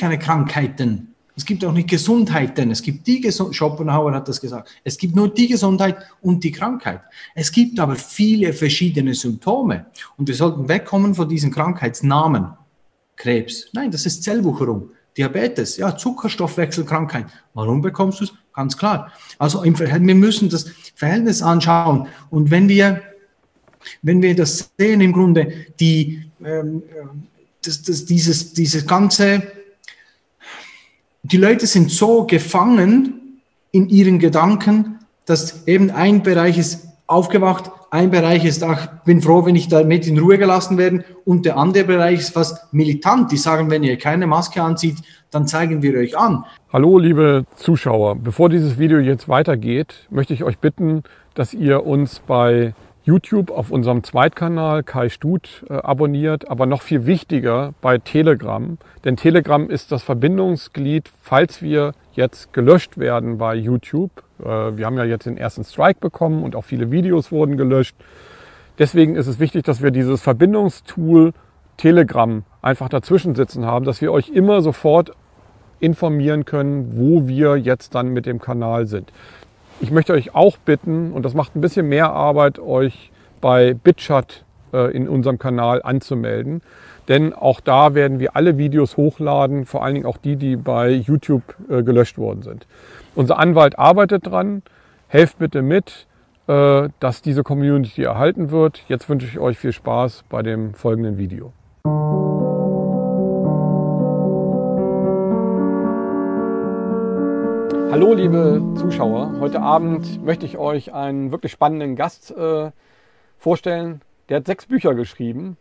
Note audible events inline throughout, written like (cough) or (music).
keine Krankheiten. Es gibt auch nicht Gesundheiten. Es gibt die Gesundheit, Schopenhauer hat das gesagt. Es gibt nur die Gesundheit und die Krankheit. Es gibt aber viele verschiedene Symptome. Und wir sollten wegkommen von diesen Krankheitsnamen. Krebs. Nein, das ist Zellwucherung. Diabetes, ja, Zuckerstoffwechselkrankheit. Warum bekommst du es? Ganz klar. Also im Verhältnis, wir müssen das Verhältnis anschauen. Und wenn wir, wenn wir das sehen, im Grunde, die, ähm, das, das, dieses, dieses ganze, die Leute sind so gefangen in ihren Gedanken, dass eben ein Bereich ist aufgewacht, ein Bereich ist, ach, bin froh, wenn ich damit in Ruhe gelassen werde. Und der andere Bereich ist was militant. Die sagen, wenn ihr keine Maske anzieht, dann zeigen wir euch an. Hallo, liebe Zuschauer. Bevor dieses Video jetzt weitergeht, möchte ich euch bitten, dass ihr uns bei YouTube auf unserem Zweitkanal Kai Stut äh, abonniert, aber noch viel wichtiger bei Telegram. Denn Telegram ist das Verbindungsglied, falls wir jetzt gelöscht werden bei YouTube. Äh, wir haben ja jetzt den ersten Strike bekommen und auch viele Videos wurden gelöscht. Deswegen ist es wichtig, dass wir dieses Verbindungstool Telegram einfach dazwischen sitzen haben, dass wir euch immer sofort informieren können, wo wir jetzt dann mit dem Kanal sind. Ich möchte euch auch bitten, und das macht ein bisschen mehr Arbeit, euch bei BitChat äh, in unserem Kanal anzumelden. Denn auch da werden wir alle Videos hochladen, vor allen Dingen auch die, die bei YouTube äh, gelöscht worden sind. Unser Anwalt arbeitet dran. Helft bitte mit, äh, dass diese Community erhalten wird. Jetzt wünsche ich euch viel Spaß bei dem folgenden Video. Hallo liebe Zuschauer, heute Abend möchte ich euch einen wirklich spannenden Gast äh, vorstellen. Der hat sechs Bücher geschrieben.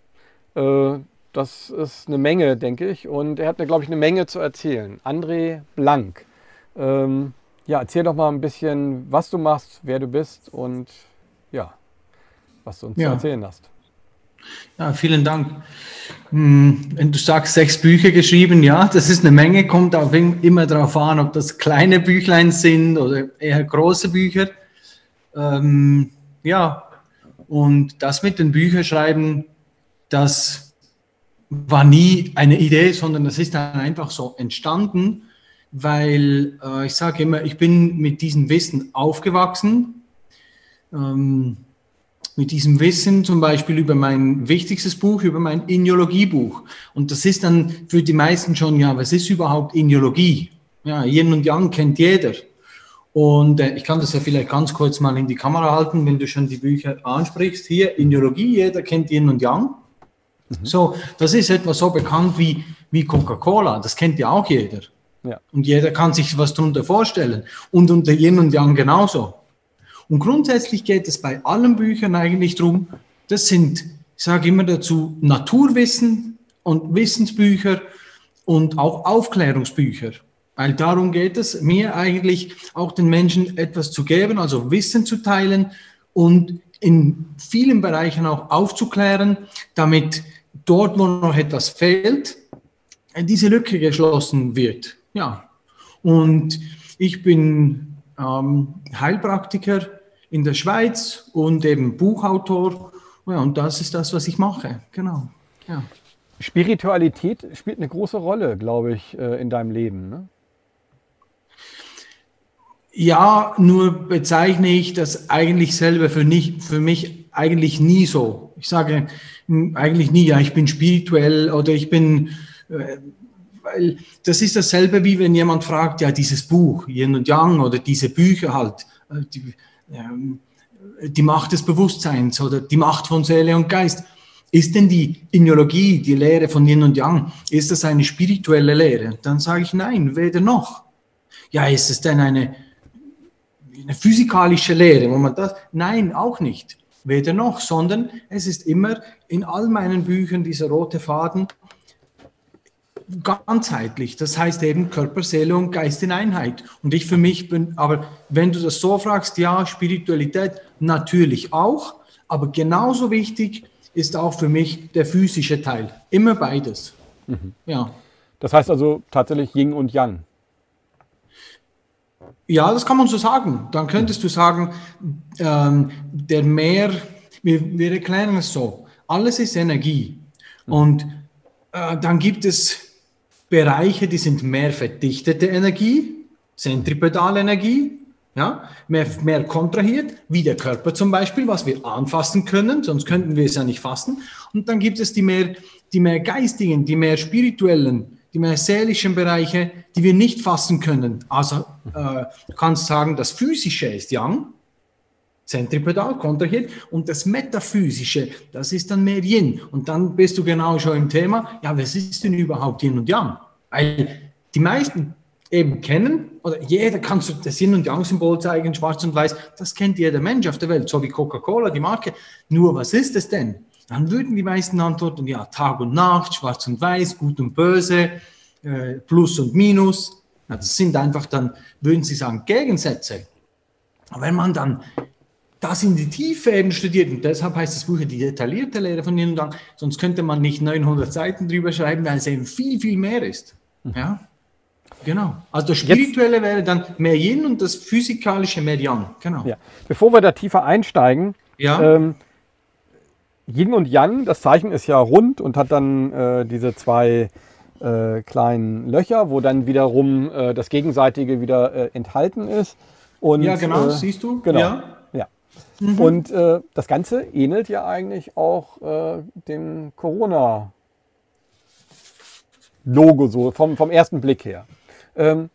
Äh, das ist eine Menge, denke ich. Und er hat, glaube ich, eine Menge zu erzählen. André Blank. Ähm, ja, erzähl doch mal ein bisschen, was du machst, wer du bist und ja, was du uns ja. zu erzählen hast. Ja, vielen Dank. Hm, wenn du sagst, sechs Bücher geschrieben, ja, das ist eine Menge, kommt auch immer darauf an, ob das kleine Büchlein sind oder eher große Bücher. Ähm, ja, und das mit den Büchern schreiben, das war nie eine Idee, sondern das ist dann einfach so entstanden, weil äh, ich sage immer, ich bin mit diesem Wissen aufgewachsen. Ähm, mit diesem Wissen zum Beispiel über mein wichtigstes Buch, über mein Ineologiebuch. Und das ist dann für die meisten schon, ja, was ist überhaupt Ineologie? Ja, Yin und Yang kennt jeder. Und äh, ich kann das ja vielleicht ganz kurz mal in die Kamera halten, wenn du schon die Bücher ansprichst. Hier, Ineologie, jeder kennt Yin und Yang. Mhm. So, das ist etwas so bekannt wie, wie Coca-Cola, das kennt ja auch jeder. Ja. Und jeder kann sich was darunter vorstellen. Und unter Yin und Yang genauso. Und grundsätzlich geht es bei allen Büchern eigentlich darum, das sind, ich sage immer dazu, Naturwissen und Wissensbücher und auch Aufklärungsbücher. Weil darum geht es mir eigentlich auch den Menschen etwas zu geben, also Wissen zu teilen und in vielen Bereichen auch aufzuklären, damit dort, wo noch etwas fehlt, diese Lücke geschlossen wird. Ja. Und ich bin ähm, Heilpraktiker in der Schweiz und eben Buchautor. Ja, und das ist das, was ich mache. Genau. Ja. Spiritualität spielt eine große Rolle, glaube ich, äh, in deinem Leben. Ne? Ja, nur bezeichne ich das eigentlich selber für, nicht, für mich eigentlich nie so. Ich sage hm, eigentlich nie, ja, ich bin spirituell oder ich bin, äh, weil das ist dasselbe wie wenn jemand fragt, ja, dieses Buch, Yin und Yang oder diese Bücher halt, äh, die, ähm, die Macht des Bewusstseins oder die Macht von Seele und Geist. Ist denn die Inologie, die Lehre von Yin und Yang, ist das eine spirituelle Lehre? Dann sage ich nein, weder noch. Ja, ist es denn eine, eine physikalische Lehre, wo man das? Nein, auch nicht. Weder noch, sondern es ist immer in all meinen Büchern dieser rote Faden, ganzheitlich. Das heißt eben Körper, Seele und Geist in Einheit. Und ich für mich bin, aber wenn du das so fragst, ja, Spiritualität natürlich auch, aber genauso wichtig ist auch für mich der physische Teil. Immer beides. Mhm. Ja. Das heißt also tatsächlich Yin und Yang. Ja, das kann man so sagen. Dann könntest du sagen, ähm, der Meer, wir, wir erklären es so, alles ist Energie. Mhm. Und äh, dann gibt es Bereiche, die sind mehr verdichtete Energie, zentripetale Energie, ja, mehr, mehr kontrahiert, wie der Körper zum Beispiel, was wir anfassen können, sonst könnten wir es ja nicht fassen. Und dann gibt es die mehr, die mehr geistigen, die mehr spirituellen, die mehr seelischen Bereiche, die wir nicht fassen können. Also äh, du kannst sagen, das Physische ist Yang, zentripedal, kontrahiert, und das Metaphysische, das ist dann mehr Yin. Und dann bist du genau schon im Thema, ja, was ist denn überhaupt Yin und Yang? Weil die meisten eben kennen, oder jeder kann das Yin- und Yang-Symbol zeigen, schwarz und weiß, das kennt jeder Mensch auf der Welt, so wie Coca-Cola, die Marke. Nur was ist es denn? Dann würden die meisten antworten, ja, Tag und Nacht, schwarz und weiß, gut und böse, äh, Plus und Minus. Ja, das sind einfach dann, würden sie sagen, Gegensätze. Aber wenn man dann das in die Tiefe eben studiert, und deshalb heißt das Buch die detaillierte Lehre von Yin und Yang, sonst könnte man nicht 900 Seiten drüber schreiben, weil es eben viel, viel mehr ist. Ja, genau. Also das Spirituelle Jetzt, wäre dann mehr Yin und das Physikalische mehr Yang. Genau. Ja. Bevor wir da tiefer einsteigen, ja. ähm, Yin und Yang, das Zeichen ist ja rund und hat dann äh, diese zwei äh, kleinen Löcher, wo dann wiederum äh, das Gegenseitige wieder äh, enthalten ist. Und, ja, genau, äh, siehst du. Genau. Ja. Mhm. Und äh, das Ganze ähnelt ja eigentlich auch dem Corona- Logo so vom, vom ersten Blick her. Ähm,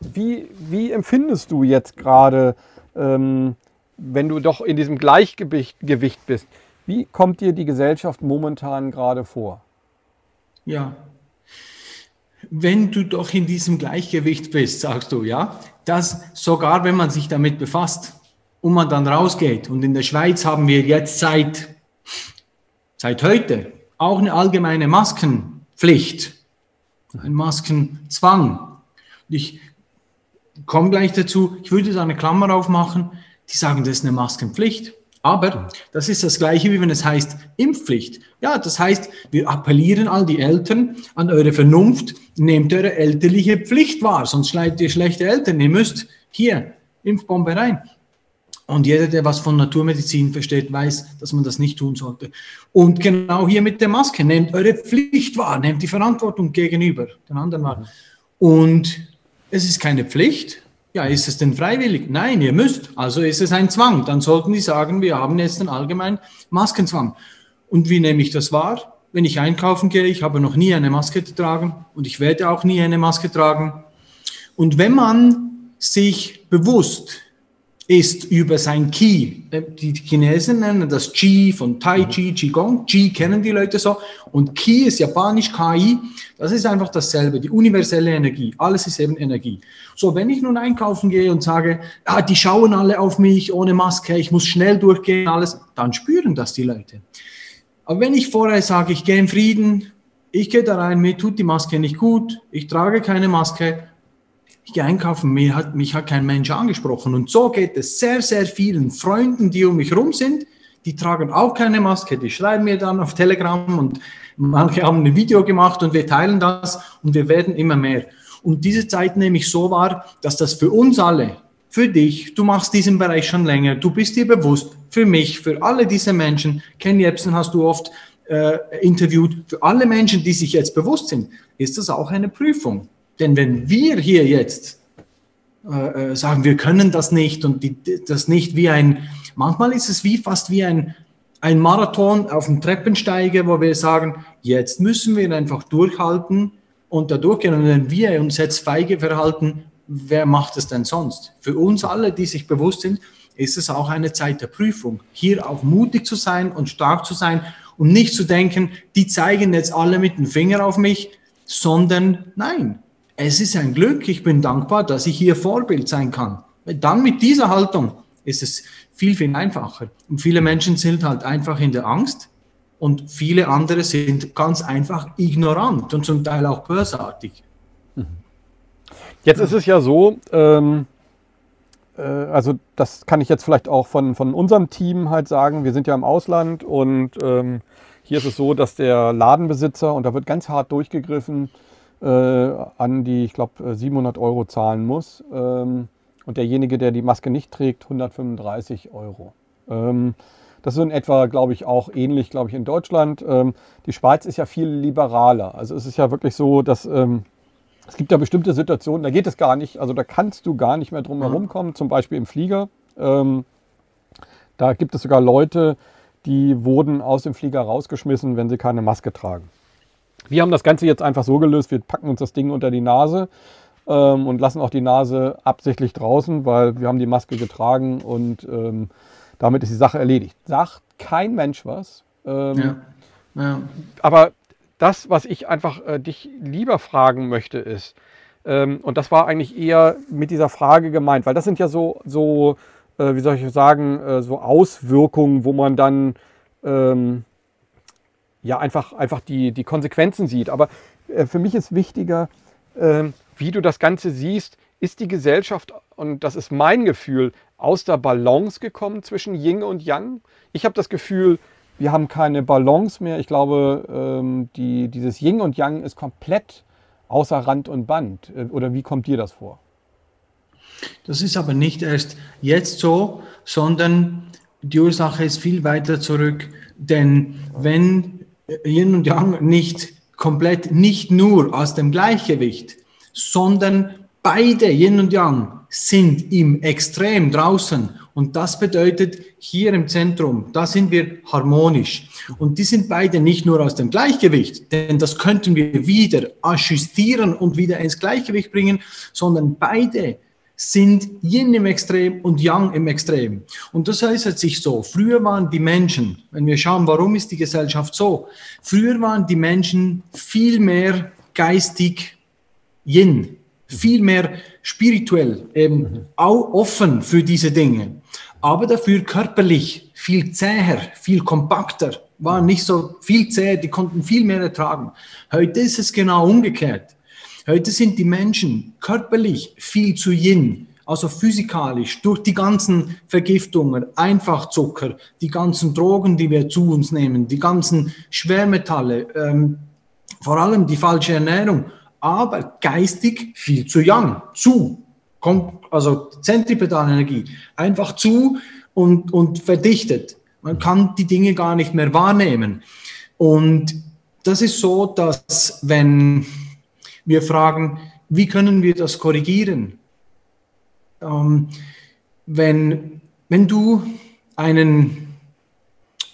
wie, wie empfindest du jetzt gerade, ähm, wenn du doch in diesem Gleichgewicht Gewicht bist? Wie kommt dir die Gesellschaft momentan gerade vor? Ja, wenn du doch in diesem Gleichgewicht bist, sagst du, ja, dass sogar wenn man sich damit befasst und man dann rausgeht und in der Schweiz haben wir jetzt seit, seit heute auch eine allgemeine Maskenpflicht, ein Maskenzwang. Ich komme gleich dazu, ich würde da eine Klammer aufmachen, die sagen, das ist eine Maskenpflicht. Aber das ist das Gleiche, wie wenn es heißt Impfpflicht. Ja, das heißt, wir appellieren all die Eltern an eure Vernunft, nehmt eure elterliche Pflicht wahr, sonst seid ihr schlechte Eltern. Ihr müsst hier Impfbombe rein. Und jeder, der was von Naturmedizin versteht, weiß, dass man das nicht tun sollte. Und genau hier mit der Maske, nehmt eure Pflicht wahr, nehmt die Verantwortung gegenüber den anderen wahr. Und es ist keine Pflicht, ja, ist es denn freiwillig? Nein, ihr müsst. Also ist es ein Zwang. Dann sollten die sagen, wir haben jetzt einen allgemeinen Maskenzwang. Und wie nehme ich das wahr? Wenn ich einkaufen gehe, ich habe noch nie eine Maske getragen und ich werde auch nie eine Maske tragen. Und wenn man sich bewusst ist über sein Qi. Äh, die Chinesen nennen das Qi von Tai Chi, Qigong. Qi kennen die Leute so. Und Qi ist japanisch Ki. Das ist einfach dasselbe, die universelle Energie. Alles ist eben Energie. So, wenn ich nun einkaufen gehe und sage, ah, die schauen alle auf mich ohne Maske, ich muss schnell durchgehen, alles, dann spüren das die Leute. Aber wenn ich vorher sage, ich gehe in Frieden, ich gehe da rein, mir tut die Maske nicht gut, ich trage keine Maske, ich gehe einkaufen, mich hat, mich hat kein Mensch angesprochen. Und so geht es sehr, sehr vielen Freunden, die um mich herum sind. Die tragen auch keine Maske, die schreiben mir dann auf Telegram und manche haben ein Video gemacht und wir teilen das und wir werden immer mehr. Und diese Zeit nehme ich so wahr, dass das für uns alle, für dich, du machst diesen Bereich schon länger, du bist dir bewusst, für mich, für alle diese Menschen, Ken Jebsen hast du oft äh, interviewt, für alle Menschen, die sich jetzt bewusst sind, ist das auch eine Prüfung. Denn wenn wir hier jetzt äh, äh, sagen, wir können das nicht und die, das nicht wie ein, manchmal ist es wie fast wie ein, ein Marathon auf dem Treppensteiger, wo wir sagen, jetzt müssen wir einfach durchhalten und da durchgehen. Und wenn wir uns jetzt feige verhalten, wer macht es denn sonst? Für uns alle, die sich bewusst sind, ist es auch eine Zeit der Prüfung, hier auch mutig zu sein und stark zu sein und nicht zu denken, die zeigen jetzt alle mit dem Finger auf mich, sondern nein, es ist ein Glück, ich bin dankbar, dass ich hier Vorbild sein kann. Dann mit dieser Haltung ist es viel, viel einfacher. Und viele Menschen sind halt einfach in der Angst und viele andere sind ganz einfach ignorant und zum Teil auch bösartig. Jetzt ist es ja so, ähm, äh, also das kann ich jetzt vielleicht auch von, von unserem Team halt sagen, wir sind ja im Ausland und ähm, hier ist es so, dass der Ladenbesitzer, und da wird ganz hart durchgegriffen, an die, ich glaube, 700 Euro zahlen muss. Ähm, und derjenige, der die Maske nicht trägt, 135 Euro. Ähm, Das ist in etwa, glaube ich, auch ähnlich, glaube ich, in Deutschland. Ähm, die Schweiz ist ja viel liberaler. Also es ist ja wirklich so, dass ähm, es gibt ja bestimmte Situationen, da geht es gar nicht, also da kannst du gar nicht mehr drum herum kommen, zum Beispiel im Flieger. Ähm, da gibt es sogar Leute, die wurden aus dem Flieger rausgeschmissen, wenn sie keine Maske tragen. Wir haben das Ganze jetzt einfach so gelöst, wir packen uns das Ding unter die Nase ähm, und lassen auch die Nase absichtlich draußen, weil wir haben die Maske getragen und ähm, damit ist die Sache erledigt. Sagt kein Mensch was. Ähm, ja. Ja. Aber das, was ich einfach äh, dich lieber fragen möchte, ist, ähm, und das war eigentlich eher mit dieser Frage gemeint, weil das sind ja so, so äh, wie soll ich sagen, äh, so Auswirkungen, wo man dann ähm, ja einfach, einfach die, die Konsequenzen sieht. Aber äh, für mich ist wichtiger, ähm, wie du das Ganze siehst, ist die Gesellschaft, und das ist mein Gefühl, aus der Balance gekommen zwischen Yin und Yang. Ich habe das Gefühl, wir haben keine Balance mehr. Ich glaube, ähm, die, dieses Yin und Yang ist komplett außer Rand und Band. Äh, oder wie kommt dir das vor? Das ist aber nicht erst jetzt so, sondern die Ursache ist viel weiter zurück. Denn wenn Yin und Yang nicht komplett, nicht nur aus dem Gleichgewicht, sondern beide Yin und Yang sind im Extrem draußen. Und das bedeutet, hier im Zentrum, da sind wir harmonisch. Und die sind beide nicht nur aus dem Gleichgewicht, denn das könnten wir wieder ajustieren und wieder ins Gleichgewicht bringen, sondern beide sind Yin im Extrem und Yang im Extrem. Und das äußert sich so. Früher waren die Menschen, wenn wir schauen, warum ist die Gesellschaft so? Früher waren die Menschen viel mehr geistig Yin, viel mehr spirituell, eben auch offen für diese Dinge, aber dafür körperlich viel zäher, viel kompakter, waren nicht so viel zäher, die konnten viel mehr ertragen. Heute ist es genau umgekehrt. Heute sind die Menschen körperlich viel zu yin, also physikalisch, durch die ganzen Vergiftungen, Einfachzucker, die ganzen Drogen, die wir zu uns nehmen, die ganzen Schwermetalle, ähm, vor allem die falsche Ernährung, aber geistig viel zu yang, zu, also Zentripetalenergie, einfach zu und, und verdichtet. Man kann die Dinge gar nicht mehr wahrnehmen. Und das ist so, dass wenn wir fragen, wie können wir das korrigieren? Ähm, wenn, wenn du einen,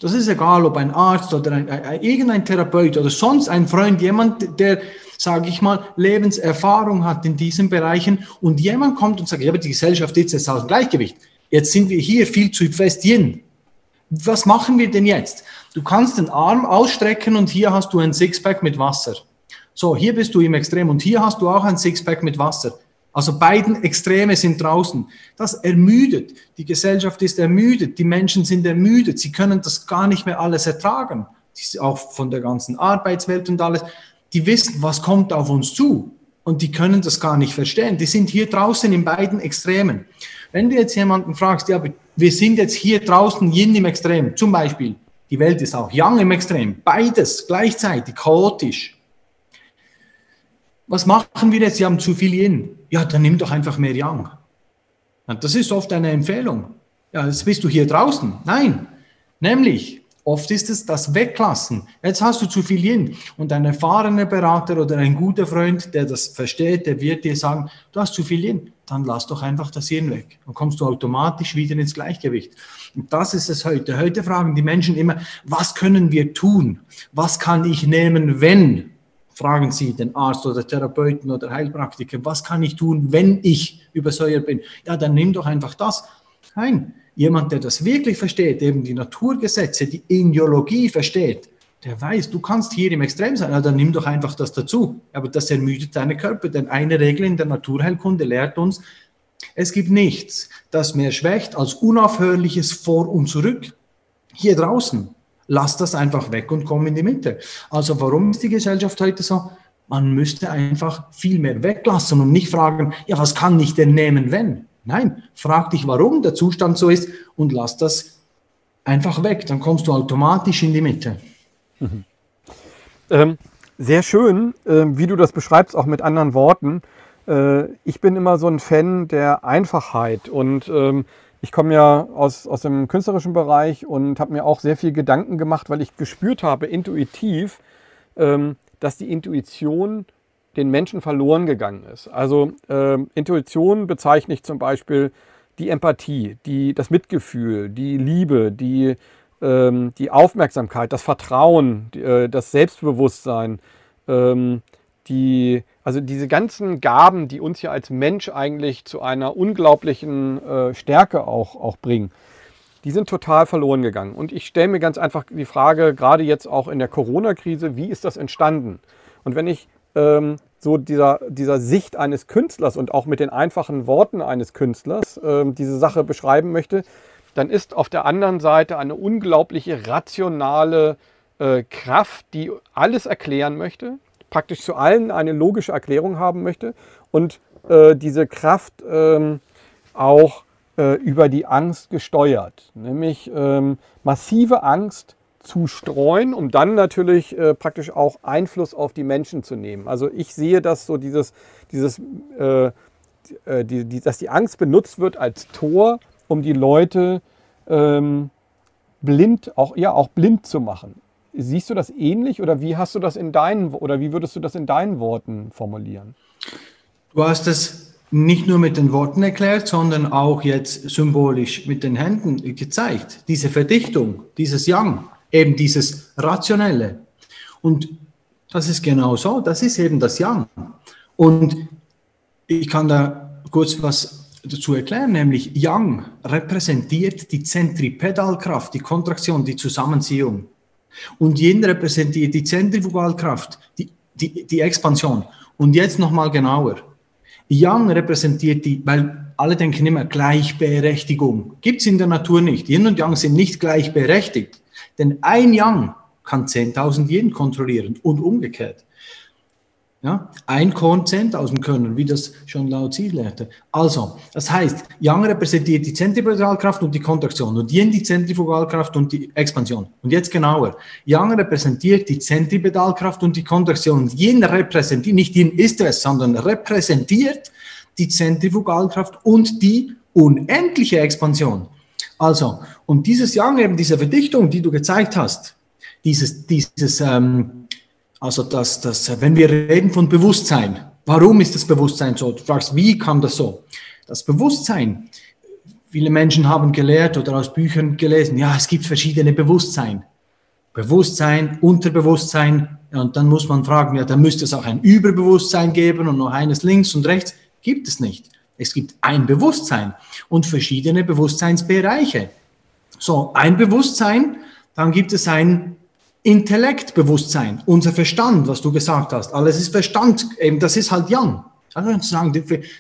das ist egal, ob ein Arzt oder ein, ein, irgendein Therapeut oder sonst ein Freund, jemand, der, sage ich mal, Lebenserfahrung hat in diesen Bereichen und jemand kommt und sagt, ja, aber die Gesellschaft ist jetzt aus dem Gleichgewicht. Jetzt sind wir hier viel zu yin. Was machen wir denn jetzt? Du kannst den Arm ausstrecken und hier hast du ein Sixpack mit Wasser. So, hier bist du im Extrem und hier hast du auch ein Sixpack mit Wasser. Also beiden Extreme sind draußen. Das ermüdet. Die Gesellschaft ist ermüdet. Die Menschen sind ermüdet. Sie können das gar nicht mehr alles ertragen. Auch von der ganzen Arbeitswelt und alles. Die wissen, was kommt auf uns zu. Und die können das gar nicht verstehen. Die sind hier draußen in beiden Extremen. Wenn du jetzt jemanden fragst, ja, wir sind jetzt hier draußen Yin im Extrem, zum Beispiel, die Welt ist auch Yang im Extrem, beides gleichzeitig, chaotisch was machen wir jetzt? Sie haben zu viel Yin. Ja, dann nimm doch einfach mehr Yang. das ist oft eine Empfehlung. Ja, jetzt bist du hier draußen. Nein, nämlich oft ist es das Weglassen. Jetzt hast du zu viel Yin. Und ein erfahrener Berater oder ein guter Freund, der das versteht, der wird dir sagen, du hast zu viel Yin. Dann lass doch einfach das Yin weg. Dann kommst du automatisch wieder ins Gleichgewicht. Und das ist es heute. Heute fragen die Menschen immer, was können wir tun? Was kann ich nehmen, wenn? Fragen Sie den Arzt oder Therapeuten oder Heilpraktiker, was kann ich tun, wenn ich übersäuert bin? Ja, dann nimm doch einfach das. Nein, jemand, der das wirklich versteht, eben die Naturgesetze, die Ideologie versteht, der weiß, du kannst hier im Extrem sein, ja, dann nimm doch einfach das dazu. Aber das ermüdet deinen Körper, denn eine Regel in der Naturheilkunde lehrt uns, es gibt nichts, das mehr schwächt als unaufhörliches Vor und Zurück. Hier draußen Lass das einfach weg und komm in die Mitte. Also warum ist die Gesellschaft heute so? Man müsste einfach viel mehr weglassen und nicht fragen, ja, was kann ich denn nehmen, wenn? Nein, frag dich, warum der Zustand so ist und lass das einfach weg. Dann kommst du automatisch in die Mitte. Mhm. Ähm, sehr schön, äh, wie du das beschreibst, auch mit anderen Worten. Äh, ich bin immer so ein Fan der Einfachheit und ähm, ich komme ja aus, aus dem künstlerischen Bereich und habe mir auch sehr viel Gedanken gemacht, weil ich gespürt habe, intuitiv, ähm, dass die Intuition den Menschen verloren gegangen ist. Also äh, Intuition bezeichne ich zum Beispiel die Empathie, die, das Mitgefühl, die Liebe, die, ähm, die Aufmerksamkeit, das Vertrauen, die, äh, das Selbstbewusstsein, ähm, die, also diese ganzen Gaben, die uns ja als Mensch eigentlich zu einer unglaublichen äh, Stärke auch, auch bringen, die sind total verloren gegangen. Und ich stelle mir ganz einfach die Frage, gerade jetzt auch in der Corona-Krise, wie ist das entstanden? Und wenn ich ähm, so dieser, dieser Sicht eines Künstlers und auch mit den einfachen Worten eines Künstlers ähm, diese Sache beschreiben möchte, dann ist auf der anderen Seite eine unglaubliche rationale äh, Kraft, die alles erklären möchte, praktisch zu allen eine logische Erklärung haben möchte und äh, diese Kraft ähm, auch äh, über die Angst gesteuert, nämlich ähm, massive Angst zu streuen, um dann natürlich äh, praktisch auch Einfluss auf die Menschen zu nehmen. Also ich sehe das so dieses, dieses äh, äh die, die, dass die Angst benutzt wird als Tor, um die Leute ähm, blind, auch, ja, auch blind zu machen. Siehst du das ähnlich oder wie hast du das in deinen oder wie würdest du das in deinen Worten formulieren? Du hast es nicht nur mit den Worten erklärt, sondern auch jetzt symbolisch mit den Händen gezeigt. Diese Verdichtung, dieses Yang, eben dieses Rationelle. Und das ist genau so, das ist eben das Yang. Und ich kann da kurz was dazu erklären, nämlich Yang repräsentiert die Zentripedalkraft, die Kontraktion, die Zusammenziehung. Und Yin repräsentiert die Zentrifugalkraft, die, die, die Expansion. Und jetzt nochmal genauer. Yang repräsentiert die, weil alle denken immer Gleichberechtigung. Gibt es in der Natur nicht. Yin und Yang sind nicht gleichberechtigt. Denn ein Yang kann 10.000 Yin kontrollieren und umgekehrt. Ja, ein Korn 10.000 können, wie das schon Lao Tzu lehrte. Also, das heißt, Yang repräsentiert die Zentrifugalkraft und die Kontraktion und Yin die Zentrifugalkraft und die Expansion. Und jetzt genauer. Yang repräsentiert die Zentripedalkraft und die Kontraktion. Und Yin repräsentiert, nicht Yin ist es, sondern repräsentiert die Zentrifugalkraft und die unendliche Expansion. Also, und dieses Yang, eben diese Verdichtung, die du gezeigt hast, dieses, dieses ähm, also, dass, dass, wenn wir reden von Bewusstsein, warum ist das Bewusstsein so? Du fragst, wie kam das so? Das Bewusstsein, viele Menschen haben gelehrt oder aus Büchern gelesen, ja, es gibt verschiedene Bewusstsein. Bewusstsein, Unterbewusstsein, und dann muss man fragen, ja, dann müsste es auch ein Überbewusstsein geben und noch eines links und rechts. Gibt es nicht. Es gibt ein Bewusstsein und verschiedene Bewusstseinsbereiche. So, ein Bewusstsein, dann gibt es ein Intellektbewusstsein, unser Verstand, was du gesagt hast, alles ist Verstand, eben das ist halt Yang. Sagen,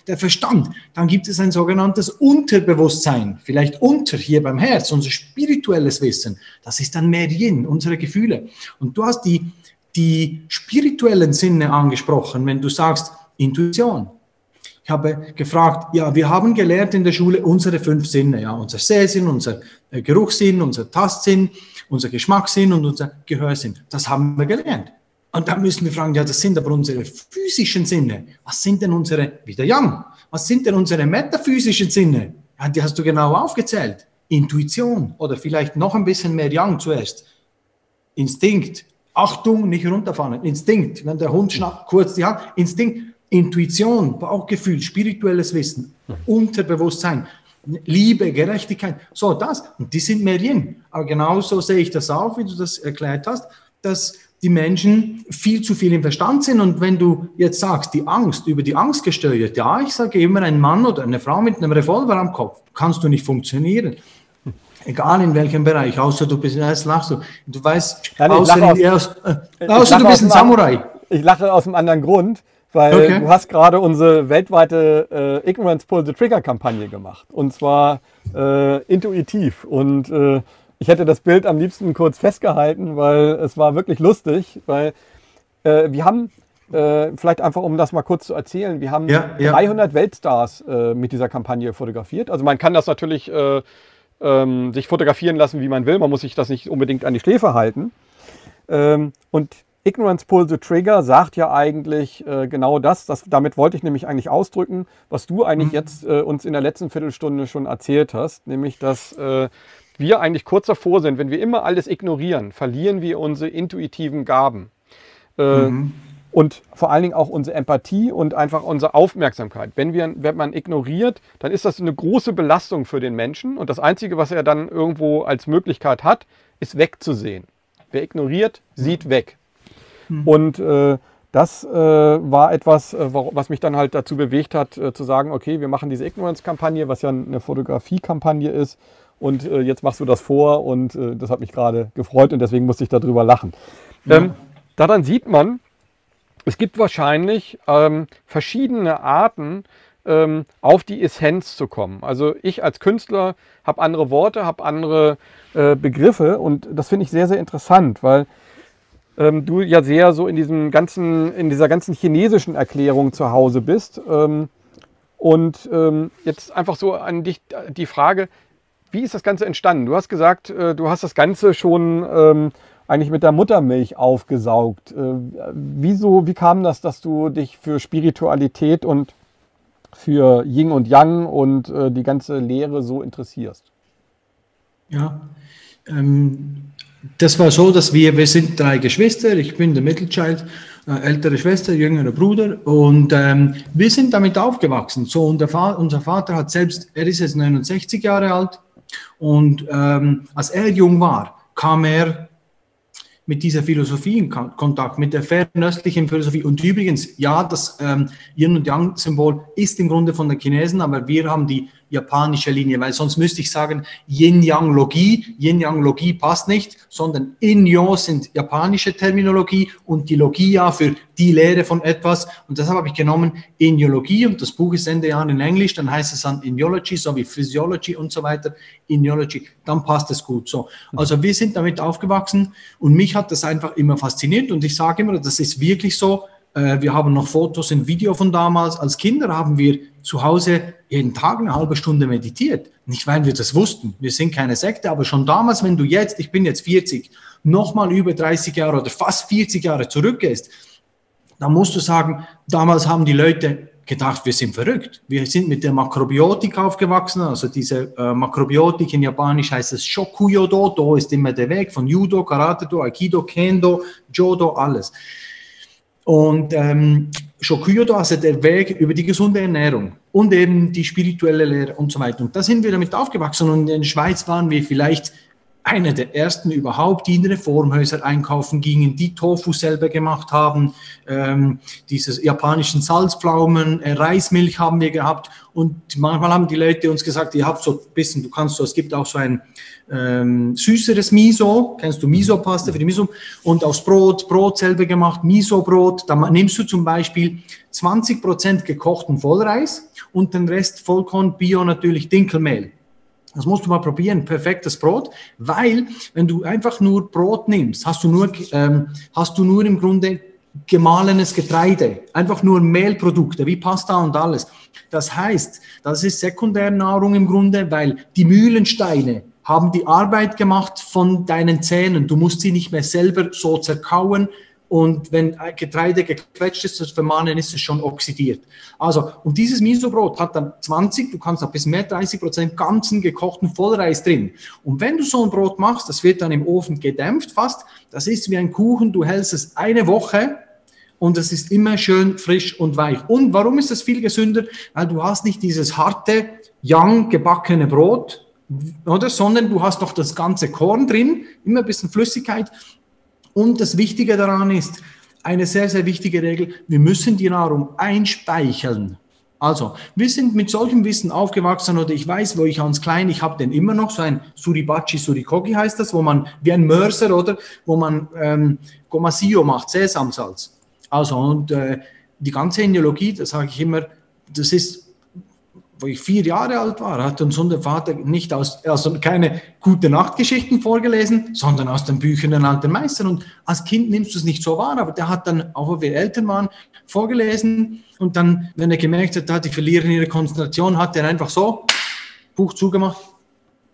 der Verstand. Dann gibt es ein sogenanntes Unterbewusstsein, vielleicht unter hier beim Herz, unser spirituelles Wissen. Das ist dann mehr Yin, unsere Gefühle. Und du hast die, die spirituellen Sinne angesprochen, wenn du sagst Intuition. Ich habe gefragt, ja, wir haben gelernt in der Schule unsere fünf Sinne, ja, unser Sehsinn, unser äh, Geruchssinn, unser Tastsinn, unser Geschmackssinn und unser Gehörsinn. Das haben wir gelernt. Und dann müssen wir fragen, ja, das sind aber unsere physischen Sinne. Was sind denn unsere, wieder Yang, was sind denn unsere metaphysischen Sinne? Ja, die hast du genau aufgezählt. Intuition oder vielleicht noch ein bisschen mehr Yang zuerst. Instinkt. Achtung, nicht runterfahren. Instinkt. Wenn der Hund schnappt, kurz die Hand. Instinkt. Intuition, Bauchgefühl, spirituelles Wissen, Unterbewusstsein. Liebe, Gerechtigkeit, so das. Und die sind Yin. Aber genauso sehe ich das auch, wie du das erklärt hast, dass die Menschen viel zu viel im Verstand sind. Und wenn du jetzt sagst, die Angst, über die Angst gesteuert, ja, ich sage immer, ein Mann oder eine Frau mit einem Revolver am Kopf, kannst du nicht funktionieren. Egal in welchem Bereich, außer du bist, jetzt lachst du. Du weißt, Nein, außer, aus, äh, außer du bist ein Samurai. Ich lache aus einem anderen Grund. Weil okay. du hast gerade unsere weltweite äh, Ignorance Pull the Trigger Kampagne gemacht. Und zwar äh, intuitiv. Und äh, ich hätte das Bild am liebsten kurz festgehalten, weil es war wirklich lustig. Weil äh, wir haben, äh, vielleicht einfach um das mal kurz zu erzählen, wir haben ja, ja. 300 Weltstars äh, mit dieser Kampagne fotografiert. Also man kann das natürlich ähm, sich fotografieren lassen, wie man will. Man muss sich das nicht unbedingt an die Schläfe halten. Ähm, und Ignorance Pull the Trigger sagt ja eigentlich äh, genau das, das. Damit wollte ich nämlich eigentlich ausdrücken, was du eigentlich mhm. jetzt äh, uns in der letzten Viertelstunde schon erzählt hast, nämlich dass äh, wir eigentlich kurz davor sind, wenn wir immer alles ignorieren, verlieren wir unsere intuitiven Gaben. Äh, mhm. Und vor allen Dingen auch unsere Empathie und einfach unsere Aufmerksamkeit. Wenn, wir, wenn man ignoriert, dann ist das eine große Belastung für den Menschen. Und das Einzige, was er dann irgendwo als Möglichkeit hat, ist wegzusehen. Wer ignoriert, sieht weg. Mhm. Und äh, das äh, war etwas, äh, was mich dann halt dazu bewegt hat, äh, zu sagen, okay, wir machen diese Ignorance-Kampagne, was ja eine Fotografie-Kampagne ist. Und äh, jetzt machst du das vor und das hat mich gerade gefreut und deswegen musste ich darüber lachen. Ja. Ähm, daran sieht man, es gibt wahrscheinlich ähm, verschiedene Arten, ähm, auf die Essenz zu kommen. Also ich als Künstler habe andere Worte, habe andere äh, Begriffe und das finde ich sehr, sehr interessant, weil ähm, du ja sehr so in diesem ganzen, in dieser ganzen chinesischen Erklärung zu Hause bist. Ähm, und ähm, jetzt einfach so an dich die Frage, wie ist das Ganze entstanden? Du hast gesagt, äh, du hast das Ganze schon ähm, eigentlich mit der Muttermilch aufgesaugt. Äh, wieso, wie kam das, dass du dich für Spiritualität und für Yin und Yang und äh, die ganze Lehre so interessierst? Ja, ähm, das war so, dass wir, wir sind drei Geschwister, ich bin der Mittelchild, äh, ältere Schwester, jüngerer Bruder und ähm, wir sind damit aufgewachsen. So, und Vater, unser Vater hat selbst, er ist jetzt 69 Jahre alt und ähm, als er jung war, kam er mit dieser Philosophie in Kontakt, mit der fernöstlichen Philosophie. Und übrigens, ja, das ähm, Yin und Yang-Symbol ist im Grunde von den Chinesen, aber wir haben die japanische Linie, weil sonst müsste ich sagen Yin-Yang-Logie. Yin-Yang-Logie passt nicht, sondern In-Yo sind japanische Terminologie und die Logia für die Lehre von etwas. Und deshalb habe ich genommen Inyologie und das Buch ist Ende Jahr in Englisch, dann heißt es dann Inyology, so wie Physiology und so weiter. Inyology, dann passt es gut so. Also wir sind damit aufgewachsen und mich hat das einfach immer fasziniert und ich sage immer, das ist wirklich so, wir haben noch Fotos und Video von damals. Als Kinder haben wir zu Hause jeden Tag eine halbe Stunde meditiert. Nicht, weil wir das wussten. Wir sind keine Sekte, aber schon damals, wenn du jetzt, ich bin jetzt 40, nochmal über 30 Jahre oder fast 40 Jahre zurückgehst, dann musst du sagen, damals haben die Leute gedacht, wir sind verrückt. Wir sind mit der Makrobiotik aufgewachsen, also diese äh, Makrobiotik in Japanisch heißt es Shokuyodo, Do ist immer der Weg von Judo, Karate Do, Aikido, Kendo, Jodo, alles. Und ähm, Shokuyodo, also der Weg über die gesunde Ernährung und eben die spirituelle Lehre und so weiter. Und da sind wir damit aufgewachsen und in der Schweiz waren wir vielleicht einer der ersten überhaupt, die in Reformhäuser einkaufen gingen, die Tofu selber gemacht haben, ähm, dieses japanischen Salzpflaumen, äh, Reismilch haben wir gehabt. Und manchmal haben die Leute uns gesagt, ihr habt so ein bisschen, du kannst so, es gibt auch so ein ähm, süßeres Miso, kennst du Miso-Paste für die Miso? Und aus Brot, Brot selber gemacht, Miso-Brot, da nimmst du zum Beispiel 20% gekochten Vollreis und den Rest Vollkorn, Bio natürlich Dinkelmehl. Das musst du mal probieren, perfektes Brot, weil wenn du einfach nur Brot nimmst, hast du nur, ähm, hast du nur im Grunde gemahlenes Getreide, einfach nur Mehlprodukte wie Pasta und alles. Das heißt, das ist Sekundärnahrung im Grunde, weil die Mühlensteine haben die Arbeit gemacht von deinen Zähnen. Du musst sie nicht mehr selber so zerkauen, und wenn Getreide gequetscht ist, das Vermahnen ist es schon oxidiert. Also, und dieses Miso-Brot hat dann 20, du kannst auch bis mehr 30 Prozent ganzen gekochten Vollreis drin. Und wenn du so ein Brot machst, das wird dann im Ofen gedämpft fast, das ist wie ein Kuchen, du hältst es eine Woche und es ist immer schön frisch und weich. Und warum ist das viel gesünder? Weil du hast nicht dieses harte, young gebackene Brot, oder? Sondern du hast noch das ganze Korn drin, immer ein bisschen Flüssigkeit und das Wichtige daran ist, eine sehr, sehr wichtige Regel, wir müssen die Nahrung einspeicheln. Also, wir sind mit solchem Wissen aufgewachsen oder ich weiß, wo ich als klein, ich habe den immer noch, so ein Suribachi Surikogi heißt das, wo man, wie ein Mörser oder, wo man ähm, Gomasio macht, Sesamsalz. Also, und äh, die ganze Eniologie, das sage ich immer, das ist wo ich vier Jahre alt war, hat uns unser Vater nicht aus, also keine gute Nachtgeschichten vorgelesen, sondern aus den Büchern der alten Meister. Und als Kind nimmst du es nicht so wahr, aber der hat dann, auch wenn wir Eltern waren, vorgelesen. Und dann, wenn er gemerkt hat, die verlieren ihre Konzentration, hat er einfach so Buch zugemacht.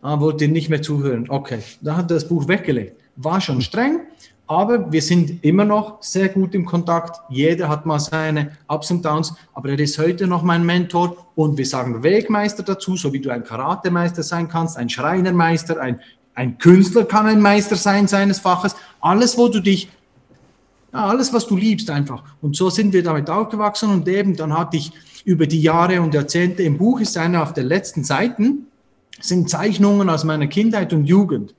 Ah, wollte nicht mehr zuhören. Okay, da hat er das Buch weggelegt. War schon streng, Aber wir sind immer noch sehr gut im Kontakt. Jeder hat mal seine Ups und Downs, aber er ist heute noch mein Mentor und wir sagen Wegmeister dazu, so wie du ein Karatemeister sein kannst, ein Schreinermeister, ein, ein Künstler kann ein Meister sein seines Faches. Alles, wo du dich, ja, alles, was du liebst einfach. Und so sind wir damit aufgewachsen und eben dann hatte ich über die Jahre und Jahrzehnte im Buch ist einer auf den letzten Seiten, sind Zeichnungen aus meiner Kindheit und Jugend.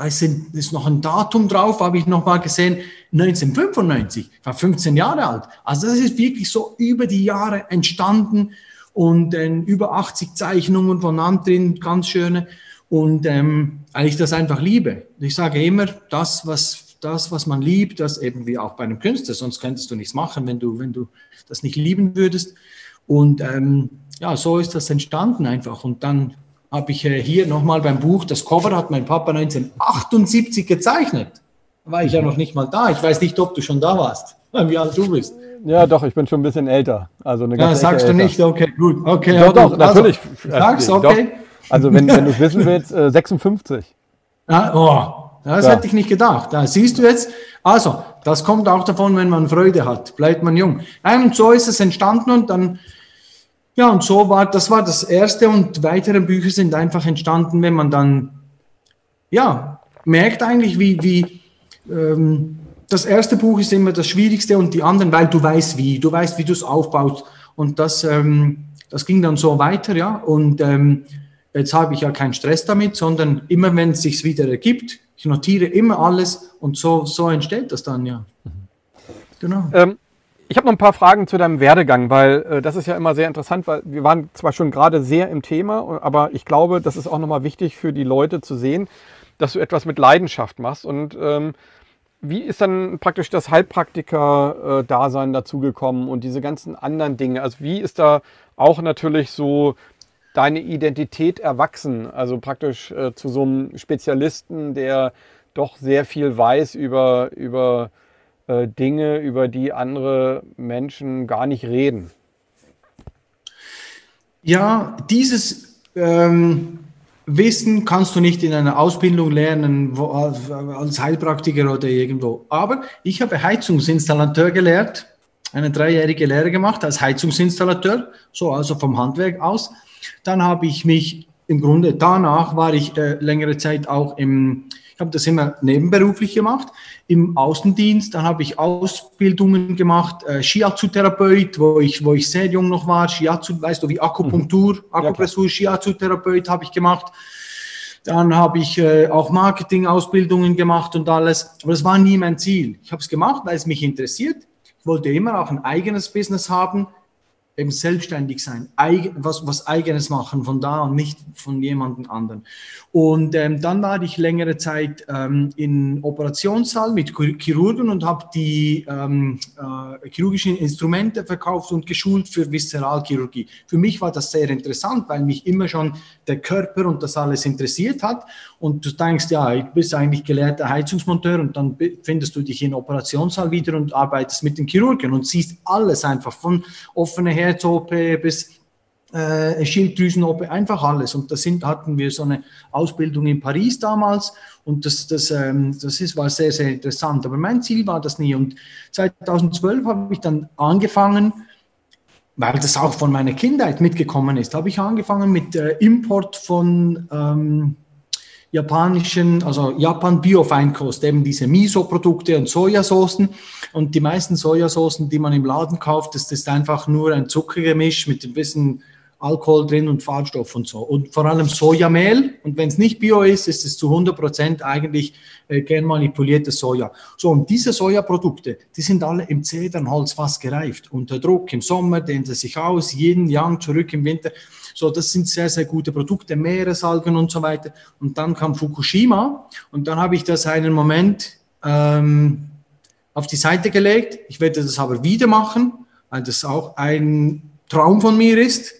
Da ist, ist noch ein Datum drauf, habe ich noch mal gesehen, 1995, ich war 15 Jahre alt. Also das ist wirklich so über die Jahre entstanden und äh, über 80 Zeichnungen von anderen, ganz schöne. Und ähm, weil ich das einfach liebe. Ich sage immer, das, was, das, was man liebt, das eben wie auch bei einem Künstler, sonst könntest du nichts machen, wenn du, wenn du das nicht lieben würdest. Und ähm, ja, so ist das entstanden einfach. Und dann habe ich äh, hier nochmal beim Buch, das Cover hat mein Papa 1978 gezeichnet. Da war ich ja noch nicht mal da. Ich weiß nicht, ob du schon da warst, (laughs) wie alt du bist. Ja, doch, ich bin schon ein bisschen älter. Also eine ja, sagst du älter. nicht, okay, gut. Okay, doch, doch, natürlich. Also, sagst, okay. Doch. Also, wenn, wenn du es wissen (laughs) willst, äh, 56. Ah, oh, das ja. hätte ich nicht gedacht. Da siehst du jetzt. Also, das kommt auch davon, wenn man Freude hat, bleibt man jung. Nein, und so ist es entstanden und dann ja, und so war, das war das erste und weitere Bücher sind einfach entstanden, wenn man dann, ja, merkt eigentlich, wie, wie, ähm, das erste Buch ist immer das Schwierigste und die anderen, weil du weißt wie, du weißt, wie du es aufbaust. Und das, ähm, das ging dann so weiter, ja. Und ähm, jetzt habe ich ja keinen Stress damit, sondern immer, wenn es sich wieder ergibt, ich notiere immer alles und so, so entsteht das dann, ja. Mhm. Genau. Ähm, ich habe noch ein paar Fragen zu deinem Werdegang, weil äh, das ist ja immer sehr interessant, weil wir waren zwar schon gerade sehr im Thema, aber ich glaube, das ist auch nochmal wichtig für die Leute zu sehen, dass du etwas mit Leidenschaft machst. Und ähm, wie ist dann praktisch das Heilpraktiker-Dasein dazugekommen und diese ganzen anderen Dinge? Also wie ist da auch natürlich so deine Identität erwachsen? Also praktisch äh, zu so einem Spezialisten, der doch sehr viel weiß über, über äh, Dinge, über die andere Menschen gar nicht reden. Ja, dieses ähm, Wissen kannst du nicht in einer Ausbildung lernen, wo, als Heilpraktiker oder irgendwo. Aber ich habe Heizungsinstallateur gelehrt, eine dreijährige Lehre gemacht als Heizungsinstallateur, so also vom Handwerk aus. Dann habe ich mich im Grunde danach war ich äh, längere Zeit auch im ich habe das immer nebenberuflich gemacht. Im Außendienst, dann habe ich Ausbildungen gemacht, äh, Shiatsu-Therapeut, wo ich, wo ich sehr jung noch war. Shiatsu, weißt du, wie Akupunktur, mhm. Akupressur, ja, Shiatsu-Therapeut habe ich gemacht. Dann habe ich äh, auch Marketing-Ausbildungen gemacht und alles. Aber das war nie mein Ziel. Ich habe es gemacht, weil es mich interessiert. Ich wollte immer auch ein eigenes Business haben eben selbstständig sein, was, was eigenes machen von da und nicht von jemandem anderen. Und ähm, dann war ich längere Zeit ähm, in Operationssaal mit Chirurgen und habe die ähm, äh, chirurgischen Instrumente verkauft und geschult für Viszeralchirurgie. Für mich war das sehr interessant, weil mich immer schon der Körper und das alles interessiert hat. Und du denkst, ja, ich bist eigentlich gelehrter Heizungsmonteur und dann findest du dich in Operationssaal wieder und arbeitest mit den Chirurgen und siehst alles einfach von offener Herz-OP bis äh, Schilddrüsen-OP, einfach alles. Und da hatten wir so eine Ausbildung in Paris damals und das, das, ähm, das ist, war sehr, sehr interessant. Aber mein Ziel war das nie. Und 2012 habe ich dann angefangen, weil das auch von meiner Kindheit mitgekommen ist, habe ich angefangen mit äh, Import von ähm, japanischen, also Japan Bio-Feinkost, eben diese Miso-Produkte und Sojasoßen. Und die meisten Sojasoßen, die man im Laden kauft, das ist einfach nur ein Zuckergemisch mit ein bisschen Alkohol drin und Farbstoff und so. Und vor allem Sojamehl. Und wenn es nicht Bio ist, ist es zu 100 Prozent eigentlich äh, gern manipuliertes Soja. So, und diese Sojaprodukte, die sind alle im Zedernholz fast gereift. Unter Druck im Sommer dehnen sie sich aus, jeden Yang zurück im Winter. So, das sind sehr, sehr gute Produkte, Meeresalgen und so weiter. Und dann kam Fukushima und dann habe ich das einen Moment ähm, auf die Seite gelegt. Ich werde das aber wieder machen, weil das auch ein Traum von mir ist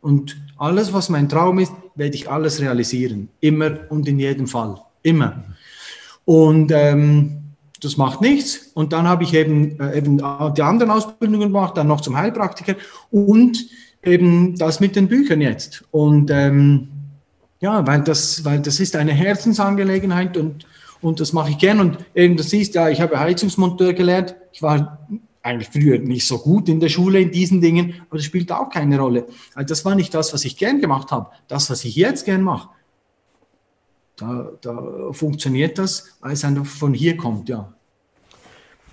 und alles, was mein Traum ist, werde ich alles realisieren. Immer und in jedem Fall. Immer. Und ähm, das macht nichts. Und dann habe ich eben, äh, eben die anderen Ausbildungen gemacht, dann noch zum Heilpraktiker und eben das mit den Büchern jetzt. Und ähm, ja, weil das, weil das ist eine Herzensangelegenheit und, Und das mache ich gern. Und eben, du siehst ja, ich habe Heizungsmonteur gelernt. Ich war eigentlich früher nicht so gut in der Schule in diesen Dingen, aber das spielt auch keine Rolle. Also das war nicht das, was ich gern gemacht habe. Das, was ich jetzt gern mache, da, da funktioniert das, weil es einfach von hier kommt, ja.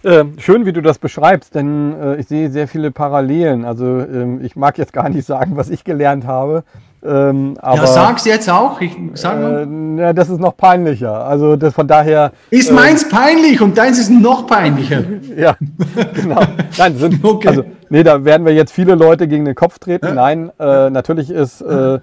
Äh, schön, wie du das beschreibst, denn äh, ich sehe sehr viele Parallelen. Also ähm, ich mag jetzt gar nicht (laughs) sagen, was ich gelernt habe. Ähm, aber, ja, sag's jetzt auch. Ich, sag mal. Äh, ja, das ist noch peinlicher. Also das, von daher. Ist äh, meins peinlich und deins ist noch peinlicher. (laughs) ja, genau. Nein, sind, (laughs) okay. also, nee, da werden wir jetzt viele Leute gegen den Kopf treten. Ja. Nein, äh, natürlich ist äh,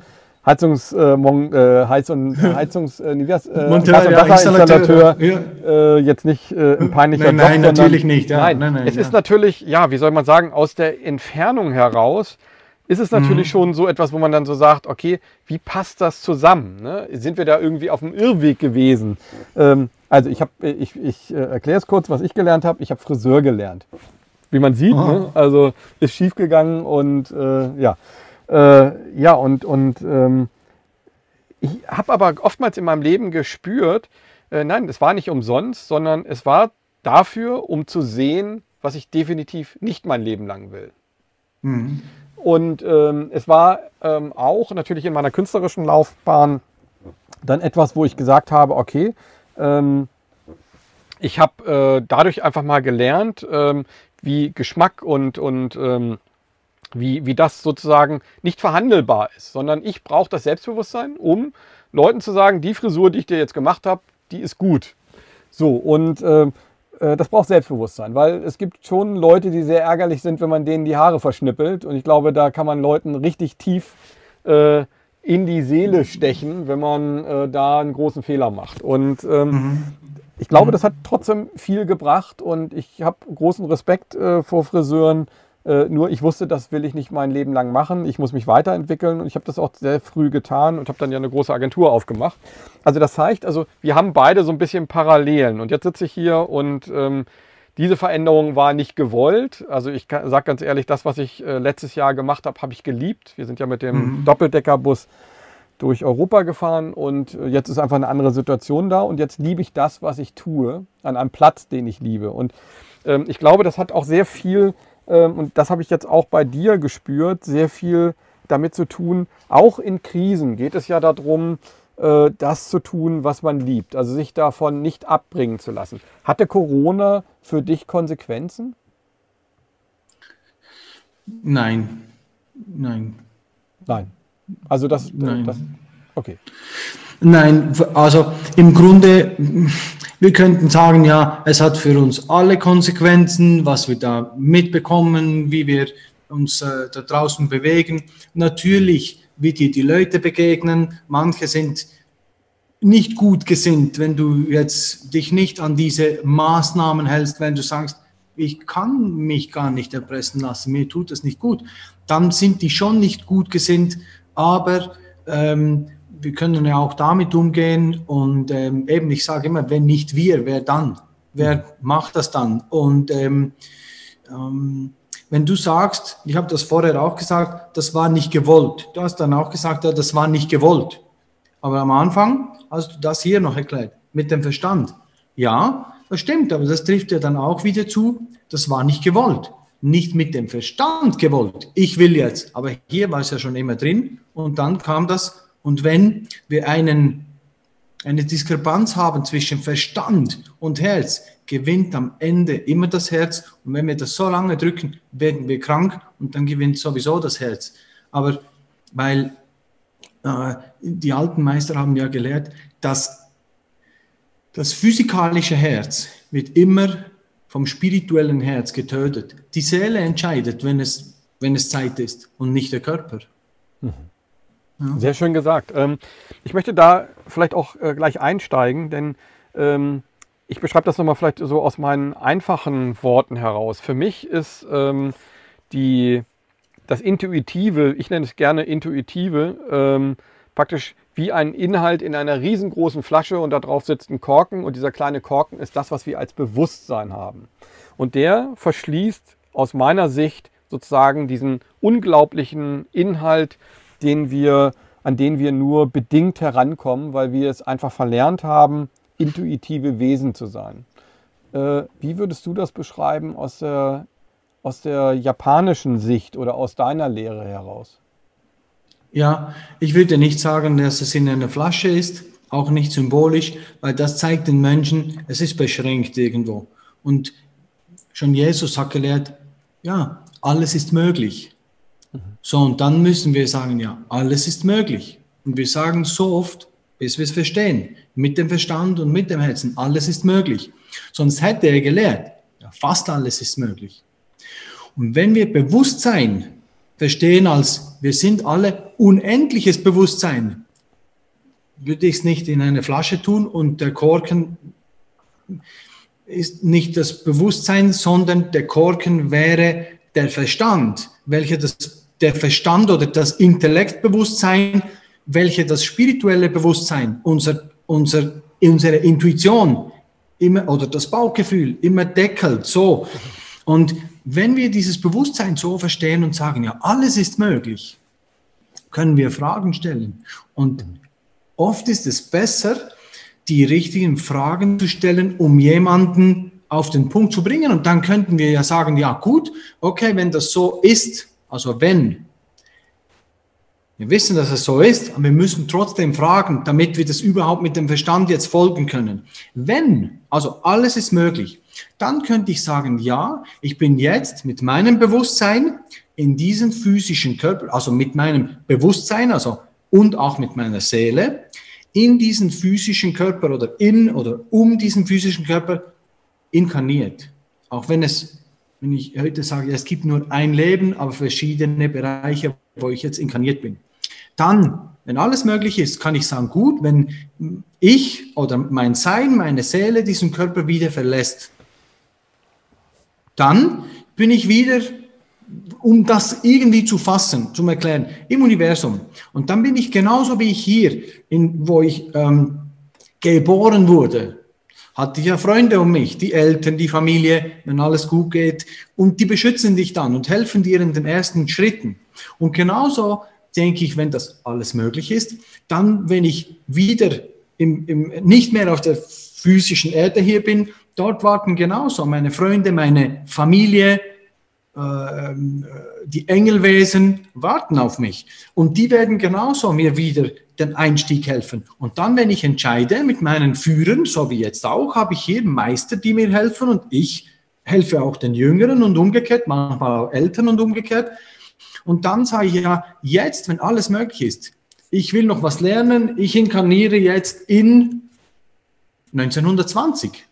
Heizungs, äh, Mon, äh, Heiz und (laughs) Heizungs, äh, wie heißt, äh, Monteur, und Wasserinstallateur ja, äh, jetzt nicht äh, ein peinlicher nein, Job, nein, natürlich nicht. Ja. Nein, nein, nein, es ja. ist natürlich, ja, wie soll man sagen, aus der Entfernung heraus ist es natürlich mhm. schon so etwas, wo man dann so sagt, okay, wie passt das zusammen? Ne? Sind wir da irgendwie auf dem Irrweg gewesen? Ähm, also ich habe, ich, ich äh, erkläre es kurz, was ich gelernt habe. Ich habe Friseur gelernt. Wie man sieht, ne? also ist schief gegangen und äh, ja. Äh, ja, und, und ähm, ich habe aber oftmals in meinem Leben gespürt, äh, nein, es war nicht umsonst, sondern es war dafür, um zu sehen, was ich definitiv nicht mein Leben lang will. Mhm. Und ähm, es war ähm, auch natürlich in meiner künstlerischen Laufbahn dann etwas, wo ich gesagt habe, okay, ähm, ich habe äh, dadurch einfach mal gelernt, ähm, wie Geschmack und, und ähm, wie, wie das sozusagen nicht verhandelbar ist, sondern ich brauche das Selbstbewusstsein, um Leuten zu sagen, die Frisur, die ich dir jetzt gemacht habe, die ist gut. So, und äh, äh, das braucht Selbstbewusstsein, weil es gibt schon Leute, die sehr ärgerlich sind, wenn man denen die Haare verschnippelt. Und ich glaube, da kann man Leuten richtig tief äh, in die Seele stechen, wenn man äh, da einen großen Fehler macht. Und ähm, mhm. ich glaube, mhm. das hat trotzdem viel gebracht und ich habe großen Respekt äh, vor Friseuren, äh, nur ich wusste, das will ich nicht mein Leben lang machen. Ich muss mich weiterentwickeln und ich habe das auch sehr früh getan und habe dann ja eine große Agentur aufgemacht. Also das zeigt, also wir haben beide so ein bisschen Parallelen. Und jetzt sitze ich hier und ähm, diese Veränderung war nicht gewollt. Also ich sage ganz ehrlich, das, was ich äh, letztes Jahr gemacht habe, habe ich geliebt. Wir sind ja mit dem mhm. Doppeldeckerbus durch Europa gefahren und äh, jetzt ist einfach eine andere Situation da und jetzt liebe ich das, was ich tue, an einem Platz, den ich liebe. Und ähm, ich glaube, das hat auch sehr viel und das habe ich jetzt auch bei dir gespürt, sehr viel damit zu tun. Auch in Krisen geht es ja darum, äh, das zu tun, was man liebt, also sich davon nicht abbringen zu lassen. Hatte Corona für dich Konsequenzen? Nein, nein. Nein. Also das, nein. das okay. Nein, also im Grunde wir könnten sagen, ja, es hat für uns alle Konsequenzen, was wir da mitbekommen, wie wir uns äh, da draußen bewegen. Natürlich, wie dir die Leute begegnen. Manche sind nicht gut gesinnt, wenn du jetzt dich nicht an diese Maßnahmen hältst, wenn du sagst, ich kann mich gar nicht erpressen lassen, mir tut das nicht gut, dann sind die schon nicht gut gesinnt, aber ähm, wir können ja auch damit umgehen und ähm, eben, ich sage immer, wenn nicht wir, wer dann? Wer macht das dann? Und ähm, ähm, wenn du sagst, ich habe das vorher auch gesagt, das war nicht gewollt. Du hast dann auch gesagt, ja, das war nicht gewollt. Aber am Anfang hast du das hier noch erklärt, mit dem Verstand. Ja, das stimmt, aber das trifft ja dann auch wieder zu, das war nicht gewollt. Nicht mit dem Verstand gewollt. Ich will jetzt, aber hier war es ja schon immer drin und dann kam das und wenn wir einen, eine Diskrepanz haben zwischen Verstand und Herz, gewinnt am Ende immer das Herz. Und wenn wir das so lange drücken, werden wir krank und dann gewinnt sowieso das Herz. Aber weil äh, die alten Meister haben ja gelehrt, dass das physikalische Herz wird immer vom spirituellen Herz getötet. Die Seele entscheidet, wenn es, wenn es Zeit ist und nicht der Körper. Ja. Sehr schön gesagt. Ähm, ich möchte da vielleicht auch äh, gleich einsteigen, denn ähm, ich beschreibe das nochmal vielleicht so aus meinen einfachen Worten heraus. Für mich ist ähm, die, das Intuitive, ich nenne es gerne Intuitive, praktisch wie ein Inhalt in einer riesengroßen Flasche und da drauf sitzt ein Korken und dieser kleine Korken ist das, was wir als Bewusstsein haben. Und der verschließt aus meiner Sicht sozusagen diesen unglaublichen Inhalt den wir, an den wir nur bedingt herankommen, weil wir es einfach verlernt haben, intuitive Wesen zu sein. Äh, wie würdest du das beschreiben aus der, aus der japanischen Sicht oder aus deiner Lehre heraus? Ja, ich würde nicht sagen, dass es in einer Flasche ist, auch nicht symbolisch, weil das zeigt den Menschen, es ist beschränkt irgendwo. Und schon Jesus hat gelehrt, ja, alles ist möglich. So, und dann müssen wir sagen, ja, alles ist möglich. Und wir sagen so oft, bis wir es verstehen, mit dem Verstand und mit dem Herzen, alles ist möglich. Sonst hätte er gelehrt, ja, fast alles ist möglich. Und wenn wir Bewusstsein verstehen als, wir sind alle unendliches Bewusstsein, würde ich es nicht in eine Flasche tun und der Korken ist nicht das Bewusstsein, sondern der Korken wäre der Verstand, welcher das, der Verstand oder das Intellektbewusstsein, welcher das spirituelle Bewusstsein, unser, unser, unsere Intuition immer, oder das Bauchgefühl immer deckelt, so. Und wenn wir dieses Bewusstsein so verstehen und sagen, ja, alles ist möglich, können wir Fragen stellen. Und oft ist es besser, die richtigen Fragen zu stellen, um jemanden auf den Punkt zu bringen. Und dann könnten wir ja sagen, ja gut, okay, wenn das so ist, also wenn, wir wissen, dass es so ist, aber wir müssen trotzdem fragen, damit wir das überhaupt mit dem Verstand jetzt folgen können. Wenn, also alles ist möglich, dann könnte ich sagen, ja, ich bin jetzt mit meinem Bewusstsein in diesen physischen Körper, also mit meinem Bewusstsein, also und auch mit meiner Seele, in diesen physischen Körper oder in oder um diesen physischen Körper inkarniert. Auch wenn es, wenn ich heute sage, es gibt nur ein Leben, aber verschiedene Bereiche, wo ich jetzt inkarniert bin. Dann, wenn alles möglich ist, kann ich sagen, gut, wenn ich oder mein Sein, meine Seele diesen Körper wieder verlässt, dann bin ich wieder um das irgendwie zu fassen, zum Erklären, im Universum. Und dann bin ich genauso wie ich hier, in, wo ich ähm, geboren wurde, hatte ich ja Freunde um mich, die Eltern, die Familie, wenn alles gut geht. Und die beschützen dich dann und helfen dir in den ersten Schritten. Und genauso denke ich, wenn das alles möglich ist, dann, wenn ich wieder im, im, nicht mehr auf der physischen Erde hier bin, dort warten genauso meine Freunde, meine Familie, äh, die Engelwesen warten auf mich. Und die werden genauso mir wieder den Einstieg helfen. Und dann, wenn ich entscheide mit meinen Führern, so wie jetzt auch, habe ich hier Meister, die mir helfen und ich helfe auch den Jüngeren und umgekehrt, manchmal auch Eltern und umgekehrt. Und dann sage ich ja, jetzt, wenn alles möglich ist, ich will noch was lernen, ich inkarniere jetzt in 1920.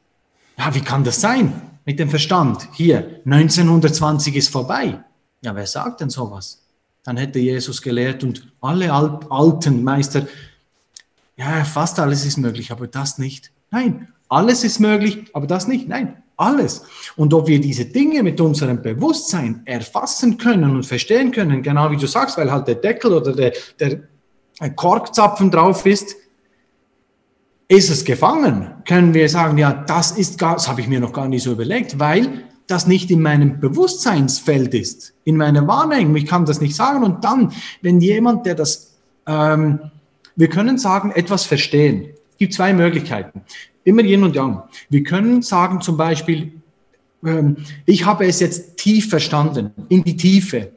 Ja, wie kann das sein? mit dem Verstand. Hier, 1920 ist vorbei. Ja, wer sagt denn sowas? Dann hätte Jesus gelehrt und alle alten Meister, ja, fast alles ist möglich, aber das nicht. Nein, alles ist möglich, aber das nicht. Nein, alles. Und ob wir diese Dinge mit unserem Bewusstsein erfassen können und verstehen können, genau wie du sagst, weil halt der Deckel oder der, der Korkzapfen drauf ist, ist es gefangen? Können wir sagen, ja, das ist gar, das habe ich mir noch gar nicht so überlegt, weil das nicht in meinem Bewusstseinsfeld ist, in meiner Wahrnehmung. Ich kann das nicht sagen. Und dann, wenn jemand, der das, ähm, wir können sagen, etwas verstehen. Es gibt zwei Möglichkeiten. Immer Yin und Yang. Wir können sagen zum Beispiel, ähm, ich habe es jetzt tief verstanden, in die Tiefe.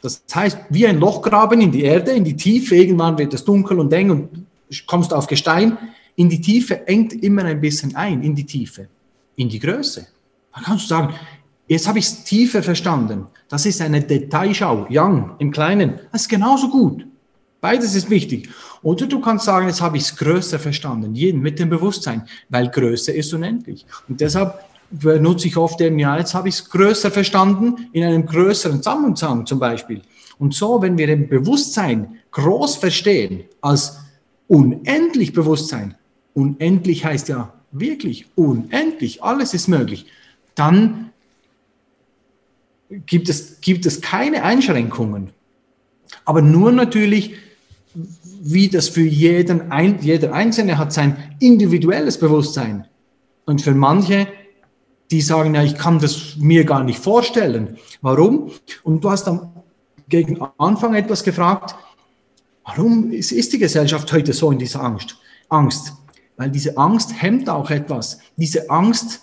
Das heißt, wie ein Loch graben in die Erde, in die Tiefe. Irgendwann wird es dunkel und eng und kommst auf Gestein in die Tiefe engt immer ein bisschen ein, in die Tiefe, in die Größe. Da kannst du sagen, jetzt habe ich es tiefer verstanden. Das ist eine Detailschau, Young im Kleinen. Das ist genauso gut. Beides ist wichtig. Oder du kannst sagen, jetzt habe ich es größer verstanden, jeden mit dem Bewusstsein, weil Größe ist unendlich. Und deshalb benutze ich oft eben, ja, jetzt habe ich es größer verstanden, in einem größeren Zusammenhang zum Beispiel. Und so, wenn wir im Bewusstsein groß verstehen, als unendlich Bewusstsein, unendlich heißt ja wirklich unendlich, alles ist möglich, dann gibt es, gibt es keine Einschränkungen. Aber nur natürlich, wie das für jeden, ein, jeder Einzelne hat sein individuelles Bewusstsein. Und für manche, die sagen, ja, ich kann das mir gar nicht vorstellen. Warum? Und du hast am gegen Anfang etwas gefragt, warum ist, ist die Gesellschaft heute so in dieser Angst? Angst weil diese Angst hemmt auch etwas. Diese Angst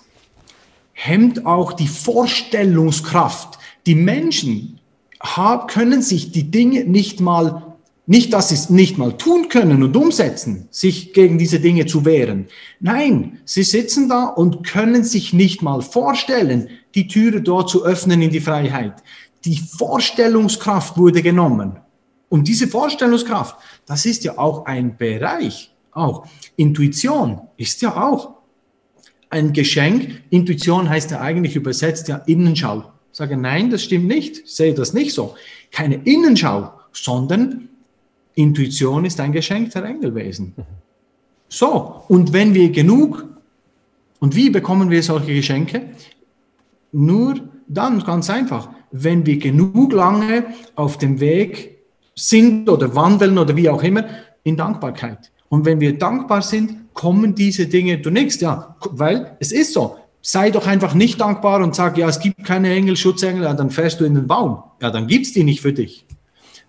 hemmt auch die Vorstellungskraft. Die Menschen haben, können sich die Dinge nicht mal nicht, dass sie es nicht mal tun können und umsetzen, sich gegen diese Dinge zu wehren. Nein, sie sitzen da und können sich nicht mal vorstellen, die Türe dort zu öffnen in die Freiheit. Die Vorstellungskraft wurde genommen. Und diese Vorstellungskraft, das ist ja auch ein Bereich. Auch Intuition ist ja auch ein Geschenk. Intuition heißt ja eigentlich übersetzt ja Innenschau. Sage, nein, das stimmt nicht. Ich sehe das nicht so. Keine Innenschau, sondern Intuition ist ein Geschenk der Engelwesen. So, und wenn wir genug, und wie bekommen wir solche Geschenke? Nur dann, ganz einfach, wenn wir genug lange auf dem Weg sind oder wandeln oder wie auch immer, in Dankbarkeit. Und wenn wir dankbar sind, kommen diese Dinge du nichts, ja, weil es ist so. Sei doch einfach nicht dankbar und sag, ja, es gibt keine Engel, Schutzengel, ja, dann fährst du in den Baum. Ja, dann gibt es die nicht für dich.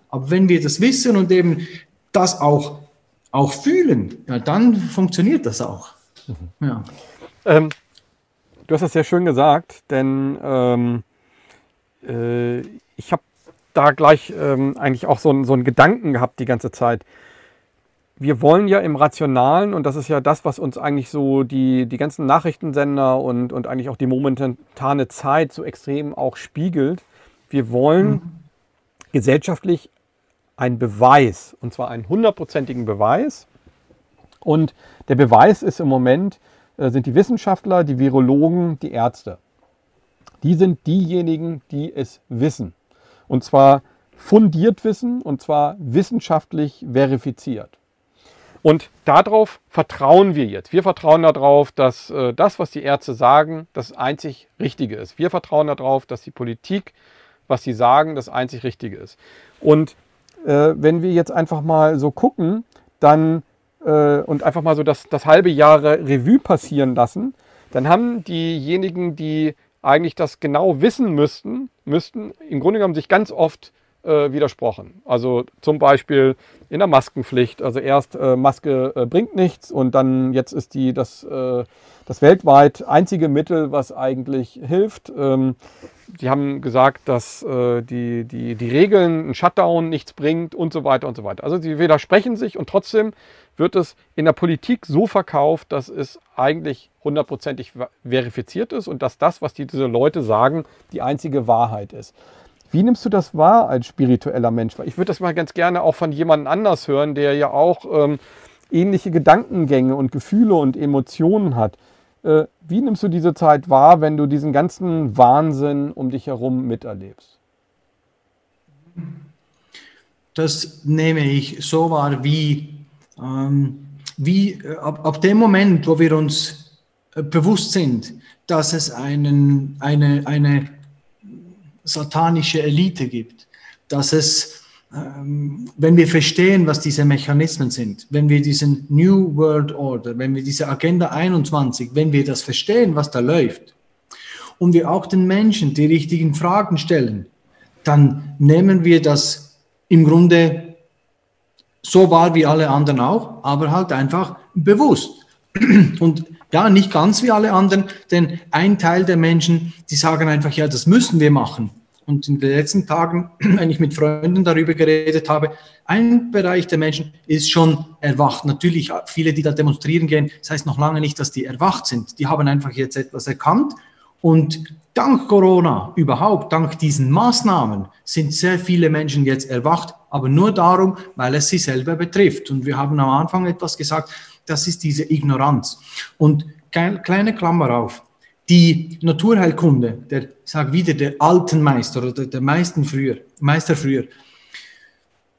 Aber wenn wir das wissen und eben das auch, auch fühlen, ja, dann funktioniert das auch. Mhm. Ja. Ähm, du hast das sehr schön gesagt, denn ähm, äh, ich habe da gleich ähm, eigentlich auch so, so einen Gedanken gehabt die ganze Zeit. Wir wollen ja im Rationalen, und das ist ja das, was uns eigentlich so die, die ganzen Nachrichtensender und, und eigentlich auch die momentane Zeit so extrem auch spiegelt, wir wollen mhm. gesellschaftlich einen Beweis, und zwar einen hundertprozentigen Beweis. Und der Beweis ist im Moment, äh, sind die Wissenschaftler, die Virologen, die Ärzte. Die sind diejenigen, die es wissen. Und zwar fundiert wissen, und zwar wissenschaftlich verifiziert. Und darauf vertrauen wir jetzt. Wir vertrauen darauf, dass äh, das, was die Ärzte sagen, das einzig Richtige ist. Wir vertrauen darauf, dass die Politik, was sie sagen, das einzig Richtige ist. Und äh, wenn wir jetzt einfach mal so gucken, dann äh, und einfach mal so das, das halbe Jahr Revue passieren lassen, dann haben diejenigen, die eigentlich das genau wissen müssten, müssten im Grunde genommen sich ganz oft äh, widersprochen. Also zum Beispiel in der Maskenpflicht. Also erst äh, Maske äh, bringt nichts und dann jetzt ist die das, äh, das weltweit einzige Mittel, was eigentlich hilft. Ähm, die haben gesagt, dass äh, die, die, die Regeln, ein Shutdown nichts bringt und so weiter und so weiter. Also sie widersprechen sich und trotzdem wird es in der Politik so verkauft, dass es eigentlich hundertprozentig verifiziert ist und dass das, was diese Leute sagen, die einzige Wahrheit ist. Wie nimmst du das wahr als spiritueller Mensch? Ich würde das mal ganz gerne auch von jemand anders hören, der ja auch ähm, ähnliche Gedankengänge und Gefühle und Emotionen hat. Äh, wie nimmst du diese Zeit wahr, wenn du diesen ganzen Wahnsinn um dich herum miterlebst? Das nehme ich so wahr, wie, ähm, wie äh, ab, ab dem Moment, wo wir uns äh, bewusst sind, dass es einen, eine, eine satanische Elite gibt, dass es, ähm, wenn wir verstehen, was diese Mechanismen sind, wenn wir diesen New World Order, wenn wir diese Agenda 21, wenn wir das verstehen, was da läuft, und wir auch den Menschen die richtigen Fragen stellen, dann nehmen wir das im Grunde so wahr wie alle anderen auch, aber halt einfach bewusst. (clears throat) Und ja, nicht ganz wie alle anderen, denn ein Teil der Menschen, die sagen einfach, ja, das müssen wir machen. Und in den letzten Tagen, (clears throat) wenn ich mit Freunden darüber geredet habe, ein Bereich der Menschen ist schon erwacht. Natürlich viele, die da demonstrieren gehen, das heißt noch lange nicht, dass die erwacht sind. Die haben einfach jetzt etwas erkannt. Und dank Corona überhaupt, dank diesen Maßnahmen, sind sehr viele Menschen jetzt erwacht, aber nur darum, weil es sie selber betrifft. Und wir haben am Anfang etwas gesagt, das ist diese Ignoranz. Und kleine Klammer auf. Die Naturheilkunde, der, sag wieder, der alten Meister oder der meisten früher, Meister früher,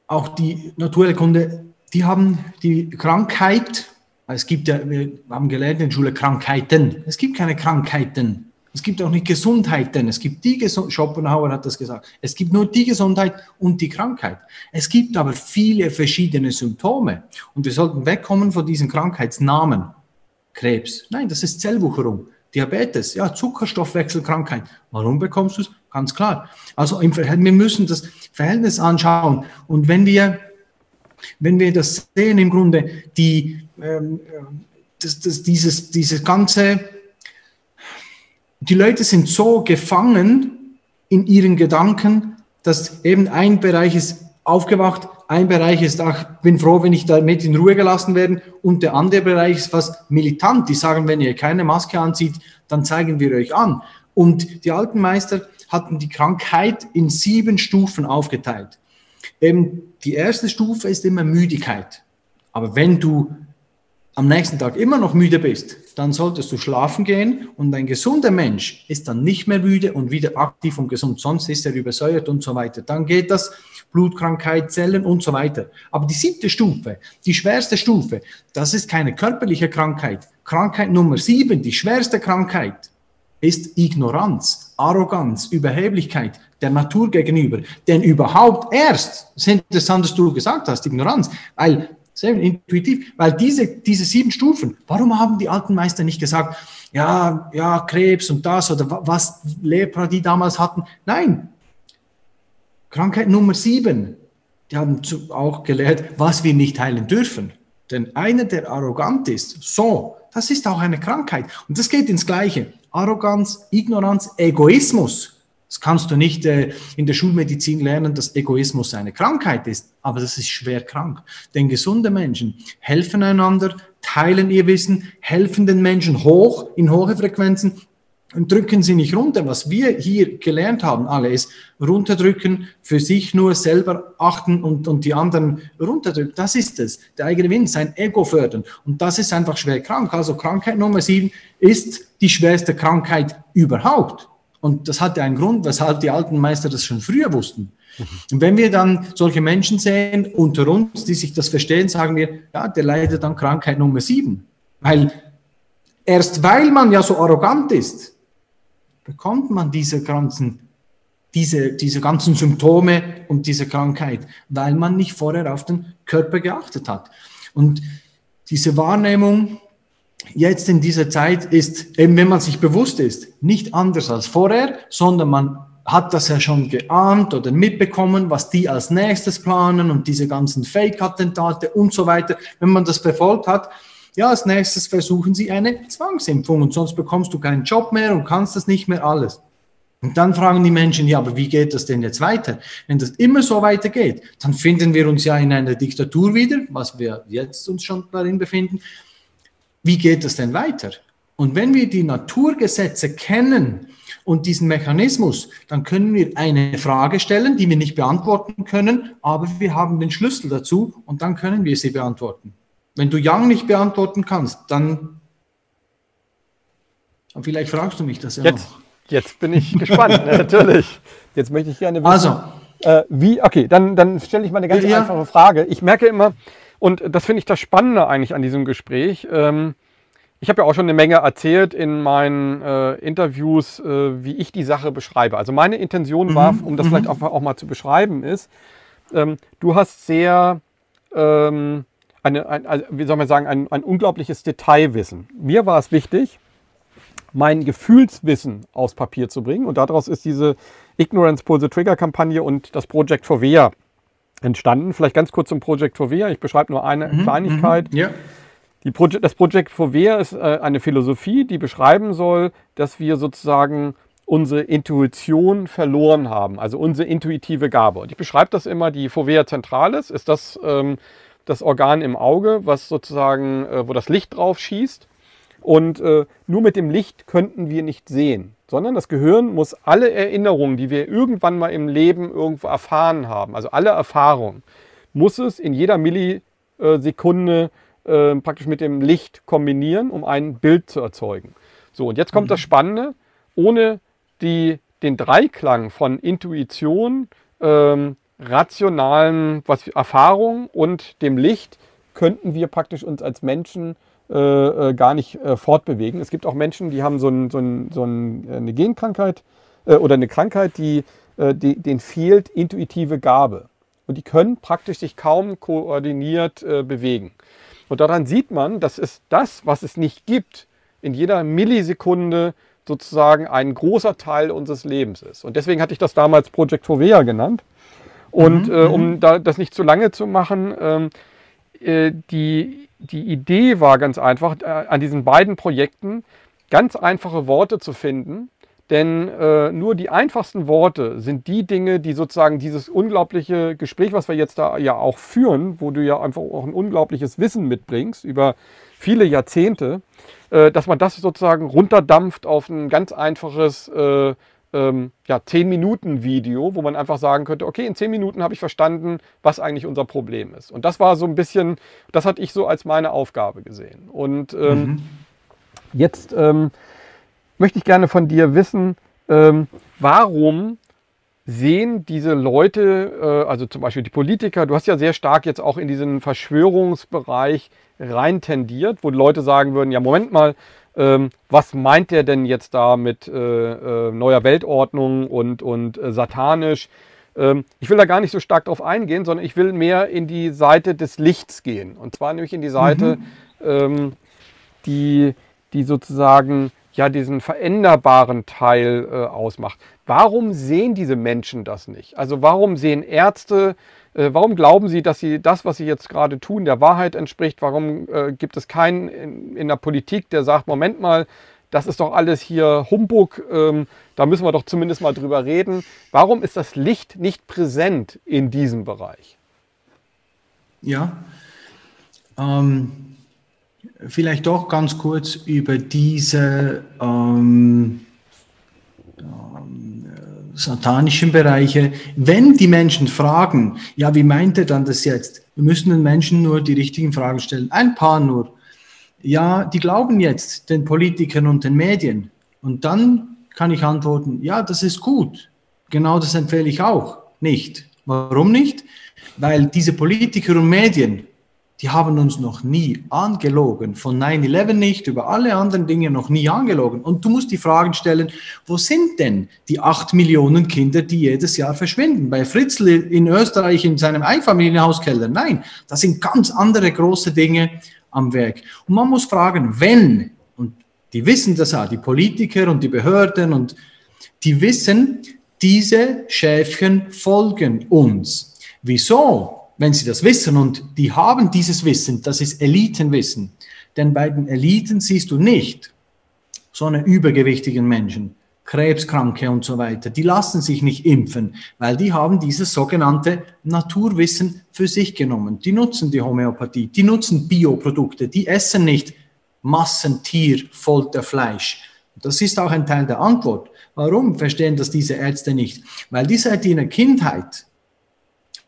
auch die Naturheilkunde, die haben die Krankheit, es gibt ja, wir haben gelernt in der Schule Krankheiten. Es gibt keine Krankheiten. Es gibt auch nicht Gesundheiten. Es gibt die Gesundheit, Schopenhauer hat das gesagt. Es gibt nur die Gesundheit und die Krankheit. Es gibt aber viele verschiedene Symptome. Und wir sollten wegkommen von diesen Krankheitsnamen. Krebs. Nein, das ist Zellwucherung. Diabetes, ja, Zuckerstoffwechselkrankheit. Warum bekommst du es? Ganz klar. Also im Verhältnis, wir müssen das Verhältnis anschauen. Und wenn wir, wenn wir das sehen, im Grunde, die, ähm, das, das, dieses, dieses ganze, die Leute sind so gefangen in ihren Gedanken, dass eben ein Bereich ist aufgewacht, ein Bereich ist, ach, bin froh, wenn ich damit in Ruhe gelassen werde und der andere Bereich ist was militant. Die sagen, wenn ihr keine Maske anzieht, dann zeigen wir euch an. Und die alten Meister hatten die Krankheit in sieben Stufen aufgeteilt. Eben die erste Stufe ist immer Müdigkeit. Aber wenn du am nächsten Tag immer noch müde bist, dann solltest du schlafen gehen und ein gesunder Mensch ist dann nicht mehr müde und wieder aktiv und gesund, sonst ist er übersäuert und so weiter. Dann geht das Blutkrankheit, Zellen und so weiter. Aber die siebte Stufe, die schwerste Stufe, das ist keine körperliche Krankheit. Krankheit Nummer sieben, die schwerste Krankheit, ist Ignoranz, Arroganz, Überheblichkeit der Natur gegenüber. Denn überhaupt erst, das ist interessant, dass du gesagt hast, Ignoranz, weil sehr intuitiv, weil diese, diese sieben Stufen, warum haben die alten Meister nicht gesagt, ja, ja, Krebs und das oder was Lepra die damals hatten? Nein. Krankheit Nummer sieben, die haben auch gelehrt, was wir nicht heilen dürfen. Denn einer, der arrogant ist, so, das ist auch eine Krankheit. Und das geht ins Gleiche. Arroganz, Ignoranz, Egoismus. Das kannst du nicht äh, in der Schulmedizin lernen, dass Egoismus eine Krankheit ist, aber das ist schwer krank. Denn gesunde Menschen helfen einander, teilen ihr Wissen, helfen den Menschen hoch, in hohe Frequenzen und drücken sie nicht runter. Was wir hier gelernt haben, alle, ist runterdrücken, für sich nur selber achten und, und die anderen runterdrücken. Das ist es. Der eigene Wind, sein Ego fördern. Und das ist einfach schwer krank. Also Krankheit Nummer sieben ist die schwerste Krankheit überhaupt. Und das hatte einen Grund, weshalb die alten Meister das schon früher wussten. Und wenn wir dann solche Menschen sehen unter uns, die sich das verstehen, sagen wir, ja, der leidet an Krankheit Nummer sieben. Weil erst weil man ja so arrogant ist, bekommt man diese ganzen, diese, diese ganzen Symptome und diese Krankheit, weil man nicht vorher auf den Körper geachtet hat. Und diese Wahrnehmung, jetzt in dieser Zeit ist, eben wenn man sich bewusst ist, nicht anders als vorher, sondern man hat das ja schon geahnt oder mitbekommen, was die als nächstes planen und diese ganzen Fake-Attentate und so weiter. Wenn man das befolgt hat, ja, als nächstes versuchen sie eine Zwangsimpfung und sonst bekommst du keinen Job mehr und kannst das nicht mehr alles. Und dann fragen die Menschen, ja, aber wie geht das denn jetzt weiter? Wenn das immer so weitergeht, dann finden wir uns ja in einer Diktatur wieder, was wir jetzt uns schon darin befinden wie geht es denn weiter? Und wenn wir die Naturgesetze kennen und diesen Mechanismus, dann können wir eine Frage stellen, die wir nicht beantworten können, aber wir haben den Schlüssel dazu und dann können wir sie beantworten. Wenn du Yang nicht beantworten kannst, dann vielleicht fragst du mich das ja jetzt, noch. Jetzt bin ich gespannt, (laughs) natürlich. Jetzt möchte ich gerne wissen. Also, äh, wie, okay, dann, dann stelle ich mal eine ganz ja. einfache Frage. Ich merke immer, und das finde ich das Spannende eigentlich an diesem Gespräch. Ähm, ich habe ja auch schon eine Menge erzählt in meinen äh, Interviews, äh, wie ich die Sache beschreibe. Also meine Intention mhm. war, um das mhm. vielleicht auch, auch, mal zu beschreiben, ist, ähm, du hast sehr, ähm, eine, ein, also, wie soll man sagen, ein, ein unglaubliches Detailwissen. Mir war es wichtig, mein Gefühlswissen aufs Papier zu bringen. Und daraus ist diese Ignorance Pull the Trigger Kampagne und das Project for Vea entstanden. Vielleicht ganz kurz zum Project Fovea. Ich beschreibe nur eine mhm, Kleinigkeit. Mhm, ja. Proje das Project Fovea ist äh, eine Philosophie, die beschreiben soll, dass wir sozusagen unsere Intuition verloren haben, also unsere intuitive Gabe. Und ich beschreibe das immer, die Fovea Centralis ist das, ähm, das Organ im Auge, was sozusagen, äh, wo das Licht drauf schießt. Und äh, nur mit dem Licht könnten wir nicht sehen sondern das Gehirn muss alle Erinnerungen, die wir irgendwann mal im Leben irgendwo erfahren haben, also alle Erfahrungen, muss es in jeder Millisekunde äh, praktisch mit dem Licht kombinieren, um ein Bild zu erzeugen. So, und jetzt kommt mhm. das Spannende, ohne die, den Dreiklang von Intuition, ähm, rationalen was, Erfahrung und dem Licht könnten wir praktisch uns als Menschen äh, äh, gar nicht äh, fortbewegen. Es gibt auch Menschen, die haben so, ein, so, ein, so ein, äh, eine Genkrankheit äh, oder eine Krankheit, die, äh, die, denen fehlt intuitive Gabe. Und die können praktisch sich kaum koordiniert bewegen. Und daran sieht man, dass es das, was es nicht gibt, in jeder Millisekunde sozusagen ein großer Teil unseres Lebens ist. Und deswegen hatte ich das damals Project Fovea genannt. Und mhm, um mhm. da, das nicht zu lange zu machen, ähm, äh, die die Idee war ganz einfach, äh, an diesen beiden Projekten ganz einfache Worte zu finden. Denn äh, nur die einfachsten Worte sind die Dinge, die sozusagen dieses unglaubliche Gespräch, was wir jetzt da ja auch führen, wo du ja einfach auch ein unglaubliches Wissen mitbringst über viele Jahrzehnte, äh, dass man das sozusagen runterdampft auf ein ganz einfaches äh, ähm, ja, 10-Minuten-Video, wo man einfach sagen könnte, okay, in 10 Minuten habe ich verstanden, was eigentlich unser Problem ist. Und das war so ein bisschen, das hatte ich so als meine Aufgabe gesehen. Und ähm, mhm. jetzt ähm, möchte ich gerne von dir wissen, ähm, warum sehen diese Leute, äh, also zum Beispiel die Politiker, du hast ja sehr stark jetzt auch in diesen Verschwörungsbereich rein tendiert, wo Leute sagen würden, ja, Moment mal, ähm, was meint der denn jetzt da mit äh, äh, neuer Weltordnung und, und äh, satanisch? Ähm, ich will da gar nicht so stark drauf eingehen, sondern ich will mehr in die Seite des Lichts gehen. Und zwar nämlich in die Seite, mhm. ähm, die, die sozusagen ja diesen veränderbaren Teil äh, ausmacht. Warum sehen diese Menschen das nicht? Also warum sehen Ärzte äh, warum glauben Sie, dass Sie das, was Sie jetzt gerade tun, der Wahrheit entspricht? Warum äh, gibt es keinen in, in, der Politik, der sagt, Moment mal, das ist doch alles hier Humbug, ähm, da müssen wir doch zumindest mal drüber reden. Warum ist das Licht nicht präsent in diesem Bereich? Ja, ähm, vielleicht doch ganz kurz über diese ähm, satanischen Bereiche, wenn die Menschen fragen, ja, wie meint er dann das jetzt? Wir müssen den Menschen nur die richtigen Fragen stellen. Ein paar nur. Ja, die glauben jetzt den Politikern und den Medien. Und dann kann ich antworten, ja, das ist gut. Genau das empfehle ich auch nicht. Warum nicht? Weil diese Politiker und Medien die haben uns noch nie angelogen. Von 9-11 nicht, über alle anderen Dinge noch nie angelogen. Und du musst die Fragen stellen, wo sind denn die acht Millionen Kinder, die jedes Jahr verschwinden? Bei Fritzl in Österreich in seinem Einfamilienhauskeller? Nein, das sind ganz andere große Dinge am Werk. Und man muss fragen, wenn, und die wissen das auch, die Politiker und die Behörden und die wissen, diese Schäfchen folgen uns. Wieso? Wenn sie das wissen und die haben dieses Wissen, das ist Elitenwissen, denn bei den Eliten siehst du nicht so eine übergewichtigen Menschen, Krebskranke und so weiter, die lassen sich nicht impfen, weil die haben dieses sogenannte Naturwissen für sich genommen. Die nutzen die Homöopathie, die nutzen Bioprodukte, die essen nicht Massentier, Folterfleisch. Das ist auch ein Teil der Antwort. Warum verstehen das diese Ärzte nicht? Weil die seit ihrer Kindheit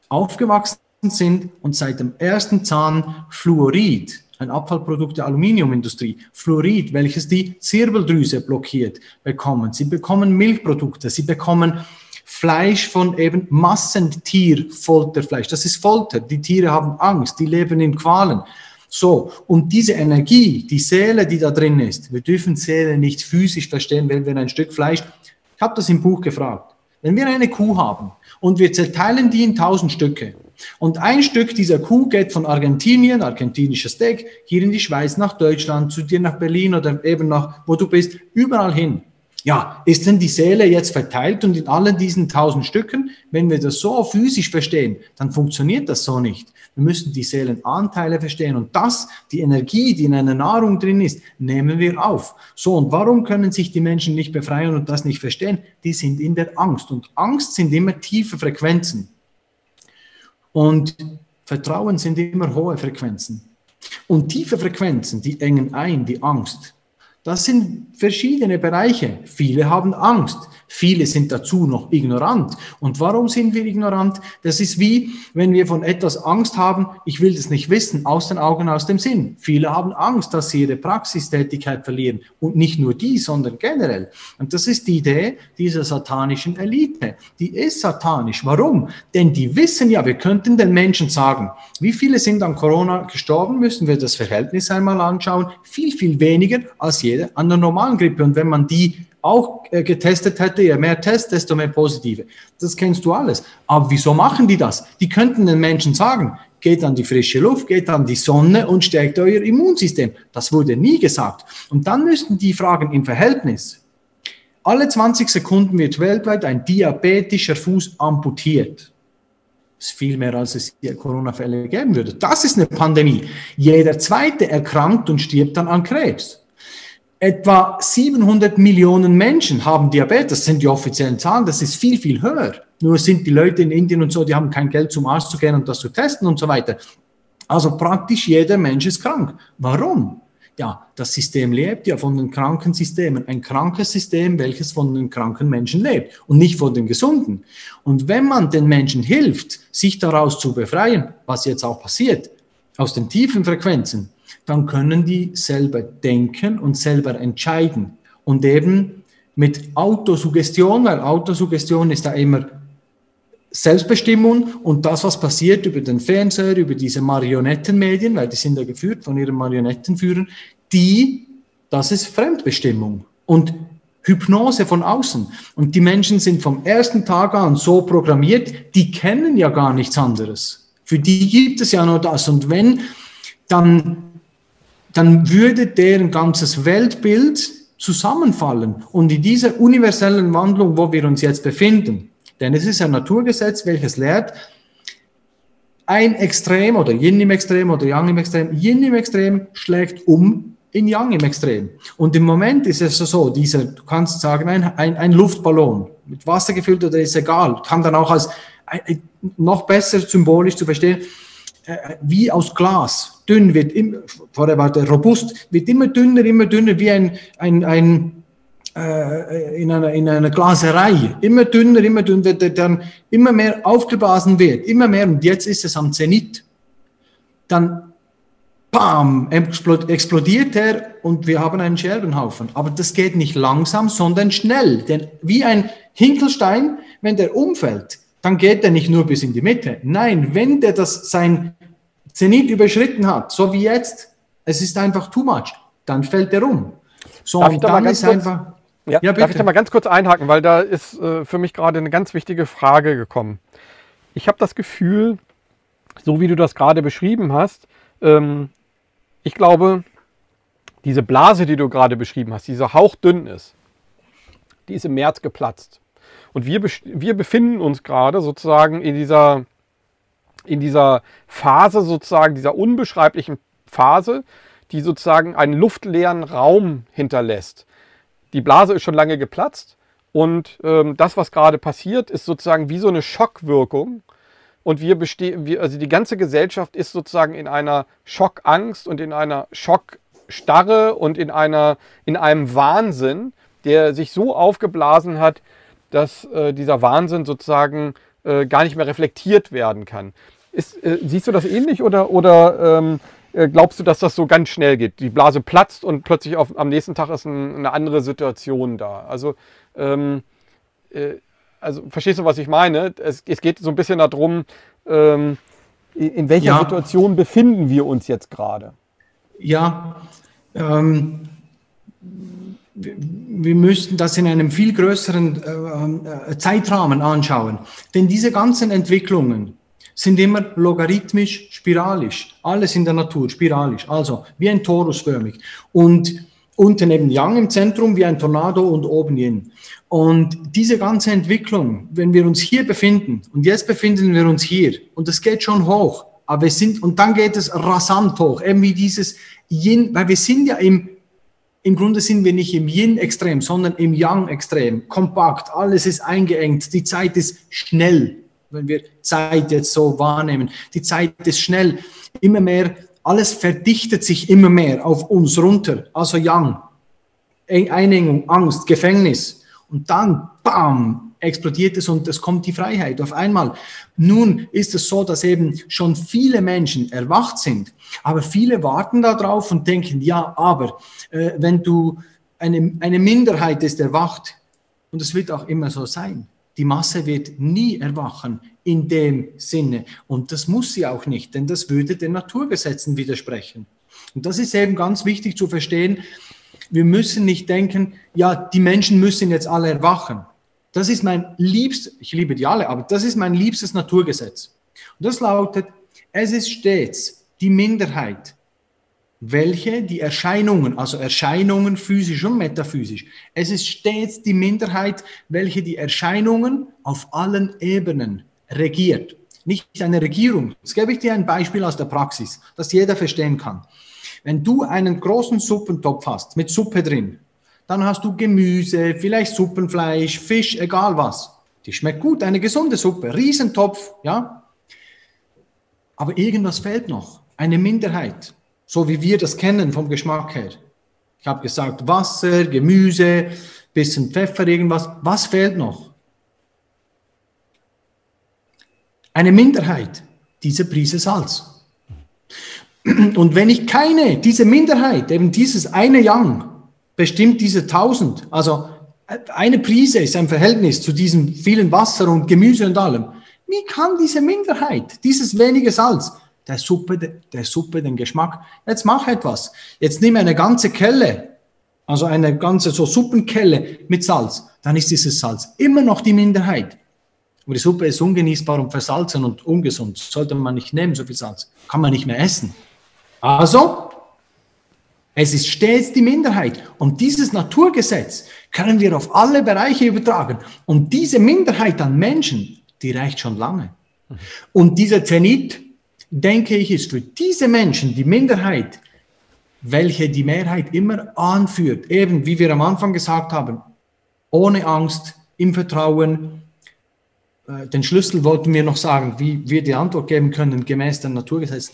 aufgewachsen sind und seit dem ersten Zahn Fluorid, ein Abfallprodukt der Aluminiumindustrie, Fluorid, welches die Zirbeldrüse blockiert, bekommen. Sie bekommen Milchprodukte, sie bekommen Fleisch von eben Massentierfolterfleisch. Das ist Folter. Die Tiere haben Angst, die leben in Qualen. So, und diese Energie, die Seele, die da drin ist, wir dürfen Seele nicht physisch verstehen, wenn wir ein Stück Fleisch, ich habe das im Buch gefragt, wenn wir eine Kuh haben und wir zerteilen die in tausend Stücke, und ein Stück dieser Kuh geht von Argentinien, argentinisches Steak, hier in die Schweiz, nach Deutschland, zu dir nach Berlin oder eben nach, wo du bist, überall hin. Ja, ist denn die Seele jetzt verteilt und in allen diesen tausend Stücken? Wenn wir das so physisch verstehen, dann funktioniert das so nicht. Wir müssen die Seelenanteile verstehen und das, die Energie, die in einer Nahrung drin ist, nehmen wir auf. So, und warum können sich die Menschen nicht befreien und das nicht verstehen? Die sind in der Angst und Angst sind immer tiefe Frequenzen. Und Vertrauen sind immer hohe Frequenzen. Und tiefe Frequenzen, die engen ein, die Angst. Das sind verschiedene Bereiche. Viele haben Angst. Viele sind dazu noch ignorant. Und warum sind wir ignorant? Das ist wie, wenn wir von etwas Angst haben, ich will das nicht wissen, aus den Augen, aus dem Sinn. Viele haben Angst, dass sie ihre Praxistätigkeit verlieren. Und nicht nur die, sondern generell. Und das ist die Idee dieser satanischen Elite. Die ist satanisch. Warum? Denn die wissen ja, wir könnten den Menschen sagen, wie viele sind an Corona gestorben, müssen wir das Verhältnis einmal anschauen. Viel, viel weniger als jede an der normalen Grippe. Und wenn man die auch äh, getestet hätte, je mehr Tests, desto mehr positive. Das kennst du alles. Aber wieso machen die das? Die könnten den Menschen sagen, geht an die frische Luft, geht an die Sonne und stärkt euer Immunsystem. Das wurde nie gesagt. Und dann müssten die fragen im Verhältnis. Alle 20 Sekunden wird weltweit ein diabetischer Fuß amputiert. Das ist viel mehr, als es hier Corona-Fälle geben würde. Das ist eine Pandemie. Jeder Zweite erkrankt und stirbt dann an Krebs. Etwa 700 Millionen Menschen haben Diabetes, das sind die offiziellen Zahlen, das ist viel, viel höher. Nur sind die Leute in Indien und so, die haben kein Geld zum Arzt zu gehen und das zu testen und so weiter. Also praktisch jeder Mensch ist krank. Warum? Ja, das System lebt ja von den kranken Systemen. Ein krankes System, welches von den kranken Menschen lebt und nicht von den gesunden. Und wenn man den Menschen hilft, sich daraus zu befreien, was jetzt auch passiert, aus den tiefen Frequenzen, dann können die selber denken und selber entscheiden. Und eben mit Autosuggestion, weil Autosuggestion ist da immer Selbstbestimmung und das, was passiert über den Fernseher, über diese Marionettenmedien, weil die sind ja geführt von ihren Marionettenführern, die, das ist Fremdbestimmung und Hypnose von außen. Und die Menschen sind vom ersten Tag an so programmiert, die kennen ja gar nichts anderes. Für die gibt es ja nur das. Und wenn dann dann würde deren ganzes Weltbild zusammenfallen. Und in dieser universellen Wandlung, wo wir uns jetzt befinden, denn es ist ein Naturgesetz, welches lehrt, ein Extrem oder Yin im Extrem oder Yang im Extrem, Yin im Extrem schlägt um in Yang im Extrem. Und im Moment ist es so, dieser, du kannst sagen, ein, ein, ein Luftballon mit Wasser gefüllt oder ist egal, kann dann auch als noch besser symbolisch zu verstehen, wie aus Glas, dünn wird, immer, vorher war der robust, wird immer dünner, immer dünner, wie ein, ein, ein äh, in, einer, in einer Glaserei, immer dünner, immer dünner, der dann immer mehr aufgeblasen wird, immer mehr, und jetzt ist es am Zenit. Dann, bam, explodiert er und wir haben einen Scherbenhaufen. Aber das geht nicht langsam, sondern schnell, denn wie ein Hinkelstein, wenn der umfällt, dann geht er nicht nur bis in die Mitte. Nein, wenn der das sein Zenit überschritten hat, so wie jetzt, es ist einfach too much, dann fällt er um. So, darf und dann ist kurz, einfach. Ja, ja darf ich da mal ganz kurz einhaken, weil da ist äh, für mich gerade eine ganz wichtige Frage gekommen. Ich habe das Gefühl, so wie du das gerade beschrieben hast, ähm, ich glaube, diese Blase, die du gerade beschrieben hast, diese hauchdünn ist, die ist im März geplatzt. Und wir, wir befinden uns gerade sozusagen in dieser, in dieser Phase, sozusagen dieser unbeschreiblichen Phase, die sozusagen einen luftleeren Raum hinterlässt. Die Blase ist schon lange geplatzt und ähm, das, was gerade passiert, ist sozusagen wie so eine Schockwirkung. Und wir bestehen, also die ganze Gesellschaft ist sozusagen in einer Schockangst und in einer Schockstarre und in einer, in einem Wahnsinn, der sich so aufgeblasen hat, dass äh, dieser Wahnsinn sozusagen äh, gar nicht mehr reflektiert werden kann. Ist, äh, siehst du das ähnlich oder, oder ähm, äh, glaubst du, dass das so ganz schnell geht? Die Blase platzt und plötzlich auf, am nächsten Tag ist ein, eine andere Situation da. Also, ähm, äh, also verstehst du, was ich meine? Es, es geht so ein bisschen darum, ähm, in welcher ja. Situation befinden wir uns jetzt gerade? Ja, ähm, wir müssten das in einem viel größeren äh, äh, Zeitrahmen anschauen. Denn diese ganzen Entwicklungen sind immer logarithmisch, spiralisch. Alles in der Natur, spiralisch. Also wie ein Torusförmig. Und unten eben Yang im Zentrum wie ein Tornado und oben Yin. Und diese ganze Entwicklung, wenn wir uns hier befinden, und jetzt befinden wir uns hier, und es geht schon hoch, aber wir sind, und dann geht es rasant hoch, eben wie dieses Yin, weil wir sind ja im im Grunde sind wir nicht im Yin-Extrem, sondern im Yang-Extrem. Kompakt, alles ist eingeengt, die Zeit ist schnell, wenn wir Zeit jetzt so wahrnehmen. Die Zeit ist schnell, immer mehr, alles verdichtet sich immer mehr auf uns runter. Also Yang, Einengung, Angst, Gefängnis. Und dann, bam, explodiert es und es kommt die Freiheit auf einmal. Nun ist es so, dass eben schon viele Menschen erwacht sind, aber viele warten darauf und denken, ja, aber äh, wenn du eine, eine Minderheit ist erwacht, und es wird auch immer so sein, die Masse wird nie erwachen in dem Sinne. Und das muss sie auch nicht, denn das würde den Naturgesetzen widersprechen. Und das ist eben ganz wichtig zu verstehen. Wir müssen nicht denken, ja, die Menschen müssen jetzt alle erwachen. Das ist mein liebstes, ich liebe die alle, aber das ist mein liebstes Naturgesetz. Und das lautet, es ist stets die Minderheit, welche die Erscheinungen, also Erscheinungen physisch und metaphysisch, es ist stets die Minderheit, welche die Erscheinungen auf allen Ebenen regiert. nicht eine Regierung. Jetzt gebe ich dir ein Beispiel aus der Praxis, das jeder verstehen kann. Wenn du einen großen Suppentopf hast mit Suppe drin, dann hast du Gemüse, vielleicht Suppenfleisch, Fisch, egal was. Die schmeckt gut, eine gesunde Suppe, Riesentopf, ja. Aber irgendwas fehlt noch, eine Minderheit, so wie wir das kennen vom Geschmack her. Ich habe gesagt, Wasser, Gemüse, bisschen Pfeffer, irgendwas. Was fehlt noch? Eine Minderheit, diese Prise Salz. Und wenn ich keine, diese Minderheit, eben dieses eine Yang, bestimmt diese 1000, also eine Prise ist ein Verhältnis zu diesem vielen Wasser und Gemüse und allem. Wie kann diese Minderheit, dieses wenige Salz, der Suppe, der Suppe den Geschmack. Jetzt mach etwas. Jetzt nimm eine ganze Kelle, also eine ganze so Suppenkelle mit Salz. Dann ist dieses Salz immer noch die Minderheit. Aber die Suppe ist ungenießbar und versalzen und ungesund. Sollte man nicht nehmen, so viel Salz. Kann man nicht mehr essen. Also, es ist stets die Minderheit. Und dieses Naturgesetz können wir auf alle Bereiche übertragen. Und diese Minderheit an Menschen, die reicht schon lange. Und dieser Zenit, denke ich, ist für diese Menschen, die Minderheit, welche die Mehrheit immer anführt, eben wie wir am Anfang gesagt haben, ohne Angst, im Vertrauen. Äh, den Schlüssel wollten wir noch sagen, wie wir die Antwort geben können, gemäß der Naturgesetz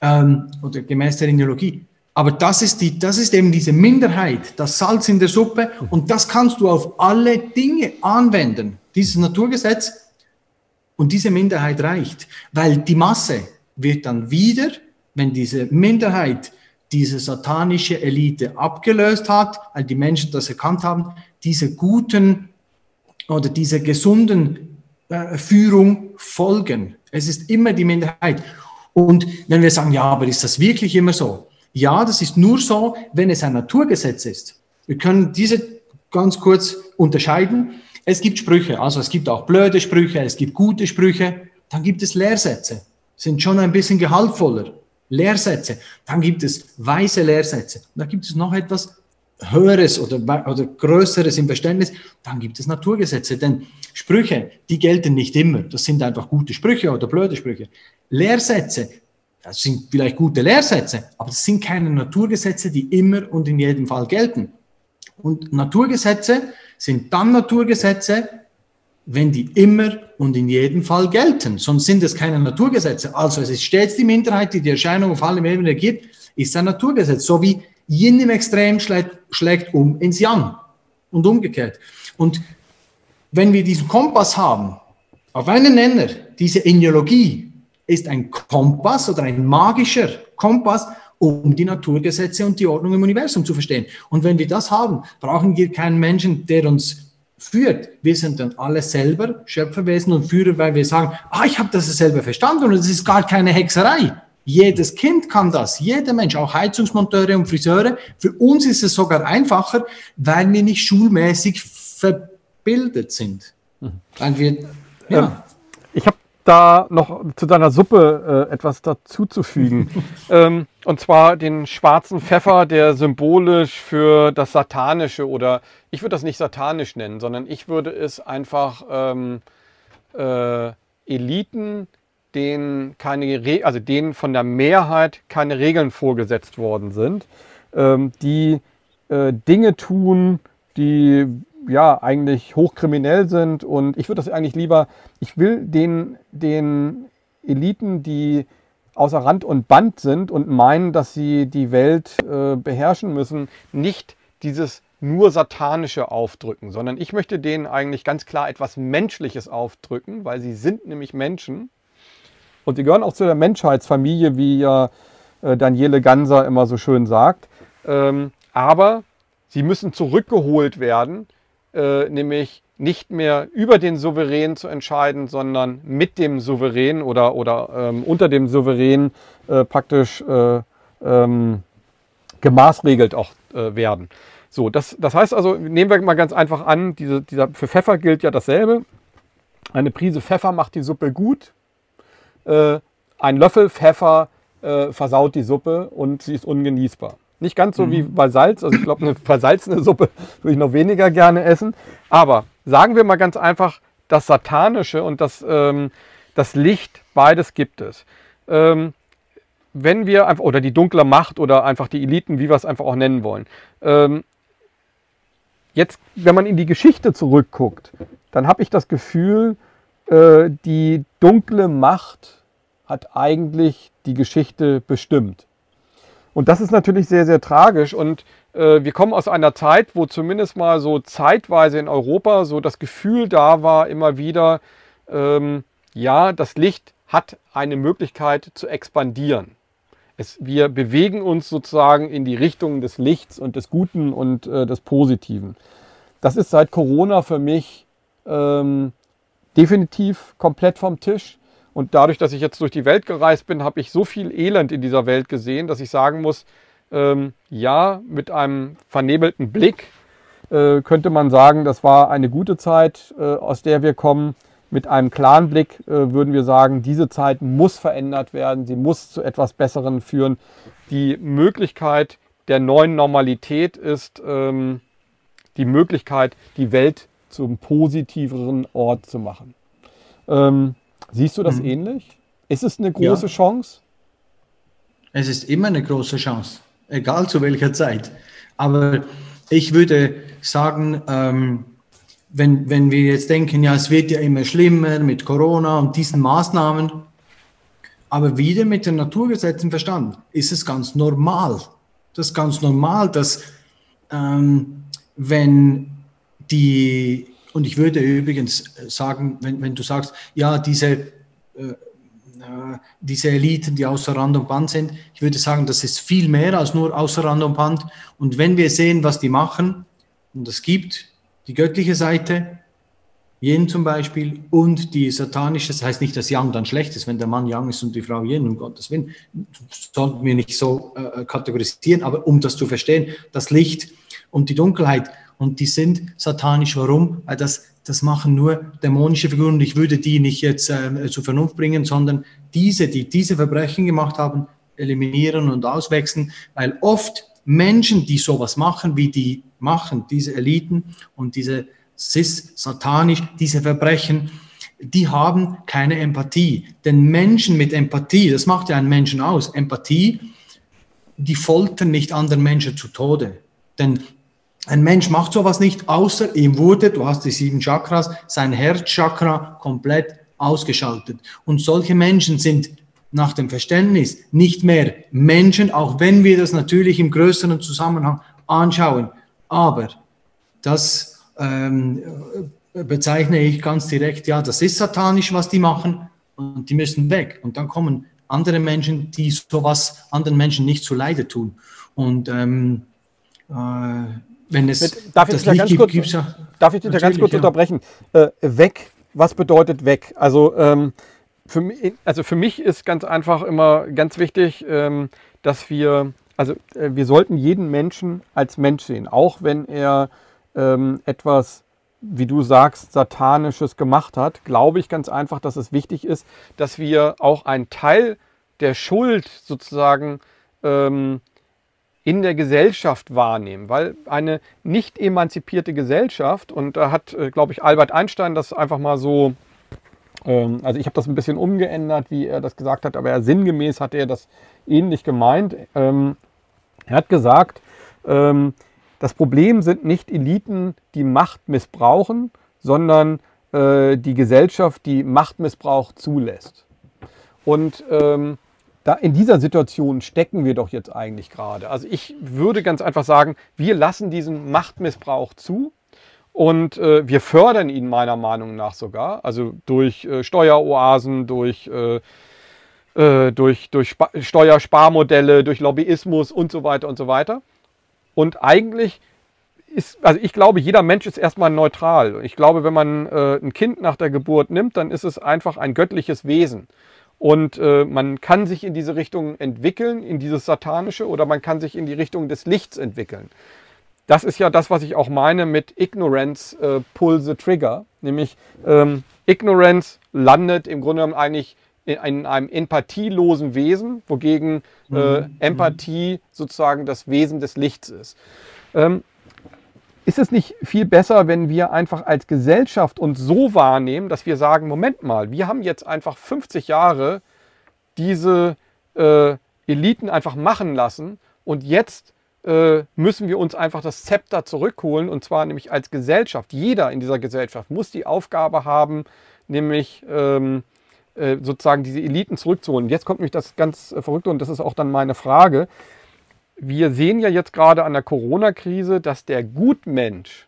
ähm, oder gemäß der Ideologie. Aber das ist, die, das ist eben diese Minderheit, das Salz in der Suppe und das kannst du auf alle Dinge anwenden, dieses Naturgesetz. Und diese Minderheit reicht, weil die Masse, wird dann wieder, wenn diese Minderheit diese satanische Elite abgelöst hat, weil die Menschen das erkannt haben, diese guten oder diese gesunden äh, Führung folgen. Es ist immer die Minderheit. Und wenn wir sagen, ja, aber ist das wirklich immer so? Ja, das ist nur so, wenn es ein Naturgesetz ist. Wir können diese ganz kurz unterscheiden. Es gibt Sprüche, also es gibt auch blöde Sprüche, es gibt gute Sprüche, dann gibt es Lehrsätze sind schon ein bisschen gehaltvoller. Lehrsätze. Dann gibt es weise Lehrsätze. Dann gibt es noch etwas Höheres oder, oder Größeres im Verständnis. Dann gibt es Naturgesetze. Denn Sprüche, die gelten nicht immer. Das sind einfach gute Sprüche oder blöde Sprüche. Lehrsätze, das sind vielleicht gute Lehrsätze, aber das sind keine Naturgesetze, die immer und in jedem Fall gelten. Und Naturgesetze sind dann Naturgesetze, wenn die immer und in jedem Fall gelten. Sonst sind es keine Naturgesetze. Also es ist stets die Minderheit, die die Erscheinung auf allem Ebenen regiert, ist ein Naturgesetz. So wie Yin im Extrem schlägt, schlägt um ins Yang und umgekehrt. Und wenn wir diesen Kompass haben, auf einen Nenner, diese Ideologie ist ein Kompass oder ein magischer Kompass, um die Naturgesetze und die Ordnung im Universum zu verstehen. Und wenn wir das haben, brauchen wir keinen Menschen, der uns führt. Wir sind dann alle selber Schöpferwesen und Führer, weil wir sagen, ah, ich habe das selber verstanden und es ist gar keine Hexerei. Jedes Kind kann das, jeder Mensch, auch Heizungsmonteure und Friseure. Für uns ist es sogar einfacher, weil wir nicht schulmäßig verbildet sind. Mhm. Weil wir, ja. Ähm, ich habe da noch zu deiner Suppe äh, etwas dazuzufügen. (laughs) ähm, und zwar den schwarzen Pfeffer, der symbolisch für das Satanische oder ich würde das nicht satanisch nennen, sondern ich würde es einfach ähm, äh, Eliten, denen keine Re also denen von der Mehrheit keine Regeln vorgesetzt worden sind, ähm, die äh, Dinge tun, die ja eigentlich hochkriminell sind und ich würde das eigentlich lieber, ich will den, den Eliten, die außer Rand und Band sind und meinen, dass sie die Welt äh, beherrschen müssen, nicht dieses nur satanische aufdrücken, sondern ich möchte denen eigentlich ganz klar etwas Menschliches aufdrücken, weil sie sind nämlich Menschen und sie gehören auch zu der Menschheitsfamilie, wie ja äh, Daniele Ganser immer so schön sagt. Ähm, aber sie müssen zurückgeholt werden äh, nämlich nicht mehr über den Souverän zu entscheiden, sondern mit dem Souverän oder, oder ähm, unter dem Souverän äh, praktisch äh, ähm, gemaßregelt auch äh, werden. So, das, das heißt also, nehmen wir mal ganz einfach an, diese, dieser, für Pfeffer gilt ja dasselbe. Eine Prise Pfeffer macht die Suppe gut. Äh, ein Löffel Pfeffer versaut die Suppe und sie ist ungenießbar. Nicht ganz so mhm. wie bei Salz. Also ich glaube, eine (laughs) versalzene Suppe würde ich noch weniger gerne essen. Aber sagen wir mal ganz einfach, das Satanische und das, ähm, das Licht, beides gibt es. Ähm, wenn wir einfach, oder die dunkle Macht oder einfach die Eliten, wie wir es einfach auch nennen wollen. Ähm, jetzt, wenn man in die Geschichte zurückguckt, dann habe ich das Gefühl, äh, die dunkle Macht hat eigentlich die Geschichte bestimmt. Und das ist natürlich sehr, sehr tragisch. Und äh, wir kommen aus einer Zeit, wo zumindest mal so zeitweise in Europa so das Gefühl da war, immer wieder, ähm, ja, das Licht hat eine Möglichkeit zu expandieren. Es, wir bewegen uns sozusagen in die Richtung des Lichts und des Guten und äh, des Positiven. Das ist seit Corona für mich ähm, definitiv komplett vom Tisch. Und dadurch, dass ich jetzt durch die Welt gereist bin, habe ich so viel Elend in dieser Welt gesehen, dass ich sagen muss, ähm, ja, mit einem vernebelten Blick äh, könnte man sagen, das war eine gute Zeit, äh, aus der wir kommen. Mit einem klaren Blick äh, würden wir sagen, diese Zeit muss verändert werden, sie muss zu etwas Besseren führen. Die Möglichkeit der neuen Normalität ist ähm, die Möglichkeit, die Welt zum positiveren Ort zu machen. Ähm, siehst du das mhm. ähnlich? Ist es eine große ja. Chance? Es ist immer eine große Chance, egal zu welcher Zeit. Aber ich würde sagen, ähm, wenn, wenn wir jetzt denken, ja, es wird ja immer schlimmer mit Corona und diesen Maßnahmen, aber wieder mit den Naturgesetzen verstanden, ist es ganz normal. Das ist ganz normal, dass ähm, wenn die, und ich würde übrigens sagen, wenn, wenn du sagst, ja, diese, äh, äh, diese Eliten, die außer Rand und Band sind, ich würde sagen, das ist viel mehr als nur außer Rand und Band. Und wenn wir sehen, was die machen, und es gibt die göttliche Seite, Yin zum Beispiel, und die satanische, das heißt nicht, dass Yang dann schlecht ist, wenn der Mann Yang ist und die Frau Yin, um Gottes Willen, sollten wir nicht so äh, kategorisieren, aber um das zu verstehen, das Licht und die Dunkelheit, und die sind satanisch. Warum? Weil das, das machen nur dämonische Figuren und ich würde die nicht jetzt äh, zur Vernunft bringen, sondern diese, die diese Verbrechen gemacht haben, eliminieren und auswechseln, weil oft Menschen, die sowas machen, wie die machen, diese Eliten und diese cis, satanisch, diese Verbrechen, die haben keine Empathie. Denn Menschen mit Empathie, das macht ja einen Menschen aus, Empathie, die foltern nicht anderen Menschen zu Tode. Denn ein Mensch macht sowas nicht, außer ihm wurde, du hast die sieben Chakras, sein Herzchakra komplett ausgeschaltet. Und solche Menschen sind nach dem Verständnis nicht mehr Menschen, auch wenn wir das natürlich im größeren Zusammenhang anschauen. Aber das ähm, bezeichne ich ganz direkt, ja, das ist satanisch, was die machen und die müssen weg. Und dann kommen andere Menschen, die sowas anderen Menschen nicht zu Leide tun. Und ähm, äh, wenn es Mit, darf, ich ganz kurz, gibt, ja, darf ich dich da ganz kurz ja. unterbrechen? Äh, weg, was bedeutet weg? Also, ähm, für, mich, also für mich ist ganz einfach immer ganz wichtig, ähm, dass wir, also äh, wir sollten jeden Menschen als Mensch sehen, auch wenn er ähm, etwas, wie du sagst, satanisches gemacht hat, glaube ich ganz einfach, dass es wichtig ist, dass wir auch einen Teil der Schuld sozusagen ähm, in der Gesellschaft wahrnehmen, weil eine nicht emanzipierte Gesellschaft, und da hat, äh, glaube ich, Albert Einstein das einfach mal so, ähm, also ich habe das ein bisschen umgeändert, wie er das gesagt hat, aber er sinngemäß hat er das ähnlich gemeint. Ähm, er hat gesagt, ähm, das Problem sind nicht Eliten, die Macht missbrauchen, sondern äh, die Gesellschaft, die Machtmissbrauch zulässt. Und da in dieser Situation stecken wir doch jetzt eigentlich gerade. Also ich würde ganz einfach sagen, wir lassen diesen Machtmissbrauch zu und äh, wir fördern ihn meiner Meinung nach sogar, also durch äh, Steueroasen, durch, äh, äh durch, durch Sp Steuersparmodelle, durch Lobbyismus und so weiter und so weiter. Und eigentlich ist, also ich glaube, jeder Mensch ist erstmal neutral. Ich glaube, wenn man äh, ein Kind nach der Geburt nimmt, dann ist es einfach ein göttliches Wesen. Und äh, man kann sich in diese Richtung entwickeln, in dieses Satanische, oder man kann sich in die Richtung des Lichts entwickeln. Das ist ja das, was ich auch meine mit Ignorance äh, pull the trigger. Nämlich ähm, Ignorance landet im Grunde genommen eigentlich in, in einem empathielosen Wesen, wogegen äh, mhm. Empathie sozusagen das Wesen des Lichts ist. Ähm, ist es nicht viel besser, wenn wir einfach als Gesellschaft uns so wahrnehmen, dass wir sagen, Moment mal, wir haben jetzt einfach 50 Jahre diese äh, Eliten einfach machen lassen und jetzt äh, müssen wir uns einfach das Zepter zurückholen und zwar nämlich als Gesellschaft. Jeder in dieser Gesellschaft muss die Aufgabe haben, nämlich ähm, äh, sozusagen diese Eliten zurückzuholen. Jetzt kommt nämlich das ganz äh, Verrückte und das ist auch dann meine Frage. Wir sehen ja jetzt gerade an der Corona-Krise, dass der Gutmensch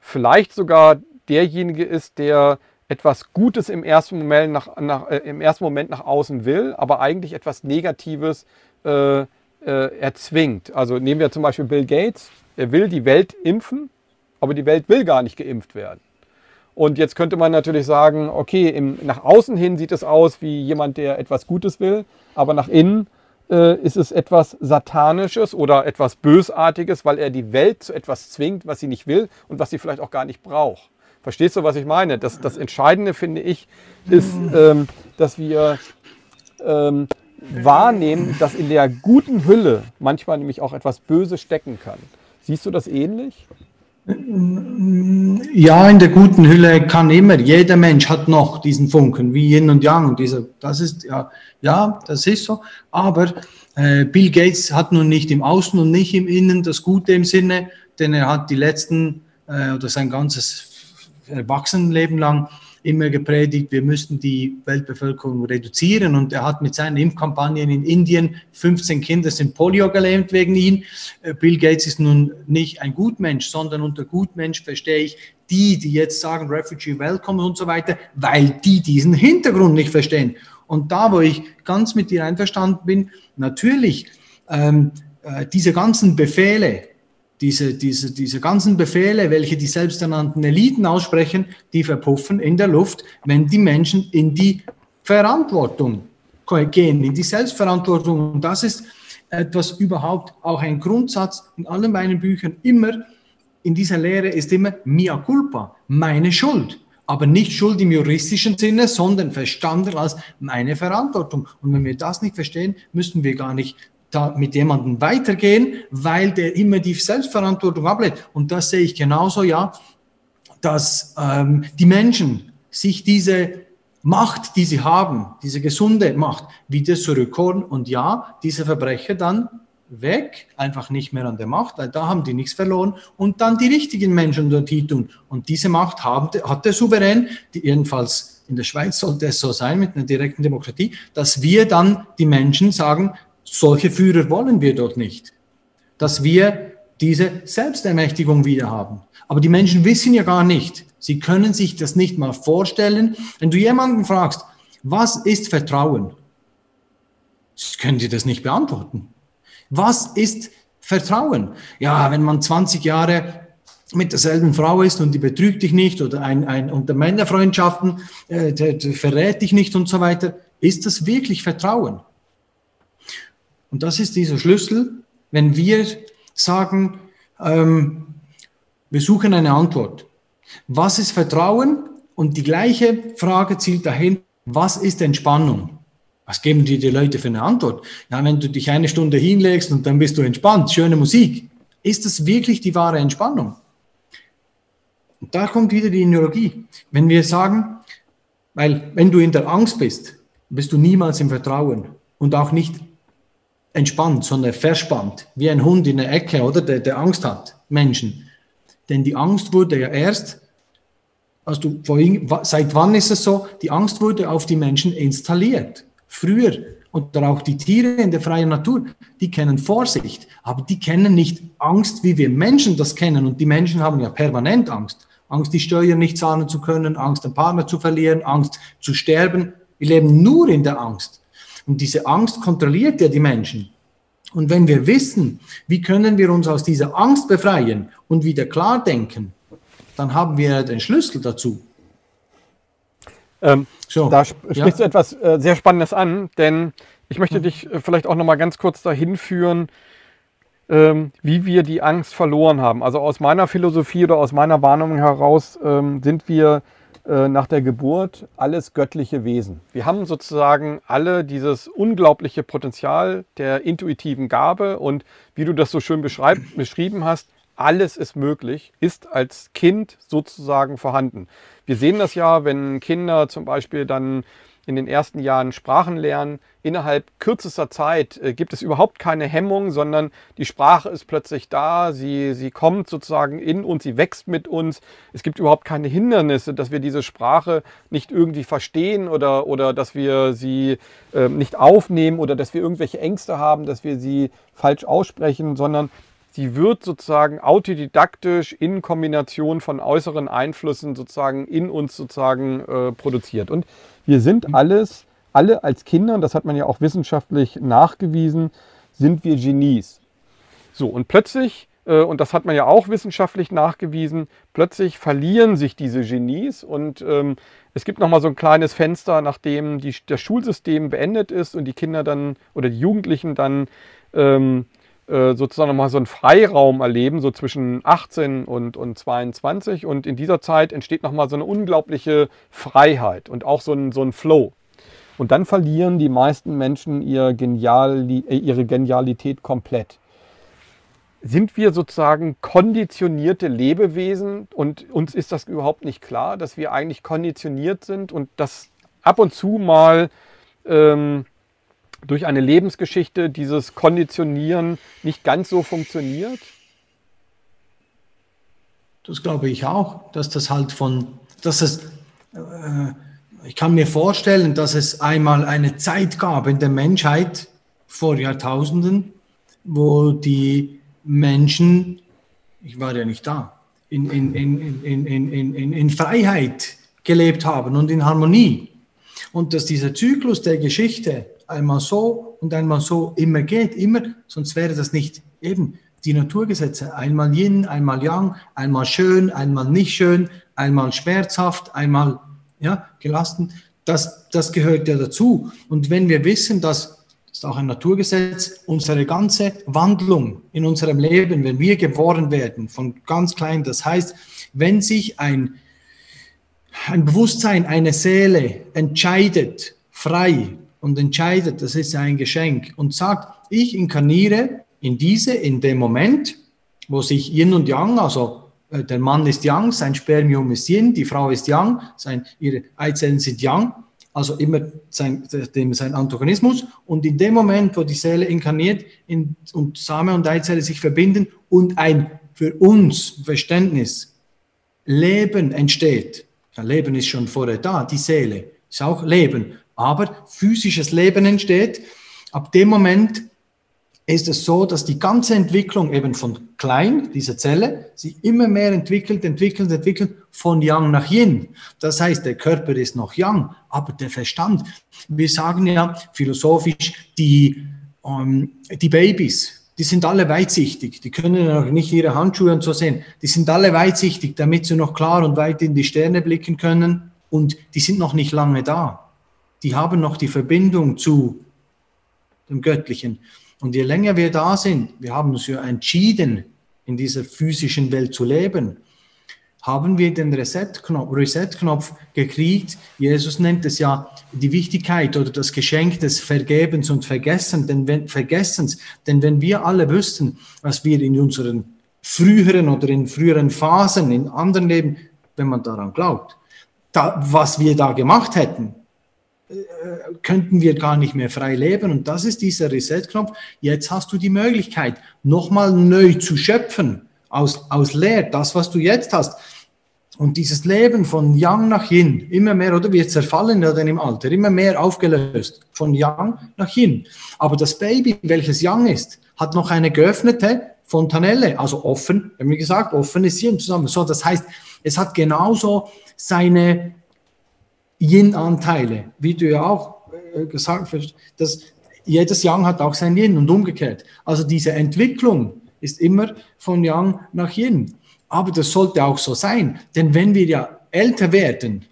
vielleicht sogar derjenige ist, der etwas Gutes im ersten Moment nach, nach äh, im ersten Moment nach außen will, aber eigentlich etwas Negatives äh, äh, erzwingt. Also nehmen wir zum Beispiel Bill Gates, er will die Welt impfen, aber die Welt will gar nicht geimpft werden. Und jetzt könnte man natürlich sagen, okay, im, nach außen hin sieht es aus wie jemand, der etwas Gutes will, aber nach innen äh, ist es etwas Satanisches oder etwas Bösartiges, weil er die Welt zu etwas zwingt, was sie nicht will und was sie vielleicht auch gar nicht braucht. Verstehst du, was ich meine? Das, das Entscheidende, finde ich, ist, ähm, dass wir ähm, wahrnehmen, dass in der guten Hülle manchmal nämlich auch etwas Böses stecken kann. Siehst du das ähnlich? Ja, in der guten Hülle kann immer, jeder Mensch hat noch diesen Funken, wie Yin und Yang. Und dieser, das ist, ja, ja, das ist so. Aber äh, Bill Gates hat nun nicht im Außen und nicht im Innen das Gute im Sinne, denn er hat die letzten äh, oder sein ganzes Erwachsenenleben lang immer gepredigt, wir müssten die Weltbevölkerung reduzieren. Und er hat mit seinen Impfkampagnen in Indien 15 Kinder sind Polio gelähmt wegen ihn. Äh, Bill Gates ist nun nicht ein Gutmensch, sondern unter Gutmensch verstehe ich die, die jetzt sagen Refugee Welcome und so weiter, weil die diesen Hintergrund nicht verstehen. Und da, wo ich ganz mit dir einverstanden bin, natürlich ähm, äh, diese ganzen Befehle, diese, diese, diese ganzen Befehle, welche die selbsternannten Eliten aussprechen, die verpuffen in der Luft, wenn die Menschen in die Verantwortung gehen, in die Selbstverantwortung. Und das ist etwas überhaupt auch ein Grundsatz in allen meinen Büchern. Immer in dieser Lehre ist immer mia culpa, meine Schuld. Aber nicht Schuld im juristischen Sinne, sondern verstanden als meine Verantwortung. Und wenn wir das nicht verstehen, müssen wir gar nicht da mit jemandem weitergehen, weil der immer die Selbstverantwortung ablehnt. Und das sehe ich genauso, ja, dass ähm, die Menschen sich diese Macht, die sie haben, diese gesunde Macht, wieder zurückholen und ja, diese Verbrecher dann weg, einfach nicht mehr an der Macht, weil da haben die nichts verloren und dann die richtigen Menschen dort hin tun. Und diese Macht haben, hat der Souverän, die, jedenfalls in der Schweiz sollte es so sein mit einer direkten Demokratie, dass wir dann die Menschen sagen, solche Führer wollen wir doch nicht, dass wir diese Selbstermächtigung wieder haben. Aber die Menschen wissen ja gar nicht, sie können sich das nicht mal vorstellen. Wenn du jemanden fragst, was ist Vertrauen? Können die das nicht beantworten. Was ist Vertrauen? Ja, wenn man 20 Jahre mit derselben Frau ist und die betrügt dich nicht oder ein, ein unter Männerfreundschaften, äh, der, der verrät dich nicht und so weiter, ist das wirklich Vertrauen? Und das ist dieser Schlüssel, wenn wir sagen, ähm, wir suchen eine Antwort. Was ist Vertrauen? Und die gleiche Frage zielt dahin, was ist Entspannung? Was geben dir die Leute für eine Antwort? Ja, wenn du dich eine Stunde hinlegst und dann bist du entspannt, schöne Musik. Ist das wirklich die wahre Entspannung? Und da kommt wieder die Neurologie. Wenn wir sagen, weil wenn du in der Angst bist, bist du niemals im Vertrauen und auch nicht entspannt, sondern verspannt, wie ein Hund in der Ecke, oder, der, der Angst hat, Menschen. Denn die Angst wurde ja erst, also du, vorhin, seit wann ist es so? Die Angst wurde auf die Menschen installiert. Früher. Und auch die Tiere in der freien Natur, die kennen Vorsicht, aber die kennen nicht Angst, wie wir Menschen das kennen. Und die Menschen haben ja permanent Angst. Angst, die Steuern nicht zahlen zu können, Angst, den Partner zu verlieren, Angst zu sterben. Wir leben nur in der Angst. Und diese Angst kontrolliert ja die Menschen. Und wenn wir wissen, wie können wir uns aus dieser Angst befreien und wieder klar denken, dann haben wir den Schlüssel dazu. Ähm, so, da sprichst ja. du etwas äh, sehr Spannendes an, denn ich möchte hm. dich äh, vielleicht auch noch mal ganz kurz dahin führen, ähm, wie wir die Angst verloren haben. Also aus meiner Philosophie oder aus meiner Warnung heraus ähm, sind wir äh, nach der Geburt alles göttliche Wesen. Wir haben sozusagen alle dieses unglaubliche Potenzial der intuitiven Gabe und wie du das so schön beschrieben hast, alles ist möglich, ist als Kind sozusagen vorhanden. Wir sehen das ja, wenn Kinder zum Beispiel dann in den ersten Jahren Sprachen lernen. Innerhalb kürzester Zeit äh, gibt es überhaupt keine Hemmung, sondern die Sprache ist plötzlich da, sie, sie kommt sozusagen in uns, sie wächst mit uns. Es gibt überhaupt keine Hindernisse, dass wir diese Sprache nicht irgendwie verstehen oder, oder dass wir sie äh, nicht aufnehmen oder dass wir irgendwelche Ängste haben, dass wir sie falsch aussprechen, sondern sie wird sozusagen autodidaktisch in Kombination von äußeren Einflüssen sozusagen in uns sozusagen äh, produziert. Und wir sind alles, alle als Kinder, das hat man ja auch wissenschaftlich nachgewiesen, sind wir Genies. So, und plötzlich, äh, und das hat man ja auch wissenschaftlich nachgewiesen, plötzlich verlieren sich diese Genies und ähm, es gibt nochmal so ein kleines Fenster, nachdem die, das Schulsystem beendet ist und die Kinder dann oder die Jugendlichen dann ähm, äh, sozusagen nochmal so einen Freiraum erleben, so zwischen 18 und, und 22. Und in dieser Zeit entsteht nochmal so eine unglaubliche Freiheit und auch so ein, so ein Flow. Und dann verlieren die meisten Menschen ihr Geniali äh, ihre Genialität komplett. Sind wir sozusagen konditionierte Lebewesen und uns ist das überhaupt nicht klar, dass wir eigentlich konditioniert sind und dass ab und zu mal ähm, durch eine Lebensgeschichte dieses Konditionieren nicht ganz so funktioniert? Das glaube ich auch, dass das halt von, dass es, äh, ich kann mir vorstellen, dass es einmal eine Zeit gab in der Menschheit vor Jahrtausenden, wo die Menschen, ich war ja nicht da, in, in, in, in, in, in, in Freiheit gelebt haben und in Harmonie. Und dass dieser Zyklus der Geschichte einmal so und einmal so immer geht, immer, sonst wäre das nicht eben die Naturgesetze. Einmal Yin, einmal Yang, einmal schön, einmal nicht schön, einmal schmerzhaft, einmal ja, gelassen. Das, das gehört ja dazu. Und wenn wir wissen, dass das ist auch ein Naturgesetz, unsere ganze Wandlung in unserem Leben, wenn wir geboren werden, von ganz klein, das heißt, wenn sich ein, ein Bewusstsein, eine Seele entscheidet, frei und entscheidet, das ist ein Geschenk. Und sagt, ich inkarniere in diese, in dem Moment, wo sich Yin und Yang, also äh, der Mann ist Yang, sein Spermium ist Yin, die Frau ist Yang, sein, ihre Eizellen sind Yang, also immer sein, dem, sein Antagonismus. Und in dem Moment, wo die Seele inkarniert in, und Same und Eizelle sich verbinden und ein für uns Verständnis Leben entsteht, ja, Leben ist schon vorher da, die Seele ist auch Leben aber physisches Leben entsteht. Ab dem Moment ist es so, dass die ganze Entwicklung eben von klein, diese Zelle, sich immer mehr entwickelt, entwickelt, entwickelt, von Yang nach Yin. Das heißt, der Körper ist noch Yang, aber der Verstand, wir sagen ja philosophisch, die, ähm, die Babys, die sind alle weitsichtig, die können noch nicht ihre Handschuhe und so sehen, die sind alle weitsichtig, damit sie noch klar und weit in die Sterne blicken können und die sind noch nicht lange da die haben noch die Verbindung zu dem Göttlichen. Und je länger wir da sind, wir haben uns ja entschieden, in dieser physischen Welt zu leben, haben wir den Reset-Knopf Reset gekriegt. Jesus nennt es ja die Wichtigkeit oder das Geschenk des Vergebens und Vergessen, denn wenn, Vergessens. Denn wenn wir alle wüssten, was wir in unseren früheren oder in früheren Phasen, in anderen Leben, wenn man daran glaubt, da, was wir da gemacht hätten, könnten wir gar nicht mehr frei leben. Und das ist dieser Reset-Knopf. Jetzt hast du die Möglichkeit, nochmal neu zu schöpfen aus, aus Leer, das, was du jetzt hast. Und dieses Leben von Yang nach Yin, immer mehr, oder wir zerfallen ja dann im Alter, immer mehr aufgelöst, von Yang nach Yin. Aber das Baby, welches Yang ist, hat noch eine geöffnete Fontanelle, also offen, wir gesagt, offen ist Yin zusammen. So, das heißt, es hat genauso seine Yin-Anteile, wie du ja auch äh, gesagt hast, dass jedes Yang hat auch sein Yin und umgekehrt. Also diese Entwicklung ist immer von Yang nach Yin. Aber das sollte auch so sein, denn wenn wir ja älter werden,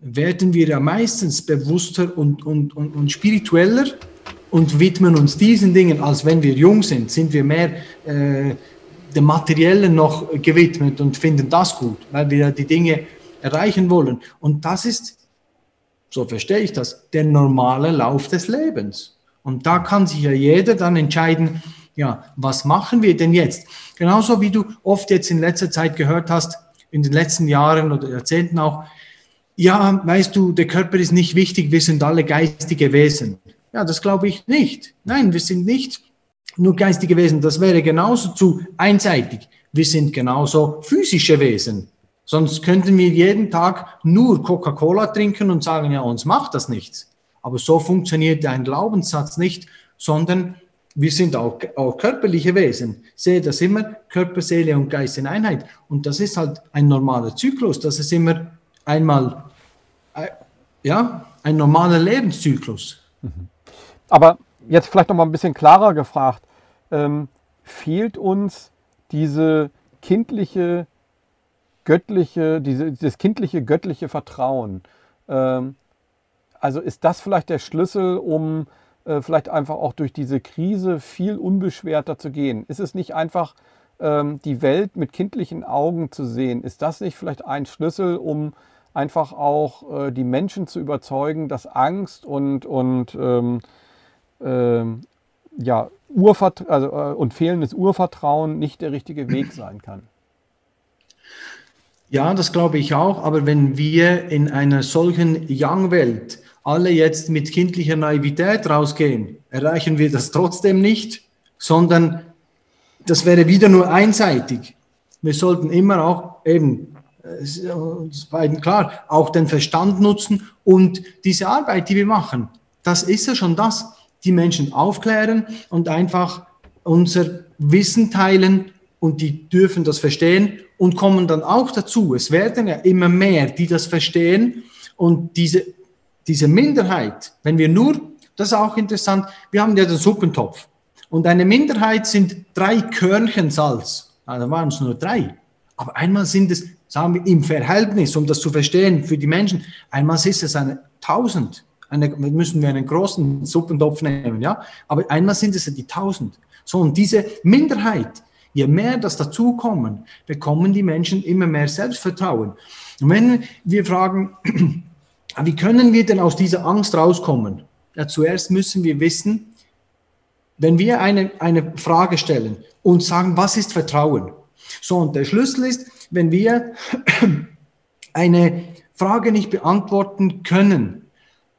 werden wir ja meistens bewusster und, und, und, und spiritueller und widmen uns diesen Dingen, als wenn wir jung sind, sind wir mehr äh, dem Materiellen noch gewidmet und finden das gut, weil wir ja die Dinge erreichen wollen. Und das ist, so verstehe ich das, der normale Lauf des Lebens. Und da kann sich ja jeder dann entscheiden, ja, was machen wir denn jetzt? Genauso wie du oft jetzt in letzter Zeit gehört hast, in den letzten Jahren oder Jahrzehnten auch, ja, weißt du, der Körper ist nicht wichtig, wir sind alle geistige Wesen. Ja, das glaube ich nicht. Nein, wir sind nicht nur geistige Wesen. Das wäre genauso zu einseitig. Wir sind genauso physische Wesen. Sonst könnten wir jeden Tag nur Coca-Cola trinken und sagen, ja, uns macht das nichts. Aber so funktioniert ein Glaubenssatz nicht, sondern wir sind auch, auch körperliche Wesen. Sehe das immer Körper, Seele und Geist in Einheit. Und das ist halt ein normaler Zyklus. Das ist immer einmal, äh, ja, ein normaler Lebenszyklus. Aber jetzt vielleicht noch mal ein bisschen klarer gefragt. Ähm, fehlt uns diese kindliche, göttliche, diese, dieses kindliche, göttliche Vertrauen? Ähm, also ist das vielleicht der Schlüssel, um äh, vielleicht einfach auch durch diese Krise viel unbeschwerter zu gehen? Ist es nicht einfach ähm, die Welt mit kindlichen Augen zu sehen? Ist das nicht vielleicht ein Schlüssel, um einfach auch äh, die Menschen zu überzeugen, dass Angst und, und, ähm, ähm, ja, Urvert also, äh, und fehlendes Urvertrauen nicht der richtige Weg sein kann? Ja, das glaube ich auch. Aber wenn wir in einer solchen Young-Welt alle jetzt mit kindlicher Naivität rausgehen, erreichen wir das trotzdem nicht, sondern das wäre wieder nur einseitig. Wir sollten immer auch eben, äh, uns beiden klar, auch den Verstand nutzen und diese Arbeit, die wir machen, das ist ja schon das, die Menschen aufklären und einfach unser Wissen teilen und die dürfen das verstehen und kommen dann auch dazu. Es werden ja immer mehr, die das verstehen und diese diese Minderheit, wenn wir nur, das ist auch interessant, wir haben ja den Suppentopf und eine Minderheit sind drei Körnchen Salz. Ja, da waren es nur drei. Aber einmal sind es, sagen wir, im Verhältnis, um das zu verstehen für die Menschen, einmal ist es eine tausend. Eine, müssen wir einen großen Suppentopf nehmen, ja. Aber einmal sind es die tausend. So, und diese Minderheit, je mehr das dazukommen, bekommen die Menschen immer mehr Selbstvertrauen. Und wenn wir fragen, (clears throat) wie können wir denn aus dieser Angst rauskommen? Ja, zuerst müssen wir wissen, wenn wir eine, eine Frage stellen und sagen, was ist Vertrauen? So, und der Schlüssel ist, wenn wir (clears throat) eine Frage nicht beantworten können,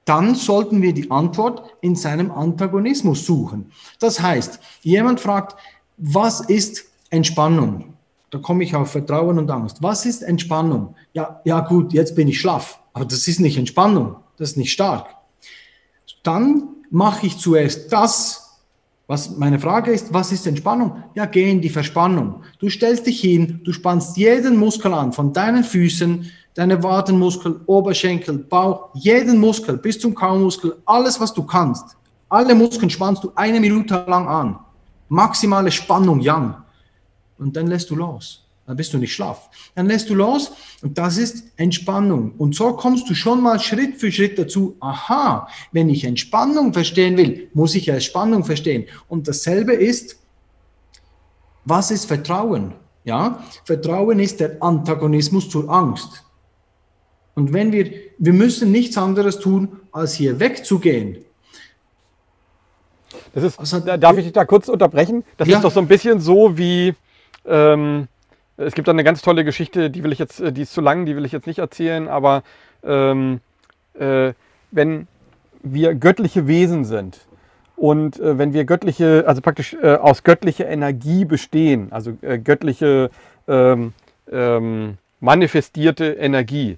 dann sollten wir die Antwort in seinem Antagonismus suchen. Das heißt, jemand fragt, was ist Entspannung? Da komme ich auf Vertrauen und Angst. Was ist Entspannung? Ja, ja gut, jetzt bin ich schlaff. Aber das ist nicht Entspannung, das ist nicht stark. Dann mache ich zuerst das, was meine Frage ist, was ist Entspannung? Ja, geh in die Verspannung. Du stellst dich hin, du spannst jeden Muskel an, von deinen Füßen, deine Wadenmuskel, Oberschenkel, Bauch, jeden Muskel bis zum Kaumuskel, alles, was du kannst. Alle Muskeln spannst du eine Minute lang an. Maximale Spannung, Yang. Und dann lässt du los dann bist du nicht schlaff. Dann lässt du los und das ist Entspannung. Und so kommst du schon mal Schritt für Schritt dazu, aha, wenn ich Entspannung verstehen will, muss ich ja Spannung verstehen. Und dasselbe ist, was ist Vertrauen? Ja, Vertrauen ist der Antagonismus zur Angst. Und wenn wir, wir müssen nichts anderes tun, als hier wegzugehen. Das ist, also, darf ich dich da kurz unterbrechen? Das ja. ist doch so ein bisschen so wie, ähm, es gibt da eine ganz tolle Geschichte, die will ich jetzt, äh, die ist zu lang, die will ich jetzt nicht erzählen, aber ähm, äh, wenn wir göttliche Wesen sind und äh, wenn wir göttliche, also praktisch äh, aus göttlicher Energie bestehen, also äh, göttliche ähm, ähm, manifestierte Energie,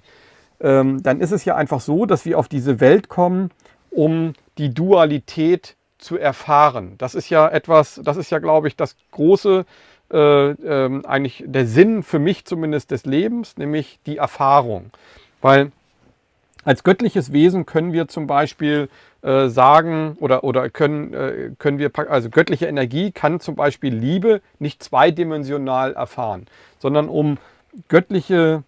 ähm, dann ist es ja einfach so, dass wir auf diese Welt kommen, um die Dualität zu erfahren. Das ist ja etwas, das ist ja, glaube ich, das große äh, äh, eigentlich der Sinn für mich zumindest des Lebens, nämlich die Erfahrung. Weil als göttliches Wesen können wir zum Beispiel äh, sagen oder, oder können, äh, können wir, also göttliche Energie kann zum Beispiel Liebe nicht zweidimensional erfahren, sondern um göttliche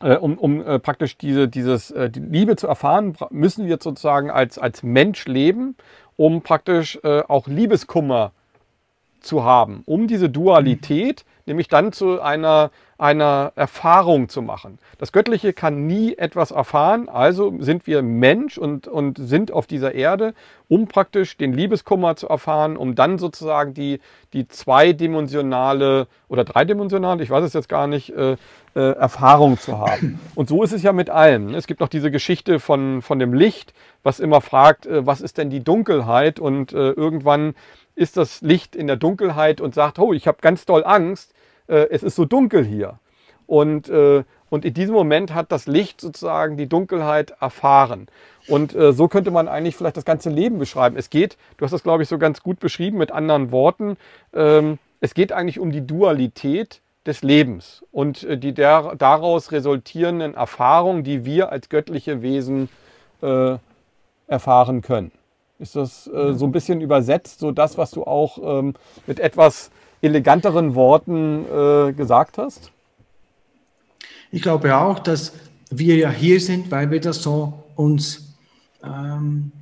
äh, um, um äh, praktisch diese, dieses, äh, die Liebe zu erfahren, müssen wir sozusagen als, als Mensch leben, um praktisch äh, auch Liebeskummer zu haben, um diese Dualität nämlich dann zu einer, einer Erfahrung zu machen. Das Göttliche kann nie etwas erfahren, also sind wir Mensch und, und sind auf dieser Erde, um praktisch den Liebeskummer zu erfahren, um dann sozusagen die, die zweidimensionale oder dreidimensionale, ich weiß es jetzt gar nicht, äh, äh, Erfahrung zu haben. Und so ist es ja mit allem. Es gibt noch diese Geschichte von, von dem Licht, was immer fragt, äh, was ist denn die Dunkelheit? Und äh, irgendwann ist das Licht in der Dunkelheit und sagt, oh, ich habe ganz doll Angst, äh, es ist so dunkel hier. Und, äh, und in diesem Moment hat das Licht sozusagen die Dunkelheit erfahren. Und äh, so könnte man eigentlich vielleicht das ganze Leben beschreiben. Es geht, du hast das, glaube ich, so ganz gut beschrieben mit anderen Worten, ähm, es geht eigentlich um die Dualität des Lebens und äh, die der, daraus resultierenden Erfahrungen, die wir als göttliche Wesen äh, erfahren können. Ist das äh, so ein bisschen übersetzt, so das, was du auch ähm, mit etwas eleganteren Worten äh, gesagt hast? Ich glaube auch, dass wir ja hier sind, weil wir das so uns ähm,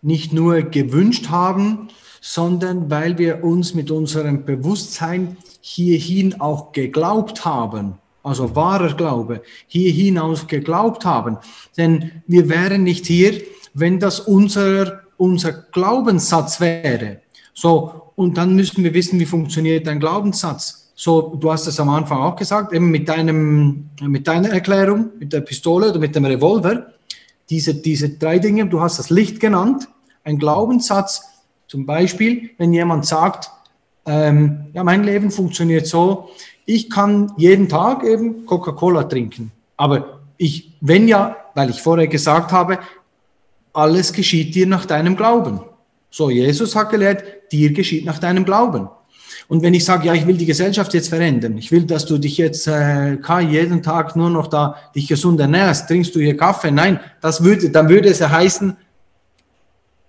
nicht nur gewünscht haben, sondern weil wir uns mit unserem Bewusstsein hierhin auch geglaubt haben. Also wahrer Glaube, hier hinaus geglaubt haben. Denn wir wären nicht hier, wenn das unser unser Glaubenssatz wäre. So, und dann müssten wir wissen, wie funktioniert ein Glaubenssatz. So, du hast es am Anfang auch gesagt, eben mit deinem, mit deiner Erklärung, mit der Pistole oder mit dem Revolver, diese, diese drei Dinge, du hast das Licht genannt, ein Glaubenssatz, zum Beispiel, wenn jemand sagt, ähm, ja, mein Leben funktioniert so, ich kann jeden Tag eben Coca-Cola trinken, aber ich, wenn ja, weil ich vorher gesagt habe, alles geschieht dir nach deinem Glauben. So, Jesus hat gelehrt, dir geschieht nach deinem Glauben. Und wenn ich sage, ja, ich will die Gesellschaft jetzt verändern, ich will, dass du dich jetzt äh, jeden Tag nur noch da dich gesund ernährst, trinkst du hier Kaffee? Nein, das würde, dann würde es ja heißen,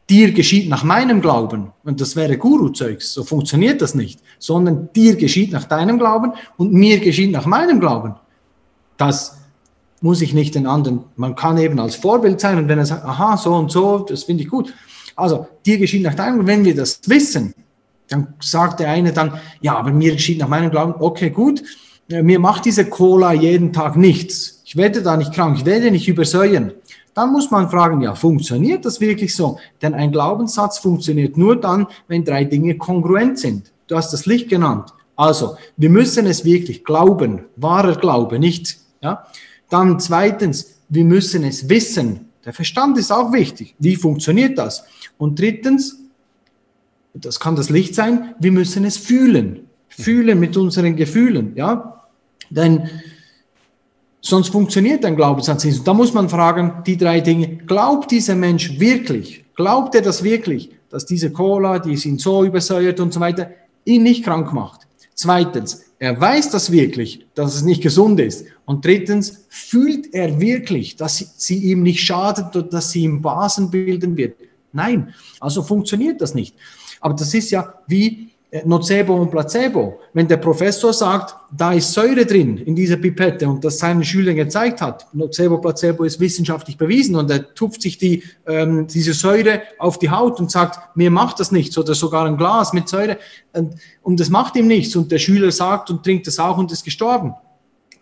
dir geschieht nach meinem Glauben. Und das wäre Guru-Zeugs. So funktioniert das nicht. Sondern dir geschieht nach deinem Glauben und mir geschieht nach meinem Glauben. Das muss ich nicht den anderen, man kann eben als Vorbild sein und wenn er sagt, aha, so und so, das finde ich gut. Also, dir geschieht nach deinem, und wenn wir das wissen, dann sagt der eine dann, ja, aber mir geschieht nach meinem Glauben, okay, gut, äh, mir macht diese Cola jeden Tag nichts. Ich werde da nicht krank, ich werde nicht übersäuern. Dann muss man fragen, ja, funktioniert das wirklich so? Denn ein Glaubenssatz funktioniert nur dann, wenn drei Dinge kongruent sind. Du hast das Licht genannt. Also, wir müssen es wirklich glauben, wahrer Glaube, nicht, ja. Dann zweitens, wir müssen es wissen. Der Verstand ist auch wichtig. Wie funktioniert das? Und drittens, das kann das Licht sein, wir müssen es fühlen. Fühlen mit unseren Gefühlen, ja? Denn sonst funktioniert ein Glaubenssatz nicht. Da muss man fragen, die drei Dinge, glaubt dieser Mensch wirklich, glaubt er das wirklich, dass diese Cola, die ihn so übersäuert und so weiter, ihn nicht krank macht? Zweitens, er weiß das wirklich, dass es nicht gesund ist. Und drittens, fühlt er wirklich, dass sie ihm nicht schadet oder dass sie ihm Basen bilden wird? Nein, also funktioniert das nicht. Aber das ist ja wie Nocebo und Placebo. Wenn der Professor sagt, da ist Säure drin in dieser Pipette und das seinen Schülern gezeigt hat, Nocebo, Placebo ist wissenschaftlich bewiesen und er tupft sich die, ähm, diese Säure auf die Haut und sagt, mir macht das nichts oder sogar ein Glas mit Säure und, und das macht ihm nichts und der Schüler sagt und trinkt das auch und ist gestorben.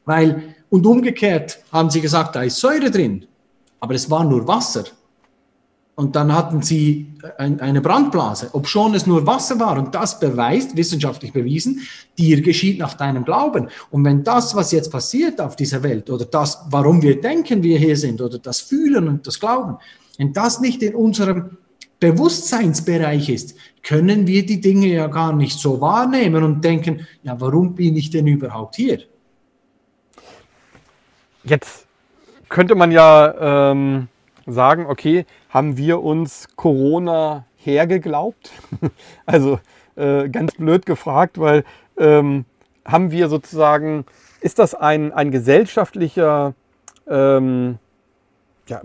Weil, und umgekehrt haben sie gesagt, da ist Säure drin, aber es war nur Wasser. Und dann hatten sie eine Brandblase, ob schon es nur Wasser war. Und das beweist, wissenschaftlich bewiesen, dir geschieht nach deinem Glauben. Und wenn das, was jetzt passiert auf dieser Welt, oder das, warum wir denken, wir hier sind, oder das Fühlen und das Glauben, wenn das nicht in unserem Bewusstseinsbereich ist, können wir die Dinge ja gar nicht so wahrnehmen und denken, ja, warum bin ich denn überhaupt hier? Jetzt könnte man ja ähm, sagen, okay, haben wir uns Corona hergeglaubt? (laughs) also äh, ganz blöd gefragt, weil ähm, haben wir sozusagen, ist das ein, ein gesellschaftlicher, ähm, ja,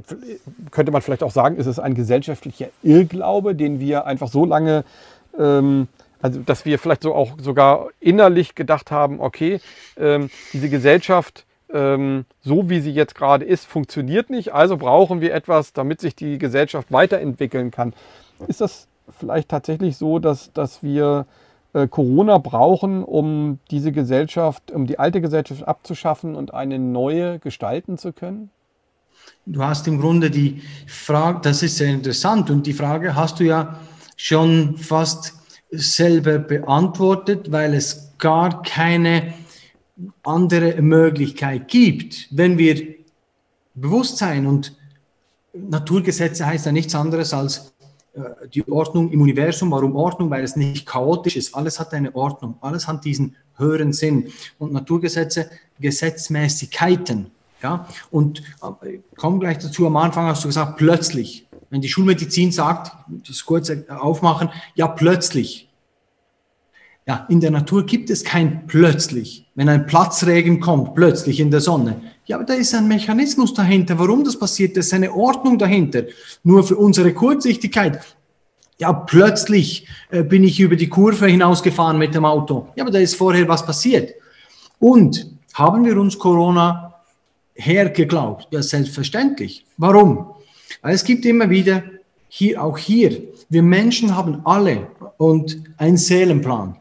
könnte man vielleicht auch sagen, ist es ein gesellschaftlicher Irrglaube, den wir einfach so lange, ähm, also dass wir vielleicht so auch sogar innerlich gedacht haben, okay, ähm, diese Gesellschaft ähm, so wie sie jetzt gerade ist, funktioniert nicht. Also brauchen wir etwas, damit sich die Gesellschaft weiterentwickeln kann. Ist das vielleicht tatsächlich so, dass, dass wir äh, Corona brauchen, um diese Gesellschaft, um die alte Gesellschaft abzuschaffen und eine neue gestalten zu können? Du hast im Grunde die Frage, das ist sehr interessant, und die Frage hast du ja schon fast selber beantwortet, weil es gar keine andere Möglichkeit gibt. Wenn wir Bewusstsein und Naturgesetze heißt ja nichts anderes als äh, die Ordnung im Universum. Warum Ordnung? Weil es nicht chaotisch ist. Alles hat eine Ordnung. Alles hat diesen höheren Sinn. Und Naturgesetze, Gesetzmäßigkeiten. Ja? Und äh, komme gleich dazu. Am Anfang hast du gesagt, plötzlich. Wenn die Schulmedizin sagt, das kurz aufmachen, ja, plötzlich. Ja, in der Natur gibt es kein plötzlich. Wenn ein Platzregen kommt, plötzlich in der Sonne, ja, aber da ist ein Mechanismus dahinter, warum das passiert, da ist eine Ordnung dahinter. Nur für unsere Kurzsichtigkeit. Ja, plötzlich äh, bin ich über die Kurve hinausgefahren mit dem Auto. Ja, aber da ist vorher was passiert. Und haben wir uns Corona hergeglaubt? Ja, selbstverständlich. Warum? Weil es gibt immer wieder, hier, auch hier, wir Menschen haben alle und einen Seelenplan.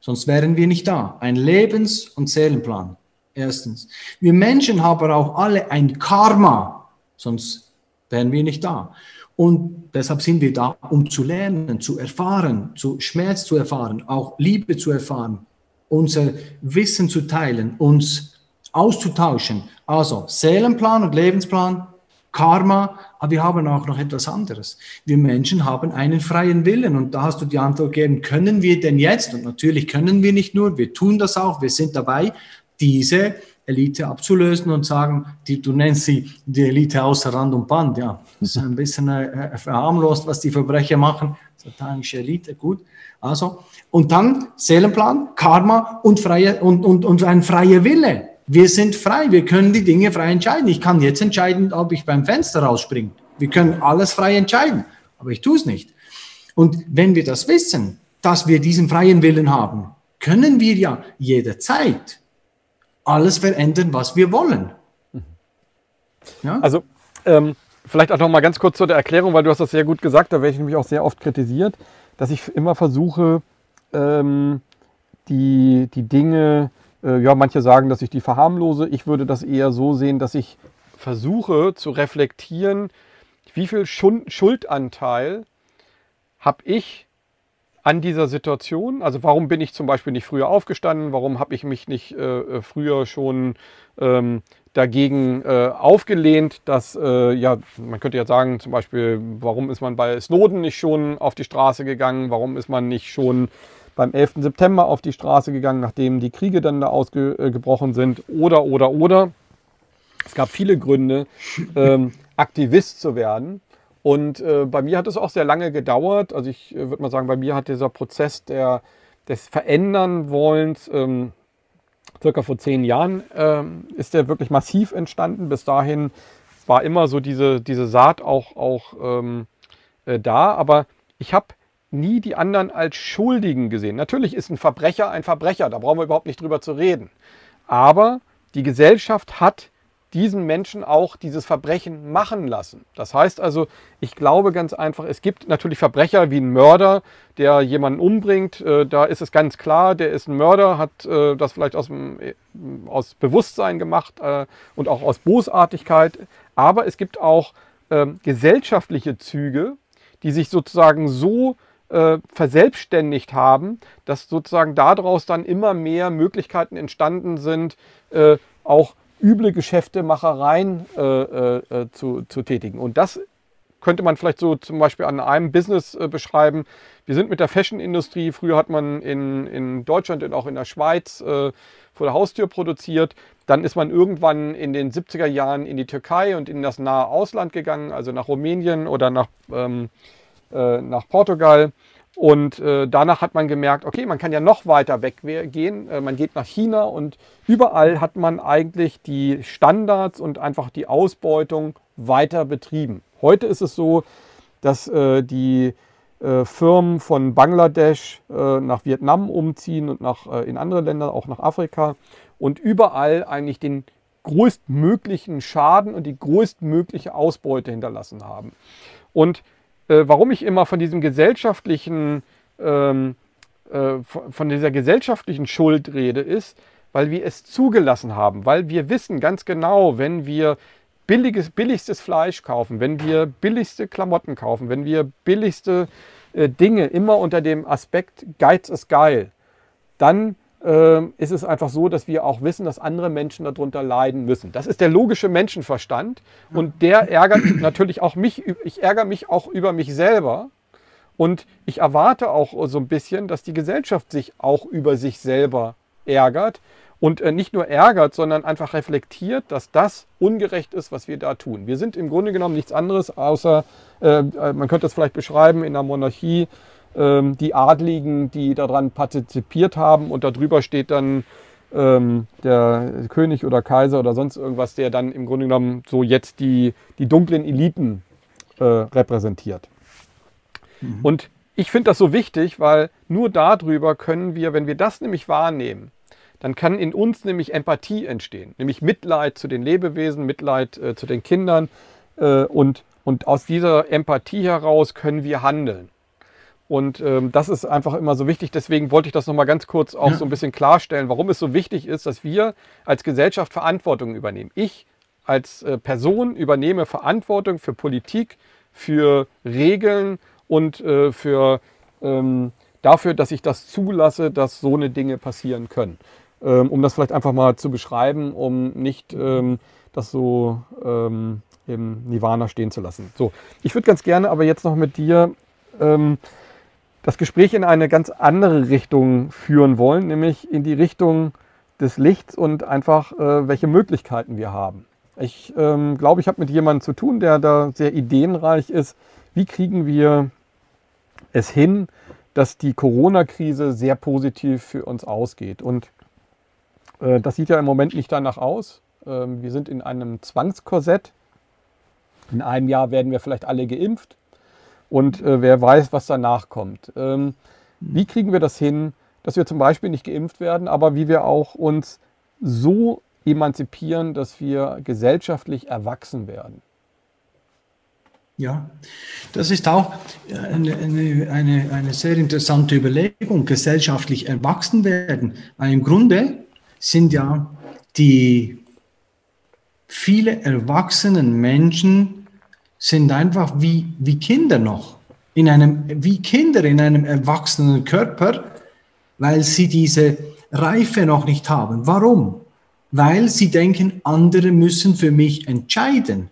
Sonst wären wir nicht da. Ein Lebens- und Seelenplan. Erstens. Wir Menschen haben auch alle ein Karma, sonst wären wir nicht da. Und deshalb sind wir da, um zu lernen, zu erfahren, zu Schmerz zu erfahren, auch Liebe zu erfahren, unser Wissen zu teilen, uns auszutauschen. Also Seelenplan und Lebensplan, Karma, aber wir haben auch noch etwas anderes. Wir Menschen haben einen freien Willen und da hast du die Antwort gegeben, können wir denn jetzt? Und natürlich können wir nicht nur, wir tun das auch, wir sind dabei, diese Elite abzulösen und sagen, die, du nennst sie die Elite außer Rand und Band. Ja, das ist ein bisschen äh, verharmlost, was die Verbrecher machen. Satanische Elite, gut. Also, und dann Seelenplan, Karma und, freie, und, und, und ein freier Wille. Wir sind frei, wir können die Dinge frei entscheiden. Ich kann jetzt entscheiden, ob ich beim Fenster rausspringe. Wir können alles frei entscheiden, aber ich tue es nicht. Und wenn wir das wissen, dass wir diesen freien Willen haben, können wir ja jederzeit alles verändern, was wir wollen. Ja? Also ähm, vielleicht auch noch mal ganz kurz zur Erklärung, weil du hast das sehr gut gesagt, da werde ich nämlich auch sehr oft kritisiert, dass ich immer versuche, ähm, die, die Dinge, ja, manche sagen, dass ich die verharmlose. Ich würde das eher so sehen, dass ich versuche zu reflektieren, wie viel Schuldanteil habe ich an dieser Situation? Also warum bin ich zum Beispiel nicht früher aufgestanden? Warum habe ich mich nicht äh, äh, früher schon ähm, dagegen äh, aufgelehnt, dass, äh, ja, man könnte ja sagen, zum Beispiel, warum ist man bei Snowden nicht schon auf die Straße gegangen? Warum ist man nicht schon beim 11. September auf die Straße gegangen, nachdem die Kriege dann da ausgebrochen sind? Oder, oder, oder. Es gab viele Gründe, ähm, Aktivist zu werden. Und äh, bei mir hat es auch sehr lange gedauert. Also ich äh, würde mal sagen, bei mir hat dieser Prozess der, des Verändern wollens ähm, circa vor zehn Jahren ähm, ist der wirklich massiv entstanden. Bis dahin war immer so diese, diese Saat auch, auch ähm, äh, da. Aber ich habe nie die anderen als Schuldigen gesehen. Natürlich ist ein Verbrecher ein Verbrecher, da brauchen wir überhaupt nicht drüber zu reden. Aber die Gesellschaft hat diesen Menschen auch dieses Verbrechen machen lassen. Das heißt also, ich glaube ganz einfach, es gibt natürlich Verbrecher wie ein Mörder, der jemanden umbringt. Äh, da ist es ganz klar, der ist ein Mörder, hat äh, das vielleicht aus, äh, aus Bewusstsein gemacht und auch aus Bosartigkeit. Aber es gibt auch ähm, gesellschaftliche Züge, die sich sozusagen so verselbstständigt haben, dass sozusagen daraus dann immer mehr Möglichkeiten entstanden sind, auch üble Geschäftemachereien äh, äh, äh, zu, zu tätigen. Und das könnte man vielleicht so zum Beispiel an einem Business äh, beschreiben. Wir sind mit der Fashion-Industrie, früher hat man in, in Deutschland und auch in der Schweiz äh, vor der Haustür produziert. Dann ist man irgendwann in den 70er Jahren in die Türkei und in das nahe Ausland gegangen, also nach Rumänien oder nach, ähm, äh, nach Portugal. Und äh, danach hat man gemerkt, okay, man kann ja noch weiter weggehen. Äh, man geht nach China und überall hat man eigentlich die Standards und einfach die Ausbeutung weiter betrieben. Heute ist es so, dass äh, die äh, Firmen von Bangladesch äh, nach Vietnam umziehen und nach, äh, in andere Länder, auch nach Afrika und überall eigentlich den größtmöglichen Schaden und die größtmögliche Ausbeute hinterlassen haben. Und äh, warum ich immer von diesem gesellschaftlichen ähm, äh, von dieser gesellschaftlichen Schuldrede ist, weil wir es zugelassen haben, weil wir wissen ganz genau, wenn wir billiges, billigstes Fleisch kaufen, wenn wir billigste Klamotten kaufen, wenn wir billigste äh, Dinge immer unter dem Aspekt Geiz ist geil, dann ist es einfach so, dass wir auch wissen, dass andere Menschen darunter leiden müssen. Das ist der logische Menschenverstand und der ärgert (clears throat) natürlich auch mich. Ich ärgere mich auch über mich selber und ich erwarte auch so ein bisschen, dass die Gesellschaft sich auch über sich selber ärgert und äh, nicht nur ärgert, sondern einfach reflektiert, dass das ungerecht ist, was wir da tun. Wir sind im Grunde genommen nichts anderes, außer, äh, äh man könnte es vielleicht beschreiben, in der Monarchie ähm, die Adligen, die daran partizipiert haben und darüber steht dann ähm, der König oder Kaiser oder sonst irgendwas, der dann im Grunde genommen so jetzt die, die dunklen Eliten äh, repräsentiert. Mhm. Und ich finde das so wichtig, weil nur darüber können wir, wenn wir das nämlich wahrnehmen, dann kann in uns nämlich Empathie entstehen, nämlich Mitleid zu den Lebewesen, Mitleid äh, zu den Kindern äh, und, und aus dieser Empathie heraus können wir handeln. Und ähm, das ist einfach immer so wichtig. Deswegen wollte ich das nochmal ganz kurz auch ja. so ein bisschen klarstellen, warum es so wichtig ist, dass wir als Gesellschaft Verantwortung übernehmen. Ich als äh, Person übernehme Verantwortung für Politik, für Regeln und äh, für ähm, dafür, dass ich das zulasse, dass so eine Dinge passieren können. Ähm, um das vielleicht einfach mal zu beschreiben, um nicht ähm, das so ähm, im Nirvana stehen zu lassen. So, ich würde ganz gerne aber jetzt noch mit dir ähm, das Gespräch in eine ganz andere Richtung führen wollen, nämlich in die Richtung des Lichts und einfach, äh, welche Möglichkeiten wir haben. Ich ähm, glaube, ich habe mit jemandem zu tun, der da sehr ideenreich ist. Wie kriegen wir es hin, dass die Corona-Krise sehr positiv für uns ausgeht? Und äh, das sieht ja im Moment nicht danach aus. Ähm, wir sind in einem Zwangskorsett. In einem Jahr werden wir vielleicht alle geimpft und äh, wer weiß, was danach kommt. Ähm, wie kriegen wir das hin, dass wir zum Beispiel nicht geimpft werden, aber wie wir auch uns so emanzipieren, dass wir gesellschaftlich erwachsen werden? Ja, das ist auch eine, eine, eine, eine sehr interessante Überlegung, gesellschaftlich erwachsen werden. Weil im Grunde sind ja die viele erwachsenen Menschen sind einfach wie, wie Kinder noch, in einem, wie Kinder in einem erwachsenen Körper, weil sie diese Reife noch nicht haben. Warum? Weil sie denken, andere müssen für mich entscheiden.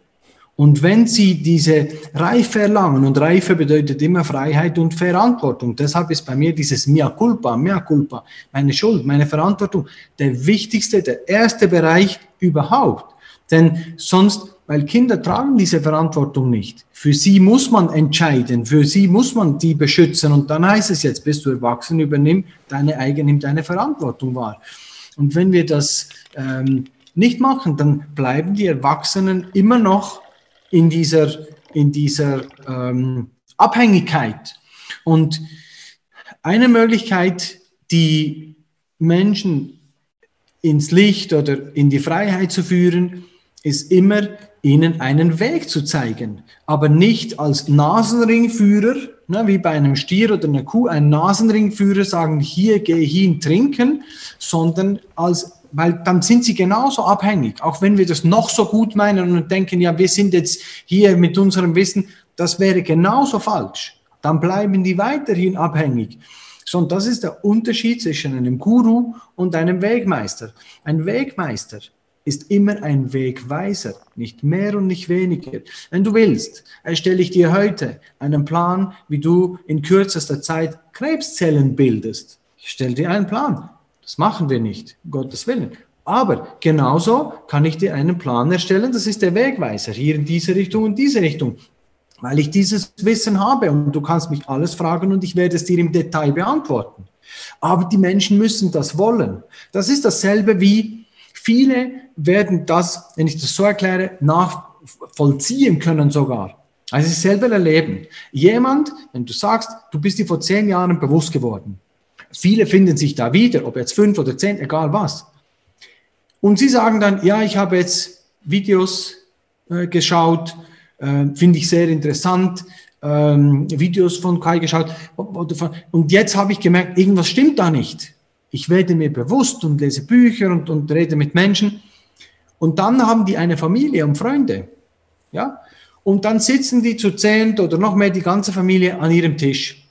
Und wenn sie diese Reife erlangen, und Reife bedeutet immer Freiheit und Verantwortung, deshalb ist bei mir dieses mea culpa, mea culpa, meine Schuld, meine Verantwortung, der wichtigste, der erste Bereich überhaupt. Denn sonst weil Kinder tragen diese Verantwortung nicht. Für sie muss man entscheiden, für sie muss man die beschützen und dann heißt es jetzt, bist du erwachsen, übernimm deine eigene, nimm deine Verantwortung wahr. Und wenn wir das ähm, nicht machen, dann bleiben die Erwachsenen immer noch in dieser, in dieser ähm, Abhängigkeit. Und eine Möglichkeit, die Menschen ins Licht oder in die Freiheit zu führen, ist immer ihnen einen Weg zu zeigen, aber nicht als Nasenringführer, ne, wie bei einem Stier oder einer Kuh, ein Nasenringführer sagen, hier gehe hin trinken, sondern als weil dann sind sie genauso abhängig, auch wenn wir das noch so gut meinen und denken, ja, wir sind jetzt hier mit unserem Wissen, das wäre genauso falsch. Dann bleiben die weiterhin abhängig. So, und das ist der Unterschied zwischen einem Guru und einem Wegmeister. Ein Wegmeister ist immer ein Wegweiser, nicht mehr und nicht weniger. Wenn du willst, erstelle ich dir heute einen Plan, wie du in kürzester Zeit Krebszellen bildest. Ich stelle dir einen Plan. Das machen wir nicht, Gottes Willen. Aber genauso kann ich dir einen Plan erstellen, das ist der Wegweiser, hier in diese Richtung und diese Richtung, weil ich dieses Wissen habe und du kannst mich alles fragen und ich werde es dir im Detail beantworten. Aber die Menschen müssen das wollen. Das ist dasselbe wie viele werden das, wenn ich das so erkläre, nachvollziehen können sogar. Also selber erleben. Jemand, wenn du sagst, du bist dir vor zehn Jahren bewusst geworden. Viele finden sich da wieder, ob jetzt fünf oder zehn, egal was. Und sie sagen dann, ja, ich habe jetzt Videos äh, geschaut, äh, finde ich sehr interessant, ähm, Videos von Kai geschaut. Und jetzt habe ich gemerkt, irgendwas stimmt da nicht. Ich werde mir bewusst und lese Bücher und, und rede mit Menschen. Und dann haben die eine Familie und Freunde. Ja? Und dann sitzen die zu zehnt oder noch mehr die ganze Familie an ihrem Tisch.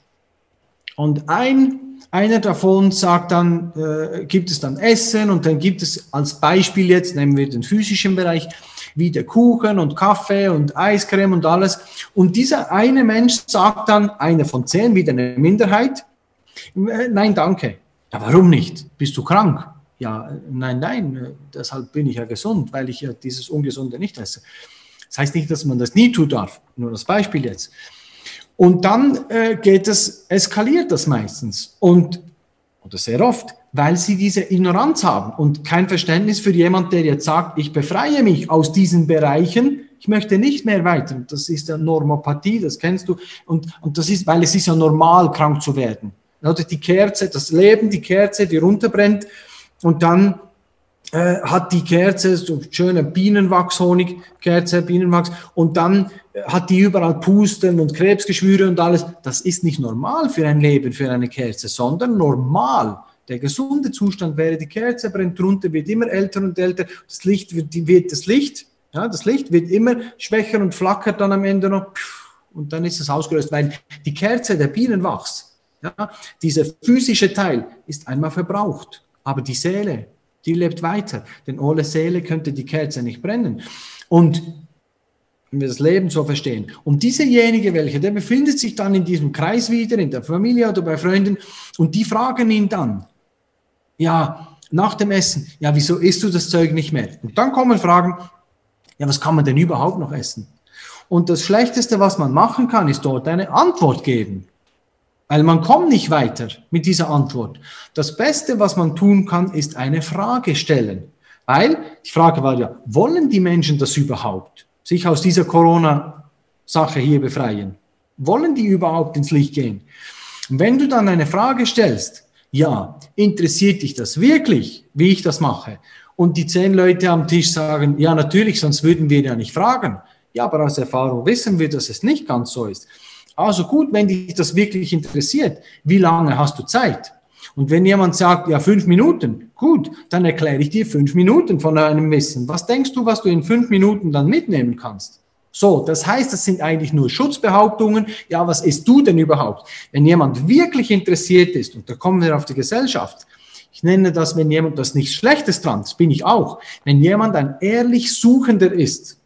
Und ein, einer davon sagt dann, äh, gibt es dann Essen und dann gibt es als Beispiel jetzt, nehmen wir den physischen Bereich, wieder Kuchen und Kaffee und Eiscreme und alles. Und dieser eine Mensch sagt dann, einer von zehn, wieder eine Minderheit, äh, nein, danke. Ja, warum nicht? Bist du krank? Ja, nein, nein, deshalb bin ich ja gesund, weil ich ja dieses Ungesunde nicht esse. Das heißt nicht, dass man das nie tun darf, nur das Beispiel jetzt. Und dann äh, geht es, eskaliert das meistens und oder sehr oft, weil sie diese Ignoranz haben und kein Verständnis für jemand, der jetzt sagt, ich befreie mich aus diesen Bereichen, ich möchte nicht mehr weiter. Das ist ja Normopathie, das kennst du. Und, und das ist, weil es ist ja normal, krank zu werden. Oder die Kerze, das Leben, die Kerze, die runterbrennt und dann äh, hat die Kerze so schöne Bienenwachshonig, Kerze, Bienenwachs und dann äh, hat die überall Pusten und Krebsgeschwüre und alles. Das ist nicht normal für ein Leben, für eine Kerze, sondern normal. Der gesunde Zustand wäre, die Kerze brennt runter, wird immer älter und älter, das Licht wird, wird das Licht, ja, das Licht wird immer schwächer und flackert dann am Ende noch und dann ist es ausgelöst, weil die Kerze, der Bienenwachs, ja, dieser physische Teil ist einmal verbraucht, aber die Seele, die lebt weiter, denn ohne Seele könnte die Kerze nicht brennen. Und wenn wir das Leben so verstehen. Und dieserjenige, welcher, der befindet sich dann in diesem Kreis wieder, in der Familie oder bei Freunden, und die fragen ihn dann, ja, nach dem Essen, ja, wieso isst du das Zeug nicht mehr? Und dann kommen Fragen, ja, was kann man denn überhaupt noch essen? Und das Schlechteste, was man machen kann, ist dort eine Antwort geben. Weil man kommt nicht weiter mit dieser Antwort. Das Beste, was man tun kann, ist eine Frage stellen. Weil die Frage war ja, wollen die Menschen das überhaupt? Sich aus dieser Corona-Sache hier befreien? Wollen die überhaupt ins Licht gehen? Und wenn du dann eine Frage stellst, ja, interessiert dich das wirklich, wie ich das mache? Und die zehn Leute am Tisch sagen, ja, natürlich, sonst würden wir ja nicht fragen. Ja, aber aus Erfahrung wissen wir, dass es nicht ganz so ist. Also gut, wenn dich das wirklich interessiert, wie lange hast du Zeit? Und wenn jemand sagt, ja, fünf Minuten, gut, dann erkläre ich dir fünf Minuten von einem Wissen. Was denkst du, was du in fünf Minuten dann mitnehmen kannst? So, das heißt, das sind eigentlich nur Schutzbehauptungen. Ja, was isst du denn überhaupt? Wenn jemand wirklich interessiert ist, und da kommen wir auf die Gesellschaft, ich nenne das, wenn jemand das nichts Schlechtes dran, das bin ich auch, wenn jemand ein ehrlich Suchender ist,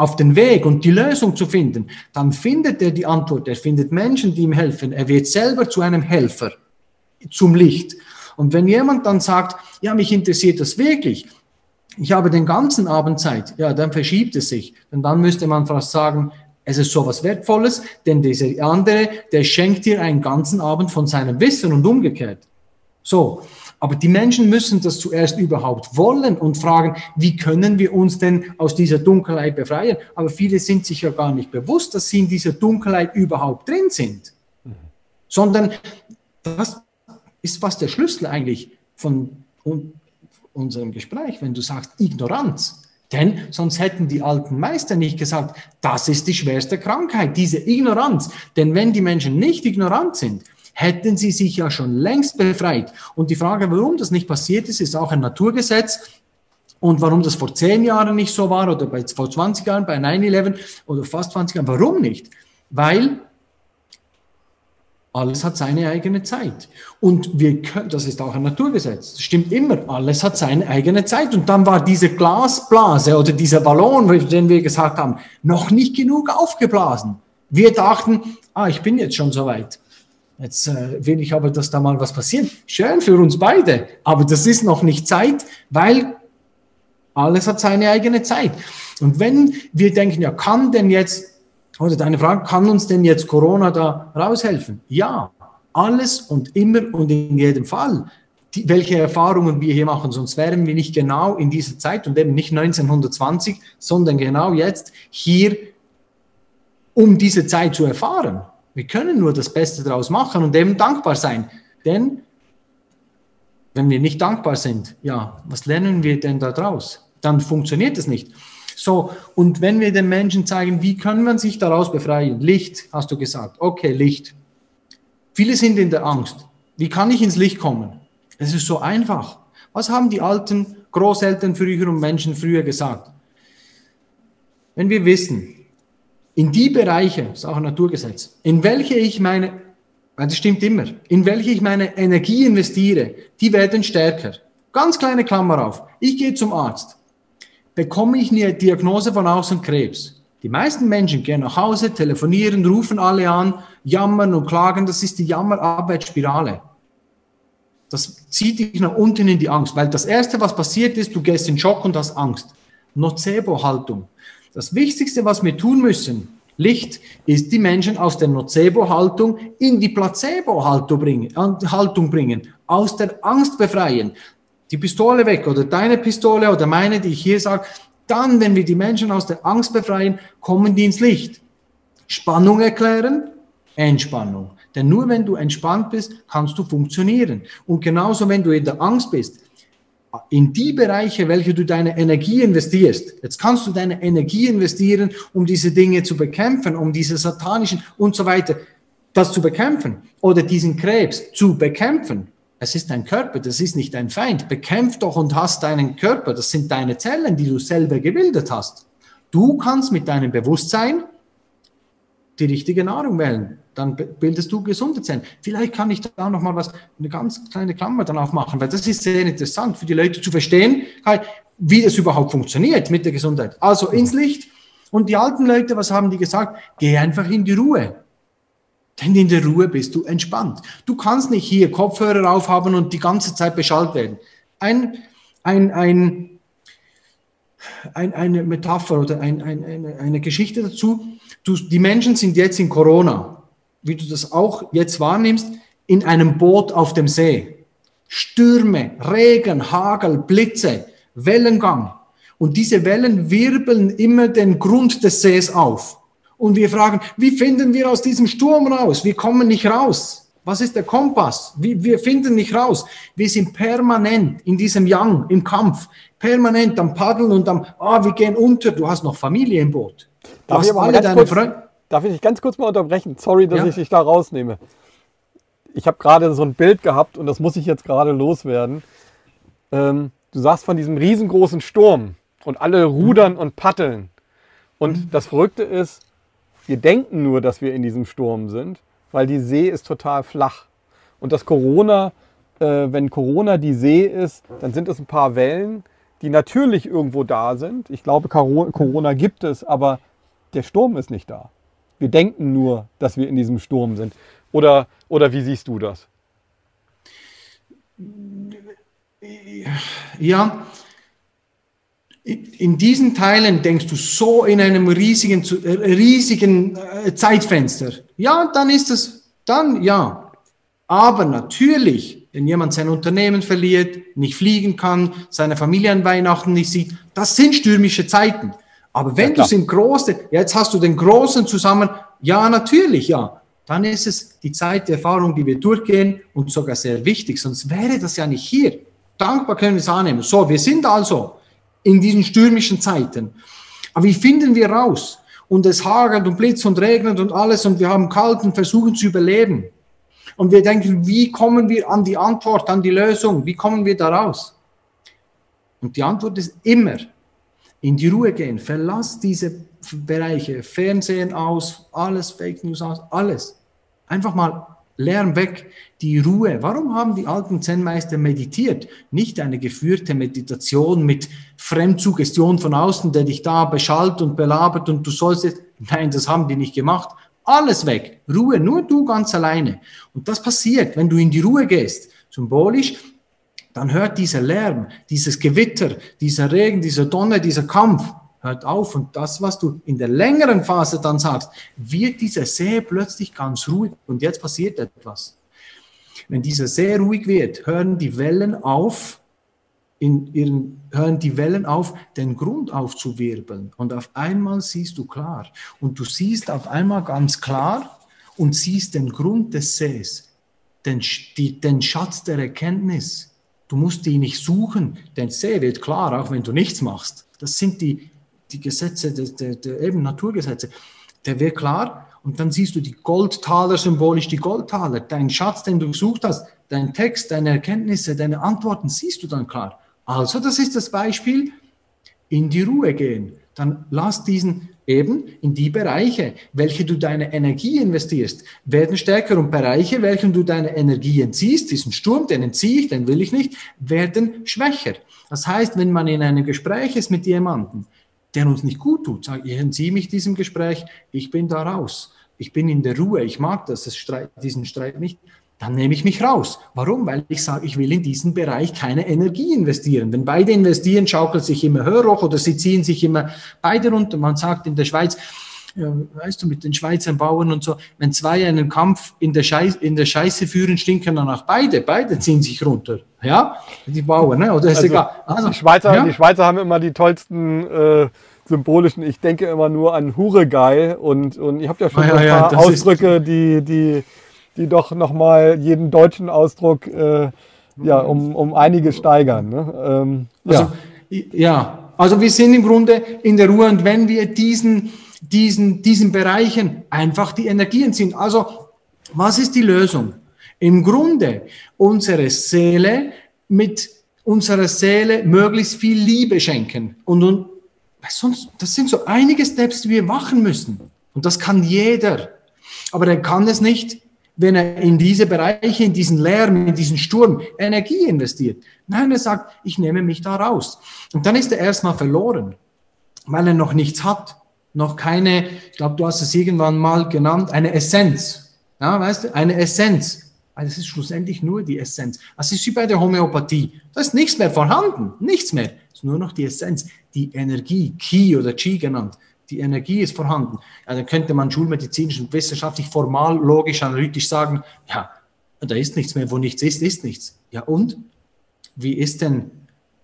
auf den Weg und die Lösung zu finden, dann findet er die Antwort, er findet Menschen, die ihm helfen, er wird selber zu einem Helfer, zum Licht. Und wenn jemand dann sagt, ja, mich interessiert das wirklich, ich habe den ganzen Abend Zeit, ja, dann verschiebt es sich. Und dann müsste man fast sagen, es ist so was Wertvolles, denn dieser andere, der schenkt dir einen ganzen Abend von seinem Wissen und umgekehrt. So. Aber die Menschen müssen das zuerst überhaupt wollen und fragen, wie können wir uns denn aus dieser Dunkelheit befreien? Aber viele sind sich ja gar nicht bewusst, dass sie in dieser Dunkelheit überhaupt drin sind. Sondern das ist fast der Schlüssel eigentlich von unserem Gespräch, wenn du sagst Ignoranz. Denn sonst hätten die alten Meister nicht gesagt, das ist die schwerste Krankheit, diese Ignoranz. Denn wenn die Menschen nicht ignorant sind, hätten sie sich ja schon längst befreit. Und die Frage, warum das nicht passiert ist, ist auch ein Naturgesetz. Und warum das vor zehn Jahren nicht so war oder bei, vor 20 Jahren bei 9-11 oder fast 20 Jahren, warum nicht? Weil alles hat seine eigene Zeit. Und wir können, das ist auch ein Naturgesetz, das stimmt immer, alles hat seine eigene Zeit. Und dann war diese Glasblase oder dieser Ballon, den wir gesagt haben, noch nicht genug aufgeblasen. Wir dachten, ah, ich bin jetzt schon so weit. Jetzt äh, will ich aber, dass da mal was passiert. Schön für uns beide, aber das ist noch nicht Zeit, weil alles hat seine eigene Zeit. Und wenn wir denken, ja, kann denn jetzt oder deine Frage, kann uns denn jetzt Corona da raushelfen? Ja, alles und immer und in jedem Fall. Die, welche Erfahrungen wir hier machen, sonst wären wir nicht genau in dieser Zeit und eben nicht 1920, sondern genau jetzt hier, um diese Zeit zu erfahren. Wir können nur das Beste daraus machen und eben dankbar sein. Denn wenn wir nicht dankbar sind, ja, was lernen wir denn daraus? Dann funktioniert es nicht. So, und wenn wir den Menschen zeigen, wie kann man sich daraus befreien? Licht, hast du gesagt. Okay, Licht. Viele sind in der Angst. Wie kann ich ins Licht kommen? Es ist so einfach. Was haben die alten Großeltern früher und Menschen früher gesagt? Wenn wir wissen, in die Bereiche, das ist auch ein Naturgesetz, in welche ich meine, das stimmt immer, in welche ich meine Energie investiere, die werden stärker. Ganz kleine Klammer auf. Ich gehe zum Arzt. Bekomme ich eine Diagnose von außen Krebs? Die meisten Menschen gehen nach Hause, telefonieren, rufen alle an, jammern und klagen. Das ist die Jammerarbeitsspirale. Das zieht dich nach unten in die Angst, weil das Erste, was passiert ist, du gehst in Schock und hast Angst. Nocebo-Haltung. Das Wichtigste, was wir tun müssen, Licht, ist die Menschen aus der Nocebo-Haltung in die Placebo-Haltung bringen, bringen, aus der Angst befreien. Die Pistole weg oder deine Pistole oder meine, die ich hier sage, dann, wenn wir die Menschen aus der Angst befreien, kommen die ins Licht. Spannung erklären, Entspannung. Denn nur wenn du entspannt bist, kannst du funktionieren. Und genauso, wenn du in der Angst bist, in die Bereiche, welche du deine Energie investierst, jetzt kannst du deine Energie investieren, um diese Dinge zu bekämpfen, um diese satanischen und so weiter, das zu bekämpfen oder diesen Krebs zu bekämpfen. Es ist dein Körper, das ist nicht dein Feind. Bekämpf doch und hast deinen Körper, das sind deine Zellen, die du selber gebildet hast. Du kannst mit deinem Bewusstsein die richtige Nahrung wählen. Dann bildest du gesunde Zellen. Vielleicht kann ich da noch mal was, eine ganz kleine Klammer dann aufmachen, weil das ist sehr interessant für die Leute zu verstehen, wie das überhaupt funktioniert mit der Gesundheit. Also ins Licht. Und die alten Leute, was haben die gesagt? Geh einfach in die Ruhe. Denn in der Ruhe bist du entspannt. Du kannst nicht hier Kopfhörer aufhaben und die ganze Zeit beschallt werden. Ein, ein, ein, ein, eine Metapher oder ein, ein, eine, eine Geschichte dazu. Du, die Menschen sind jetzt in Corona, wie du das auch jetzt wahrnimmst, in einem Boot auf dem See. Stürme, Regen, Hagel, Blitze, Wellengang. Und diese Wellen wirbeln immer den Grund des Sees auf. Und wir fragen, wie finden wir aus diesem Sturm raus? Wir kommen nicht raus. Was ist der Kompass? Wir, wir finden nicht raus. Wir sind permanent in diesem Yang, im Kampf, permanent am Paddeln und am, ah, oh, wir gehen unter. Du hast noch Familie im Boot. Darf ich, alle deine kurz, darf ich dich ganz kurz mal unterbrechen? Sorry, dass ja? ich dich da rausnehme. Ich habe gerade so ein Bild gehabt und das muss ich jetzt gerade loswerden. Ähm, du sagst von diesem riesengroßen Sturm und alle rudern und paddeln. Und mhm. das Verrückte ist, wir denken nur, dass wir in diesem Sturm sind, weil die See ist total flach. Und das Corona, äh, wenn Corona die See ist, dann sind es ein paar Wellen, die natürlich irgendwo da sind. Ich glaube, Corona gibt es, aber der Sturm ist nicht da. Wir denken nur, dass wir in diesem Sturm sind. Oder, oder wie siehst du das? Ja, in diesen Teilen denkst du so in einem riesigen, äh, riesigen äh, Zeitfenster. Ja, dann ist es, dann ja. Aber natürlich, wenn jemand sein Unternehmen verliert, nicht fliegen kann, seine Familie an Weihnachten nicht sieht, das sind stürmische Zeiten. Aber wenn ja, du es im Großen, jetzt hast du den Großen zusammen, ja, natürlich, ja, dann ist es die Zeit der Erfahrung, die wir durchgehen und sogar sehr wichtig, sonst wäre das ja nicht hier. Dankbar können wir es annehmen. So, wir sind also in diesen stürmischen Zeiten. Aber wie finden wir raus? Und es hagelt und blitzt und regnet und alles und wir haben kalt und versuchen zu überleben. Und wir denken, wie kommen wir an die Antwort, an die Lösung? Wie kommen wir da raus? Und die Antwort ist immer in die Ruhe gehen. Verlass diese Bereiche, Fernsehen aus, alles Fake News aus, alles. Einfach mal Lärm weg, die Ruhe. Warum haben die alten Zen-Meister meditiert? Nicht eine geführte Meditation mit Fremdsuggestion von außen, der dich da beschallt und belabert und du sollst jetzt. Nein, das haben die nicht gemacht. Alles weg. Ruhe, nur du ganz alleine. Und das passiert, wenn du in die Ruhe gehst. Symbolisch, dann hört dieser Lärm, dieses Gewitter, dieser Regen, dieser Donner, dieser Kampf, hört auf. Und das, was du in der längeren Phase dann sagst, wird dieser See plötzlich ganz ruhig. Und jetzt passiert etwas. Wenn dieser See ruhig wird, hören die Wellen auf, in ihren, hören die Wellen auf, den Grund aufzuwirbeln. Und auf einmal siehst du klar. Und du siehst auf einmal ganz klar und siehst den Grund des Sees, den, den Schatz der Erkenntnis Du musst die nicht suchen, denn See wird klar, auch wenn du nichts machst. Das sind die, die Gesetze, der, der, der eben Naturgesetze, der wird klar. Und dann siehst du die Goldtaler symbolisch, die Goldtaler, dein Schatz, den du gesucht hast, dein Text, deine Erkenntnisse, deine Antworten, siehst du dann klar. Also, das ist das Beispiel, in die Ruhe gehen. Dann lass diesen eben in die Bereiche, welche du deine Energie investierst, werden stärker und Bereiche, welchen du deine Energie entziehst, diesen Sturm, den entziehe ich, den will ich nicht, werden schwächer. Das heißt, wenn man in einem Gespräch ist mit jemandem, der uns nicht gut tut, sage ich entziehe mich diesem Gespräch, ich bin da raus. Ich bin in der Ruhe, ich mag das, das Streit, diesen Streit nicht dann nehme ich mich raus. Warum? Weil ich sage, ich will in diesen Bereich keine Energie investieren. Wenn beide investieren, schaukelt sich immer höher hoch oder sie ziehen sich immer beide runter. Man sagt in der Schweiz, äh, weißt du, mit den Schweizer Bauern und so, wenn zwei einen Kampf in der, Scheiße, in der Scheiße führen, stinken danach beide. Beide ziehen sich runter. Ja, die Bauern, ne? oder ist also, egal. Also, die, Schweizer, ja? die Schweizer haben immer die tollsten äh, symbolischen, ich denke immer nur an Hure geil und, und ich habe ja schon ah, ja, ein paar ja, Ausdrücke, die, die die doch nochmal jeden deutschen Ausdruck äh, ja, um, um einige steigern. Ne? Ähm, also, ja. ja, also wir sind im Grunde in der Ruhe und wenn wir diesen, diesen, diesen Bereichen einfach die Energien ziehen. Also, was ist die Lösung? Im Grunde unsere Seele mit unserer Seele möglichst viel Liebe schenken. Und, und sonst, das sind so einige Steps, die wir machen müssen. Und das kann jeder. Aber er kann es nicht, wenn er in diese Bereiche, in diesen Lärm, in diesen Sturm Energie investiert. Nein, er sagt, ich nehme mich da raus. Und dann ist er erstmal verloren, weil er noch nichts hat. Noch keine, ich glaube, du hast es irgendwann mal genannt, eine Essenz. Ja, weißt du, eine Essenz. Weil das ist schlussendlich nur die Essenz. Das ist wie bei der Homöopathie. Da ist nichts mehr vorhanden. Nichts mehr. Es ist nur noch die Essenz, die Energie, Ki oder Chi genannt die Energie ist vorhanden. Ja, dann könnte man schulmedizinisch und wissenschaftlich formal, logisch, analytisch sagen, ja, da ist nichts mehr, wo nichts ist, ist nichts. Ja und? Wie ist denn,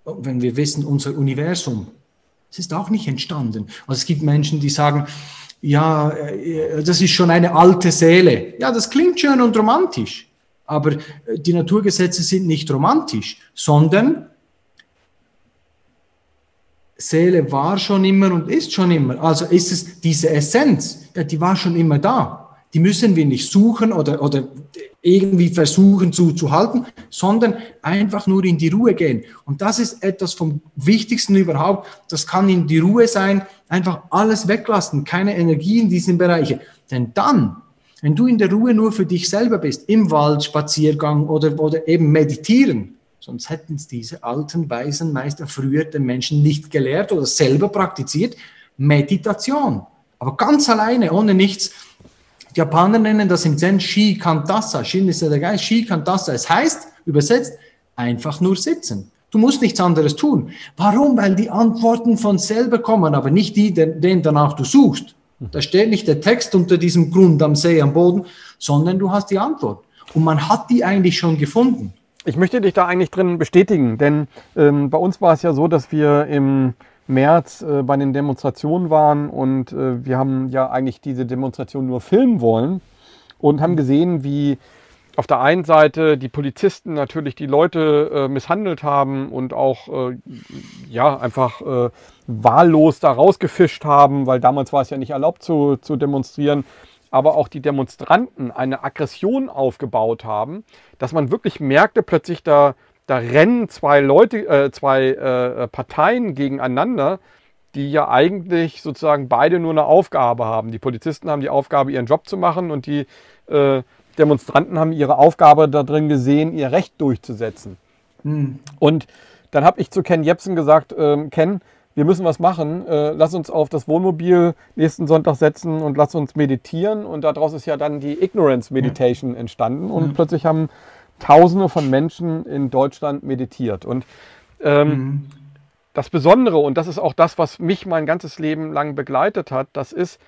wenn wir wissen, unser Universum? Es ist auch nicht entstanden. Also es gibt Menschen, die sagen, ja, äh, das ist schon eine alte Seele. Ja, das klingt schön und romantisch. Aber äh, die Naturgesetze sind nicht romantisch, sondern Seele war schon immer und ist schon immer. Also ist es diese Essenz, die war schon immer da. Die müssen wir nicht suchen oder, oder irgendwie versuchen zu, zu halten, sondern einfach nur in die Ruhe gehen. Und das ist etwas vom Wichtigsten überhaupt. Das kann in die Ruhe sein, einfach alles weglassen, keine Energie in diesen Bereichen. Denn dann, wenn du in der Ruhe nur für dich selber bist, im Wald, Spaziergang oder, oder eben meditieren, Sonst hätten es diese alten, weisen Meister früher den Menschen nicht gelehrt oder selber praktiziert. Meditation. Aber ganz alleine, ohne nichts. Die Japaner nennen das im Zen Shi Kantasa. Shin ist ja der Geist, Shi Kantasa. Es heißt, übersetzt, einfach nur sitzen. Du musst nichts anderes tun. Warum? Weil die Antworten von selber kommen, aber nicht die, den danach du suchst. Da steht nicht der Text unter diesem Grund am See, am Boden, sondern du hast die Antwort. Und man hat die eigentlich schon gefunden. Ich möchte dich da eigentlich drin bestätigen, denn ähm, bei uns war es ja so, dass wir im März äh, bei den Demonstrationen waren und äh, wir haben ja eigentlich diese Demonstration nur filmen wollen und haben gesehen, wie auf der einen Seite die Polizisten natürlich die Leute äh, misshandelt haben und auch äh, ja einfach äh, wahllos da rausgefischt haben, weil damals war es ja nicht erlaubt zu, zu demonstrieren aber auch die Demonstranten eine Aggression aufgebaut haben, dass man wirklich merkte, plötzlich da, da rennen zwei Leute, äh, zwei äh, Parteien gegeneinander, die ja eigentlich sozusagen beide nur eine Aufgabe haben. Die Polizisten haben die Aufgabe, ihren Job zu machen und die äh, Demonstranten haben ihre Aufgabe darin gesehen, ihr Recht durchzusetzen. Hm. Und dann habe ich zu Ken Jepsen gesagt, ähm, Ken, wir müssen was machen. Äh, lass uns auf das Wohnmobil nächsten Sonntag setzen und lass uns meditieren. Und daraus ist ja dann die Ignorance Meditation ja. entstanden. Und mhm. plötzlich haben Tausende von Menschen in Deutschland meditiert. Und ähm, mhm. das Besondere, und das ist auch das, was mich mein ganzes Leben lang begleitet hat, das ist,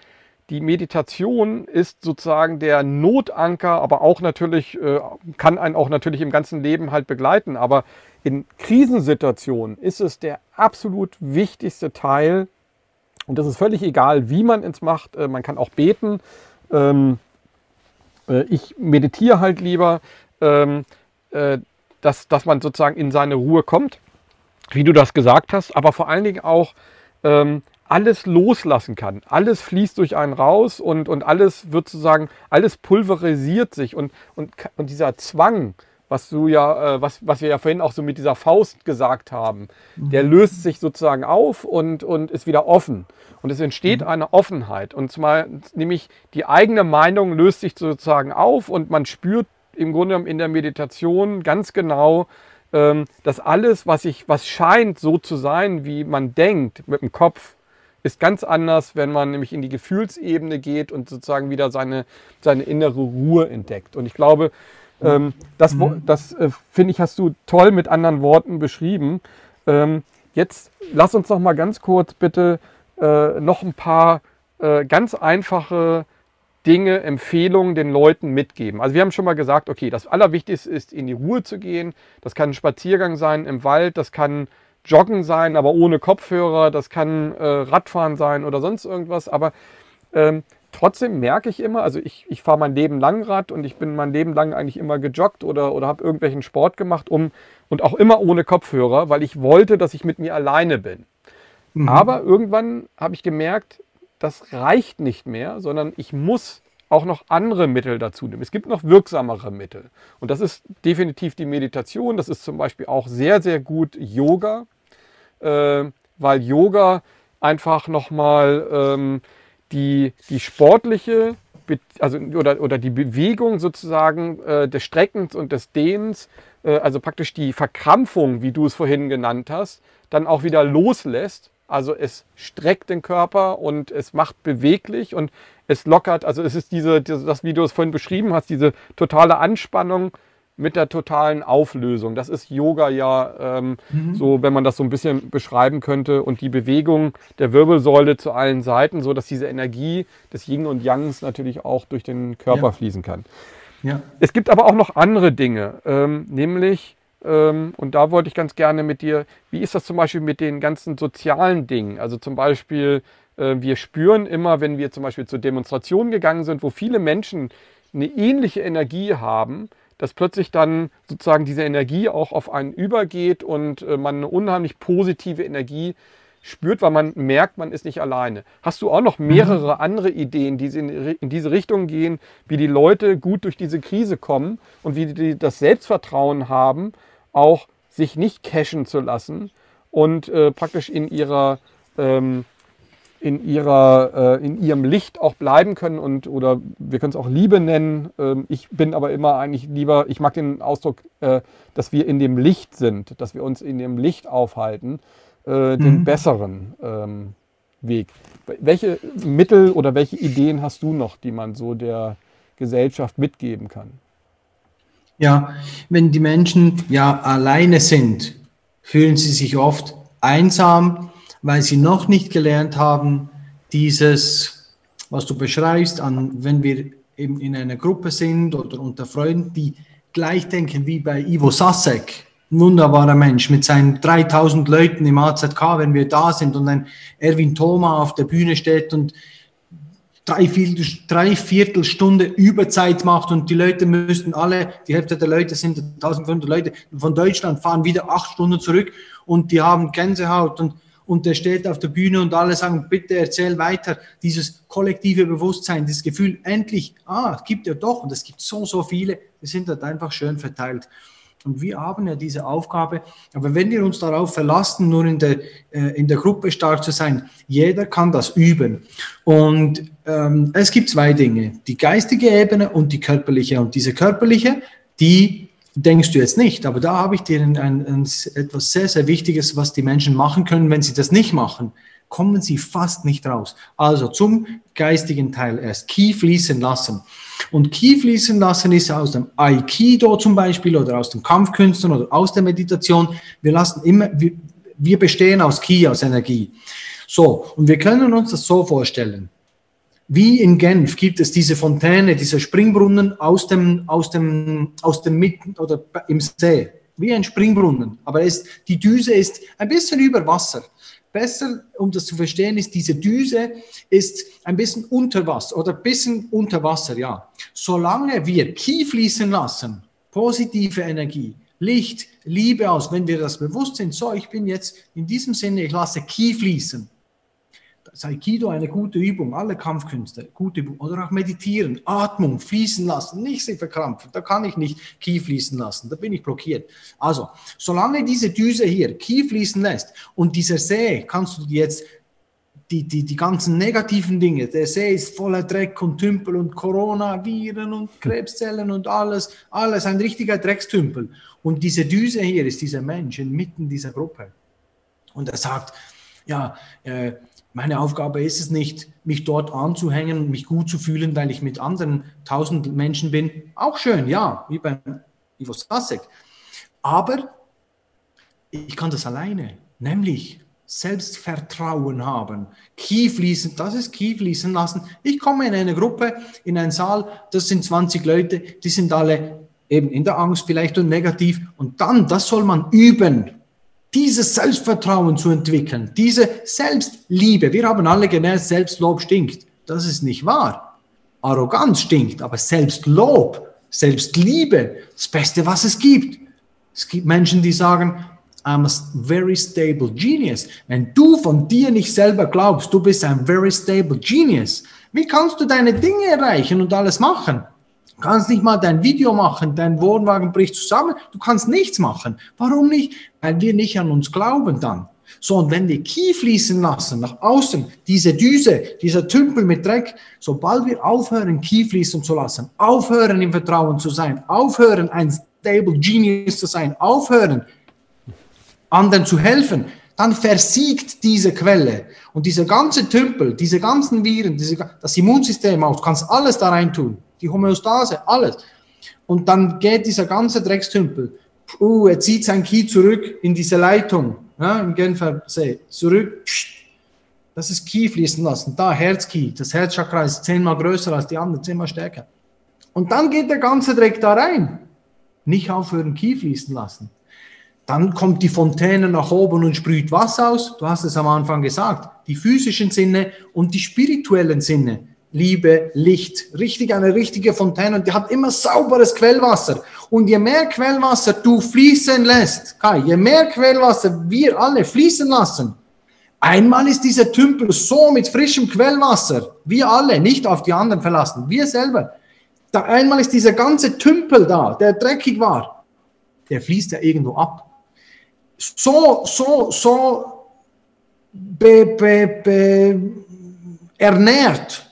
die Meditation ist sozusagen der Notanker, aber auch natürlich, äh, kann einen auch natürlich im ganzen Leben halt begleiten. Aber in Krisensituationen ist es der absolut wichtigste Teil. Und das ist völlig egal, wie man es macht. Äh, man kann auch beten. Ähm, äh, ich meditiere halt lieber, ähm, äh, dass, dass man sozusagen in seine Ruhe kommt, wie du das gesagt hast. Aber vor allen Dingen auch ähm, alles loslassen kann. Alles fließt durch einen raus und, und alles wird sozusagen, alles pulverisiert sich und, und, und dieser Zwang, was du ja, äh, was, was wir ja vorhin auch so mit dieser Faust gesagt haben, mhm. der löst sich sozusagen auf und, und ist wieder offen. Und es entsteht mhm. eine Offenheit. Und zwar nämlich die eigene Meinung löst sich sozusagen auf und man spürt im Grunde in der Meditation ganz genau, ähm, dass alles, was ich, was scheint so zu sein, wie man denkt mit dem Kopf, ist ganz anders, wenn man nämlich in die Gefühlsebene geht und sozusagen wieder seine, seine innere Ruhe entdeckt. Und ich glaube, ähm, das, mhm. das äh, finde ich, hast du toll mit anderen Worten beschrieben. Ähm, jetzt lass uns noch mal ganz kurz bitte äh, noch ein paar äh, ganz einfache Dinge, Empfehlungen den Leuten mitgeben. Also wir haben schon mal gesagt, okay, das Allerwichtigste ist, in die Ruhe zu gehen. Das kann ein Spaziergang sein im Wald, das kann Joggen sein, aber ohne Kopfhörer, das kann äh, Radfahren sein oder sonst irgendwas. Aber ähm, trotzdem merke ich immer, also ich, ich fahre mein Leben lang Rad und ich bin mein Leben lang eigentlich immer gejoggt oder, oder habe irgendwelchen Sport gemacht, um und auch immer ohne Kopfhörer, weil ich wollte, dass ich mit mir alleine bin. Mhm. Aber irgendwann habe ich gemerkt, das reicht nicht mehr, sondern ich muss auch noch andere Mittel dazu nehmen. Es gibt noch wirksamere Mittel. Und das ist definitiv die Meditation. Das ist zum Beispiel auch sehr, sehr gut Yoga, äh, weil Yoga einfach nochmal ähm, die, die sportliche also, oder, oder die Bewegung sozusagen äh, des Streckens und des Dehnens, äh, also praktisch die Verkrampfung, wie du es vorhin genannt hast, dann auch wieder loslässt also es streckt den Körper und es macht beweglich und es lockert. Also es ist diese, das, wie du es vorhin beschrieben hast, diese totale Anspannung mit der totalen Auflösung. Das ist Yoga ja ähm, mhm. so, wenn man das so ein bisschen beschreiben könnte. Und die Bewegung der Wirbelsäule zu allen Seiten, so dass diese Energie des Yin und Yangs natürlich auch durch den Körper ja. fließen kann. Ja. Es gibt aber auch noch andere Dinge, ähm, nämlich ähm, und da wollte ich ganz gerne mit dir, wie ist das zum Beispiel mit den ganzen sozialen Dingen? Also zum Beispiel, äh, wir spüren immer, wenn wir zum Beispiel zur Demonstration gegangen sind, wo viele Menschen eine ähnliche Energie haben, dass plötzlich dann sozusagen diese Energie auch auf einen übergeht und äh, man eine unheimlich positive Energie spürt, weil man merkt, man ist nicht alleine. Hast du auch noch mehrere mhm. andere Ideen, die in, in diese Richtung gehen, wie die Leute gut durch diese Krise kommen und wie die das Selbstvertrauen haben, auch sich nicht cashen zu lassen und äh, praktisch in ihrer ähm, in ihrer äh, in ihrem Licht auch bleiben können und oder wir können es auch Liebe nennen. Ähm, ich bin aber immer eigentlich lieber, ich mag den Ausdruck, äh, dass wir in dem Licht sind, dass wir uns in dem Licht aufhalten, äh, den mhm. besseren ähm, Weg. Welche Mittel oder welche Ideen hast du noch, die man so der Gesellschaft mitgeben kann? Ja, wenn die Menschen ja alleine sind, fühlen sie sich oft einsam, weil sie noch nicht gelernt haben, dieses, was du beschreibst, an, wenn wir eben in einer Gruppe sind oder unter Freunden, die gleich denken wie bei Ivo Sasek, wunderbarer Mensch mit seinen 3000 Leuten im AZK, wenn wir da sind und ein Erwin Thoma auf der Bühne steht und drei, Viertel, drei Viertelstunde Überzeit macht und die Leute müssten alle, die Hälfte der Leute sind 1500 Leute von Deutschland, fahren wieder acht Stunden zurück und die haben Gänsehaut und, und der steht auf der Bühne und alle sagen, bitte erzähl weiter. Dieses kollektive Bewusstsein, das Gefühl, endlich, ah, es gibt ja doch und es gibt so, so viele, die sind dort einfach schön verteilt. Und wir haben ja diese Aufgabe. Aber wenn wir uns darauf verlassen, nur in der, äh, in der Gruppe stark zu sein, jeder kann das üben. Und ähm, es gibt zwei Dinge, die geistige Ebene und die körperliche. Und diese körperliche, die denkst du jetzt nicht, aber da habe ich dir ein, ein, ein, etwas sehr, sehr Wichtiges, was die Menschen machen können, wenn sie das nicht machen kommen sie fast nicht raus. Also zum geistigen Teil erst Ki fließen lassen. Und Ki fließen lassen ist aus dem Aikido zum Beispiel oder aus den Kampfkünsten oder aus der Meditation. Wir lassen immer, wir, wir bestehen aus Ki, aus Energie. So, und wir können uns das so vorstellen. Wie in Genf gibt es diese Fontäne, diese Springbrunnen aus dem, aus dem, aus dem Mitten oder im See. Wie ein Springbrunnen. Aber es, die Düse ist ein bisschen über Wasser besser, um das zu verstehen, ist, diese Düse ist ein bisschen unter Wasser oder ein bisschen unter Wasser, ja. Solange wir Ki fließen lassen, positive Energie, Licht, Liebe aus, wenn wir das bewusst sind, so, ich bin jetzt in diesem Sinne, ich lasse Ki fließen, ist Aikido eine gute Übung, alle Kampfkünste, gute Übung. Oder auch meditieren, Atmung, fließen lassen, nicht sich verkrampfen. Da kann ich nicht Ki fließen lassen, da bin ich blockiert. Also, solange diese Düse hier Ki fließen lässt und dieser See, kannst du jetzt die, die, die ganzen negativen Dinge, der See ist voller Dreck und Tümpel und Coronaviren und Krebszellen und alles, alles ein richtiger Dreckstümpel. Und diese Düse hier ist dieser Mensch inmitten dieser Gruppe. Und er sagt, ja, äh, meine Aufgabe ist es nicht, mich dort anzuhängen und mich gut zu fühlen, weil ich mit anderen tausend Menschen bin. Auch schön, ja, wie beim Ivo Stasek. Aber ich kann das alleine, nämlich Selbstvertrauen haben, Key fließen, das ist Key fließen lassen. Ich komme in eine Gruppe, in einen Saal, das sind 20 Leute, die sind alle eben in der Angst vielleicht und negativ. Und dann, das soll man üben, dieses Selbstvertrauen zu entwickeln, diese Selbstliebe. Wir haben alle gelernt, Selbstlob stinkt. Das ist nicht wahr. Arroganz stinkt, aber Selbstlob, Selbstliebe, das Beste, was es gibt. Es gibt Menschen, die sagen, I'm a very stable genius. Wenn du von dir nicht selber glaubst, du bist ein very stable genius, wie kannst du deine Dinge erreichen und alles machen? Du kannst nicht mal dein Video machen, dein Wohnwagen bricht zusammen, du kannst nichts machen. Warum nicht? Weil wir nicht an uns glauben dann. So, und wenn wir Ki fließen lassen, nach außen, diese Düse, dieser Tümpel mit Dreck, sobald wir aufhören, Ki fließen zu lassen, aufhören, im Vertrauen zu sein, aufhören, ein Stable Genius zu sein, aufhören, anderen zu helfen, dann versiegt diese Quelle. Und dieser ganze Tümpel, diese ganzen Viren, diese, das Immunsystem du kannst alles da rein tun die Homöostase, alles. Und dann geht dieser ganze Dreckstümpel, uh, er zieht sein Ki zurück in diese Leitung, ja, im Genfer See, zurück, das ist Ki fließen lassen, da Herzki, das Herzchakra ist zehnmal größer als die anderen, zehnmal stärker. Und dann geht der ganze Dreck da rein. Nicht aufhören, Ki fließen lassen. Dann kommt die Fontäne nach oben und sprüht was aus. Du hast es am Anfang gesagt. Die physischen Sinne und die spirituellen Sinne. Liebe, Licht, richtig eine richtige Fontäne und die hat immer sauberes Quellwasser. Und je mehr Quellwasser du fließen lässt, Kai, je mehr Quellwasser wir alle fließen lassen, einmal ist dieser Tümpel so mit frischem Quellwasser, wir alle, nicht auf die anderen verlassen, wir selber. Da einmal ist dieser ganze Tümpel da, der dreckig war, der fließt ja irgendwo ab. So, so, so be, be, be, ernährt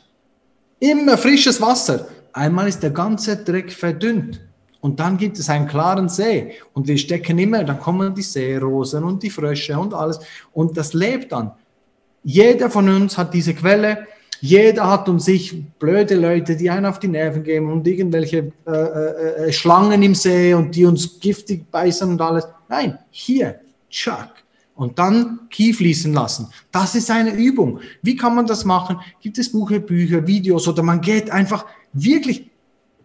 Immer frisches Wasser. Einmal ist der ganze Dreck verdünnt. Und dann gibt es einen klaren See. Und wir stecken immer, dann kommen die Seerosen und die Frösche und alles. Und das lebt dann. Jeder von uns hat diese Quelle. Jeder hat um sich blöde Leute, die einen auf die Nerven gehen und irgendwelche äh, äh, äh Schlangen im See und die uns giftig beißen und alles. Nein, hier, Chuck und dann Ki fließen lassen. Das ist eine Übung. Wie kann man das machen? Gibt es Bücher, Bücher, Videos oder man geht einfach wirklich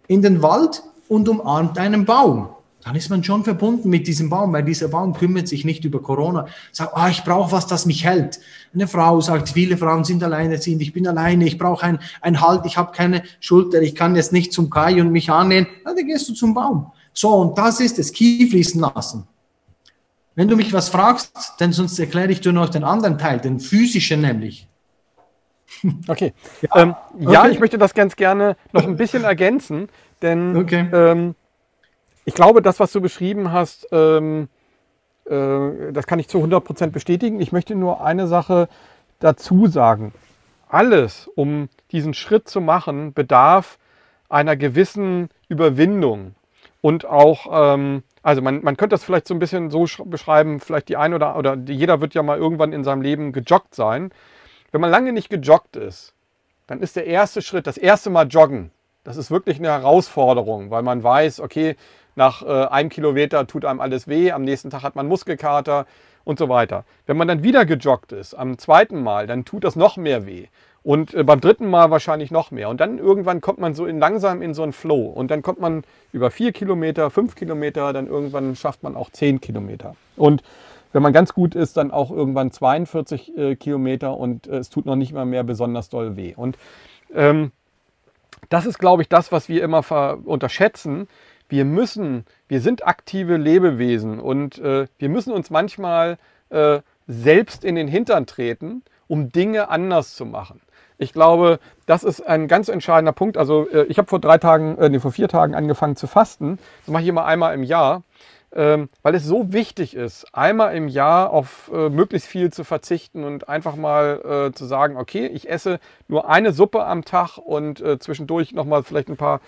in den Wald und umarmt einen Baum. Dann ist man schon verbunden mit diesem Baum, weil dieser Baum kümmert sich nicht über Corona. Sagt, ah, ich brauche was, das mich hält. Eine Frau sagt, viele Frauen sind alleinerziehend, ich bin alleine, ich brauche ein, ein Halt, ich habe keine Schulter, ich kann jetzt nicht zum Kai und mich annähern. Na, dann gehst du zum Baum. So, und das ist es, Ki fließen lassen. Wenn du mich was fragst, dann sonst erkläre ich dir noch den anderen Teil, den physischen nämlich. (laughs) Okay. Ja, ähm, ja ich möchte das ganz gerne noch ein bisschen ergänzen, denn okay. ähm, ich glaube, das, was du beschrieben hast, ähm, äh, das kann ich zu 100 Prozent bestätigen. Ich möchte nur eine Sache dazu sagen. Alles, um diesen Schritt zu machen, bedarf einer gewissen Überwindung und auch ähm, also man, man könnte das vielleicht so ein bisschen so beschreiben, vielleicht die ein oder, oder jeder wird ja mal irgendwann in seinem Leben gejoggt sein. Wenn man lange nicht gejoggt ist, dann ist der erste Schritt, das erste Mal joggen, das ist wirklich eine Herausforderung, weil man weiß, okay, nach äh, einem Kilometer tut einem alles weh, am nächsten Tag hat man Muskelkater und so weiter. Wenn man dann wieder gejoggt ist, am zweiten Mal, dann tut das noch mehr weh. Und äh, beim dritten Mal wahrscheinlich noch mehr. Und dann irgendwann kommt man so in, langsam in so einen Flow. Und dann kommt man über vier Kilometer, fünf Kilometer, dann irgendwann schafft man auch zehn Kilometer. Und wenn man ganz gut ist, dann auch irgendwann 42 äh, Kilometer und äh, es tut noch nicht mal mehr besonders doll weh. Und ähm, das ist, glaube ich, das, was wir immer unterschätzen. Wir müssen, wir sind aktive Lebewesen und äh, wir müssen uns manchmal äh, selbst in den Hintern treten um Dinge anders zu machen. Ich glaube, das ist ein ganz entscheidender Punkt. Also äh, ich habe vor drei Tagen, äh, nee, vor vier Tagen angefangen zu fasten. Das mache ich immer einmal im Jahr, ähm, weil es so wichtig ist, einmal im Jahr auf äh, möglichst viel zu verzichten und einfach mal äh, zu sagen, okay, ich esse nur eine Suppe am Tag und äh, zwischendurch nochmal vielleicht ein paar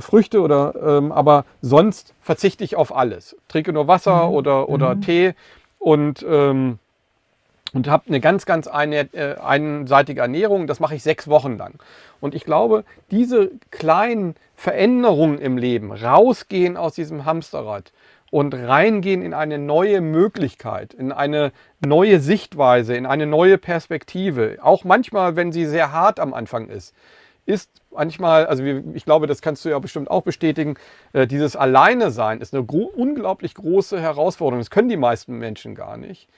Früchte oder, ähm, aber sonst verzichte ich auf alles. Trinke nur Wasser mhm. oder, oder mhm. Tee und ähm, und habe eine ganz, ganz äh, einseitige Ernährung. Das mache ich sechs Wochen lang. Und ich glaube, diese kleinen Veränderungen im Leben, rausgehen aus diesem Hamsterrad und reingehen in eine neue Möglichkeit, in eine neue Sichtweise, in eine neue Perspektive, auch manchmal, wenn sie sehr hart am Anfang ist, ist manchmal, also ich glaube, das kannst du ja bestimmt auch bestätigen, äh, dieses Alleine sein ist eine unglaublich große Herausforderung. Das können die meisten Menschen gar nicht.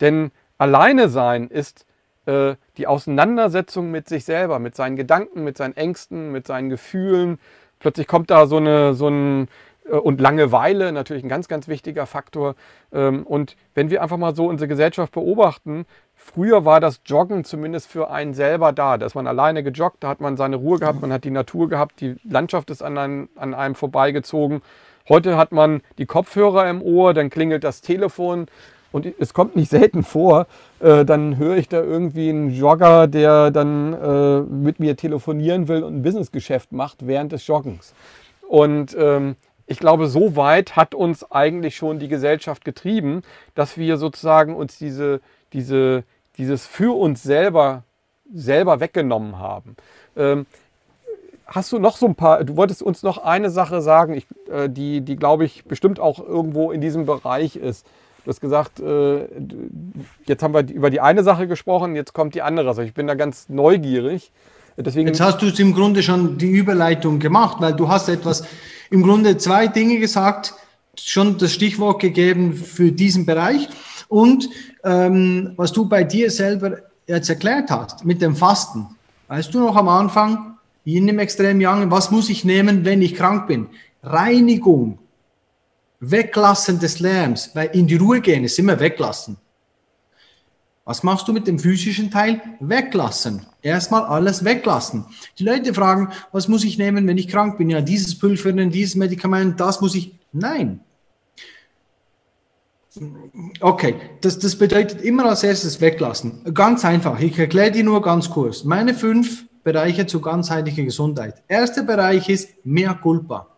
Denn alleine sein ist äh, die Auseinandersetzung mit sich selber, mit seinen Gedanken, mit seinen Ängsten, mit seinen Gefühlen. Plötzlich kommt da so, eine, so ein, äh, und Langeweile natürlich ein ganz, ganz wichtiger Faktor. Ähm, und wenn wir einfach mal so unsere Gesellschaft beobachten, früher war das Joggen zumindest für einen selber da. Da ist man alleine gejoggt, da hat man seine Ruhe gehabt, man hat die Natur gehabt, die Landschaft ist an einem, an einem vorbeigezogen. Heute hat man die Kopfhörer im Ohr, dann klingelt das Telefon und es kommt nicht (laughs) selten vor, äh, dann höre ich da irgendwie einen Jogger, der dann äh, mit mir telefonieren will und ein Businessgeschäft macht während des Joggens. Und ähm, ich glaube, so weit hat uns eigentlich schon die Gesellschaft getrieben, dass wir sozusagen uns diese, diese, dieses für uns selber, selber weggenommen haben. Ähm, hast du noch so ein paar, du wolltest uns noch eine Sache sagen, ich, äh, die, die glaube ich bestimmt auch irgendwo in diesem Bereich ist. Du hast gesagt, äh, jetzt haben wir über die eine Sache gesprochen, jetzt kommt die andere. Also ich bin da ganz neugierig. Deswegen jetzt hast du im Grunde schon die Überleitung gemacht, weil du hast etwas, im Grunde zwei Dinge gesagt, schon das Stichwort gegeben für diesen Bereich und ähm, was du bei dir selber jetzt erklärt hast mit dem Fasten. Weißt du noch am Anfang, in dem extrem Young, was muss ich nehmen, wenn ich krank bin? Reinigung, Weglassen des Lärms, weil in die Ruhe gehen ist immer weglassen. Was machst du mit dem physischen Teil? Weglassen. Erstmal alles weglassen. Die Leute fragen, was muss ich nehmen, wenn ich krank bin? Ja, dieses Pulver, dieses Medikament, das muss ich. Nein. Okay, das, das bedeutet immer als erstes weglassen. Ganz einfach. Ich erkläre dir nur ganz kurz. Meine fünf Bereiche zur ganzheitlichen Gesundheit. Erster Bereich ist mehr culpa.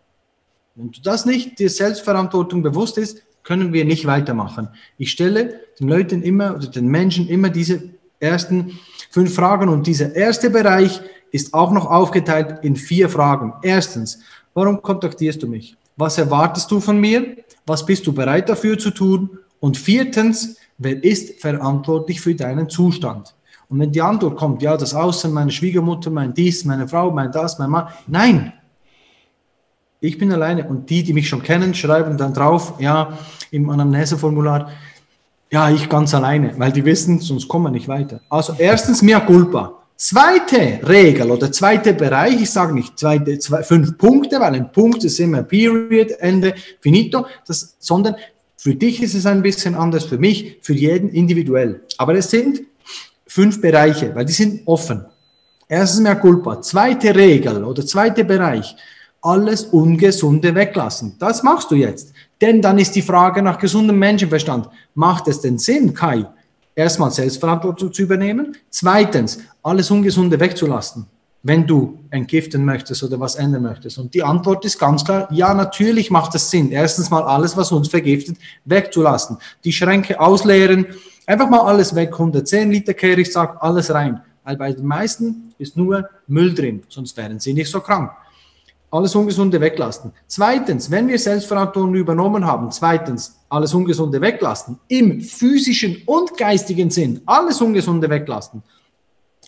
Wenn du das nicht dir Selbstverantwortung bewusst ist, können wir nicht weitermachen. Ich stelle den Leuten immer oder den Menschen immer diese ersten fünf Fragen und dieser erste Bereich ist auch noch aufgeteilt in vier Fragen. Erstens, warum kontaktierst du mich? Was erwartest du von mir? Was bist du bereit dafür zu tun? Und viertens, wer ist verantwortlich für deinen Zustand? Und wenn die Antwort kommt, ja, das Außen, meine Schwiegermutter, mein dies, meine Frau, mein das, mein Mann, nein, ich bin alleine und die, die mich schon kennen, schreiben dann drauf, ja, im Anamneseformular, ja, ich ganz alleine, weil die wissen, sonst kommen wir nicht weiter. Also erstens mehr culpa. Zweite Regel oder zweite Bereich, ich sage nicht zweite, zwei, fünf Punkte, weil ein Punkt ist immer Period, Ende, finito, das, sondern für dich ist es ein bisschen anders, für mich, für jeden individuell. Aber es sind fünf Bereiche, weil die sind offen. Erstens mehr culpa. Zweite Regel oder zweite Bereich, alles Ungesunde weglassen. Das machst du jetzt. Denn dann ist die Frage nach gesundem Menschenverstand. Macht es denn Sinn, Kai, erstmal Selbstverantwortung zu übernehmen? Zweitens, alles Ungesunde wegzulassen, wenn du entgiften möchtest oder was ändern möchtest. Und die Antwort ist ganz klar, ja, natürlich macht es Sinn. Erstens mal alles, was uns vergiftet, wegzulassen. Die Schränke ausleeren, einfach mal alles weg. 110 Liter kehre ich sage alles rein. Weil bei den meisten ist nur Müll drin, sonst wären sie nicht so krank alles Ungesunde weglassen. Zweitens, wenn wir Selbstverantwortung übernommen haben, zweitens, alles Ungesunde weglassen, im physischen und geistigen Sinn, alles Ungesunde weglassen.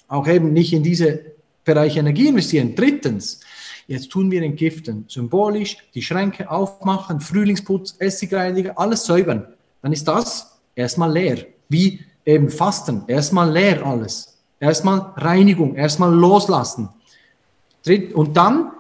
Auch eben nicht in diese Bereiche Energie investieren. Drittens, jetzt tun wir entgiften, symbolisch die Schränke aufmachen, Frühlingsputz, Essigreiniger, alles säubern. Dann ist das erstmal leer. Wie eben Fasten, erstmal leer alles. Erstmal Reinigung, erstmal loslassen. Und dann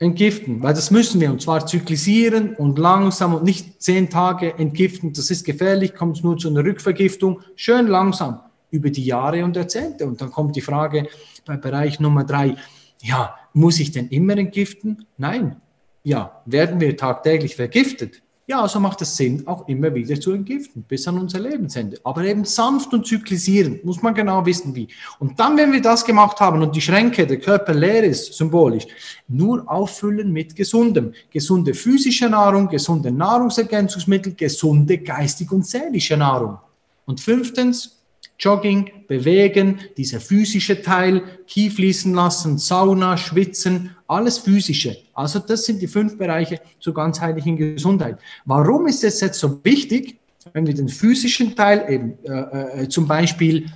entgiften, weil das müssen wir und zwar zyklisieren und langsam und nicht zehn Tage entgiften. Das ist gefährlich, kommt nur zu einer Rückvergiftung. Schön langsam. über die Jahre und Jahrzehnte. Und dann kommt die Frage bei Bereich Nummer drei, ja, muss ich denn immer entgiften? Nein. Ja, werden wir tagtäglich vergiftet? Ja, also macht es Sinn, auch immer wieder zu entgiften, bis an unser Lebensende. Aber eben sanft und zyklisierend, muss man genau wissen, wie. Und dann, wenn wir das gemacht haben und die Schränke, der Körper leer ist, symbolisch, nur auffüllen mit gesundem. Gesunde physische Nahrung, gesunde Nahrungsergänzungsmittel, gesunde geistige und seelische Nahrung. Und fünftens, Jogging, bewegen, dieser physische Teil, Kieh fließen lassen, Sauna, Schwitzen, alles physische. Also das sind die fünf Bereiche zur ganzheitlichen Gesundheit. Warum ist es jetzt so wichtig, wenn wir den physischen Teil eben äh, äh, zum Beispiel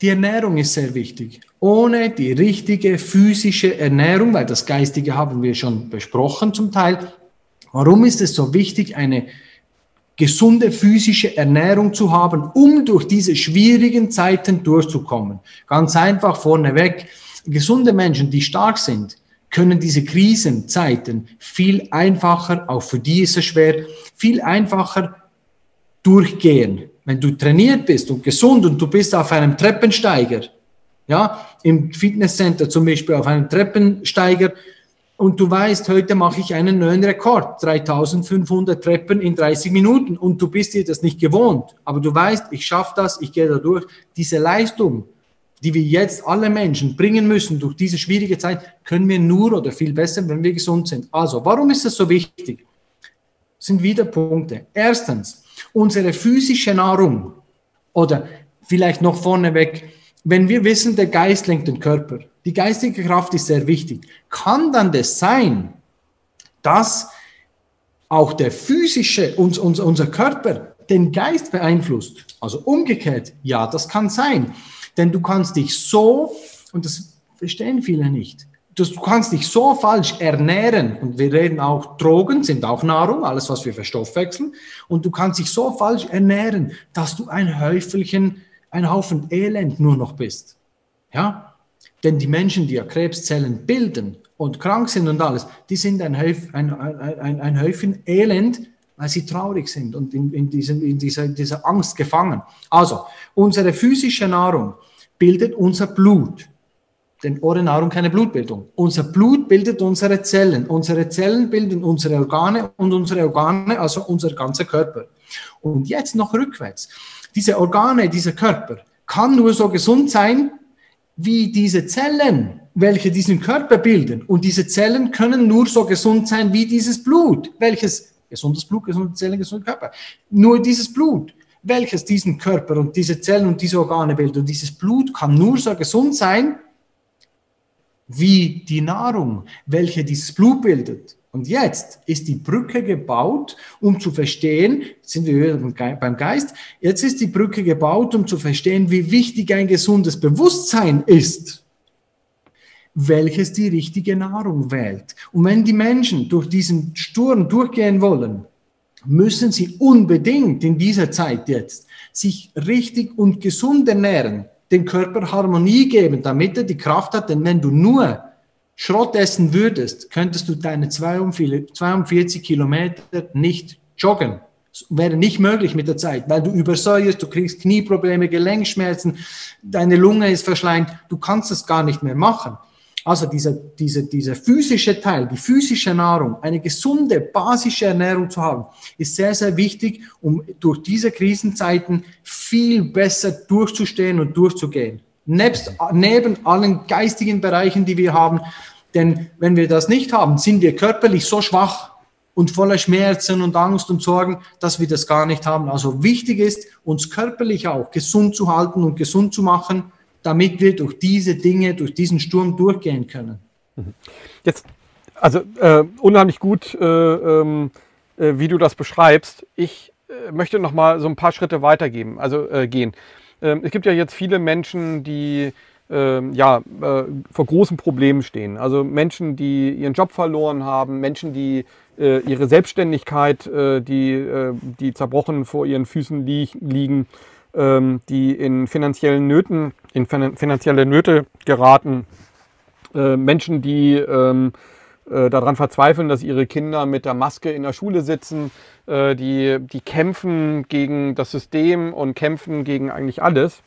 die Ernährung ist sehr wichtig. Ohne die richtige physische Ernährung, weil das Geistige haben wir schon besprochen zum Teil, warum ist es so wichtig, eine gesunde physische Ernährung zu haben, um durch diese schwierigen Zeiten durchzukommen. Ganz einfach vorneweg, gesunde Menschen, die stark sind, können diese Krisenzeiten viel einfacher, auch für die ist es schwer, viel einfacher durchgehen. Wenn du trainiert bist und gesund und du bist auf einem Treppensteiger, ja, im Fitnesscenter zum Beispiel auf einem Treppensteiger, und du weißt, heute mache ich einen neuen Rekord, 3500 Treppen in 30 Minuten und du bist dir das nicht gewohnt, aber du weißt, ich schaffe das, ich gehe da durch. Diese Leistung, die wir jetzt alle Menschen bringen müssen durch diese schwierige Zeit, können wir nur oder viel besser, wenn wir gesund sind. Also, warum ist das so wichtig? Das sind wieder Punkte. Erstens, unsere physische Nahrung oder vielleicht noch vorneweg, wenn wir wissen, der Geist lenkt den Körper, die geistige Kraft ist sehr wichtig. Kann dann das sein, dass auch der physische, uns, uns, unser Körper den Geist beeinflusst? Also umgekehrt, ja, das kann sein. Denn du kannst dich so, und das verstehen viele nicht, du kannst dich so falsch ernähren, und wir reden auch, Drogen sind auch Nahrung, alles, was wir verstoffwechseln, und du kannst dich so falsch ernähren, dass du ein Häufelchen, ein Haufen Elend nur noch bist. Ja, denn die Menschen, die ja Krebszellen bilden und krank sind und alles, die sind ein, Häuf, ein, ein, ein Häufchen Elend, weil sie traurig sind und in, in, diesem, in dieser, dieser Angst gefangen. Also, unsere physische Nahrung bildet unser Blut. Denn ohne Nahrung keine Blutbildung. Unser Blut bildet unsere Zellen. Unsere Zellen bilden unsere Organe und unsere Organe, also unser ganzer Körper. Und jetzt noch rückwärts. Diese Organe, dieser Körper kann nur so gesund sein, wie diese Zellen, welche diesen Körper bilden. Und diese Zellen können nur so gesund sein wie dieses Blut, welches gesundes Blut, gesunde Zellen, gesunder Körper. Nur dieses Blut, welches diesen Körper und diese Zellen und diese Organe bildet. Und dieses Blut kann nur so gesund sein wie die Nahrung, welche dieses Blut bildet. Und jetzt ist die Brücke gebaut, um zu verstehen, sind wir beim Geist, jetzt ist die Brücke gebaut, um zu verstehen, wie wichtig ein gesundes Bewusstsein ist, welches die richtige Nahrung wählt. Und wenn die Menschen durch diesen Sturm durchgehen wollen, müssen sie unbedingt in dieser Zeit jetzt sich richtig und gesund ernähren, den Körper Harmonie geben, damit er die Kraft hat, denn wenn du nur Schrott essen würdest, könntest du deine 42 Kilometer nicht joggen. Das wäre nicht möglich mit der Zeit, weil du übersäuerst, du kriegst Knieprobleme, Gelenkschmerzen, deine Lunge ist verschleimt, du kannst es gar nicht mehr machen. Also dieser, dieser, dieser physische Teil, die physische Nahrung, eine gesunde, basische Ernährung zu haben, ist sehr, sehr wichtig, um durch diese Krisenzeiten viel besser durchzustehen und durchzugehen. Nebst, neben allen geistigen Bereichen, die wir haben, denn wenn wir das nicht haben, sind wir körperlich so schwach und voller Schmerzen und Angst und Sorgen, dass wir das gar nicht haben. Also wichtig ist, uns körperlich auch gesund zu halten und gesund zu machen, damit wir durch diese Dinge, durch diesen Sturm durchgehen können. Mhm. Jetzt, also äh, unheimlich gut, äh, ähm, äh, wie du das beschreibst. Ich äh, möchte noch mal so ein paar Schritte weitergeben, also äh, gehen. Ähm, es gibt ja jetzt viele Menschen, die äh, ja, äh, vor großen Problemen stehen. Also Menschen, die ihren Job verloren haben, Menschen, die ihre Selbstständigkeit, die, die zerbrochen vor ihren Füßen li liegen, ähm, die in finanziellen Nöten, in finanzielle Nöte geraten, äh, Menschen, die ähm, äh, daran verzweifeln, dass ihre Kinder mit der Maske in der Schule sitzen, äh, die, die kämpfen gegen das System und kämpfen gegen eigentlich alles,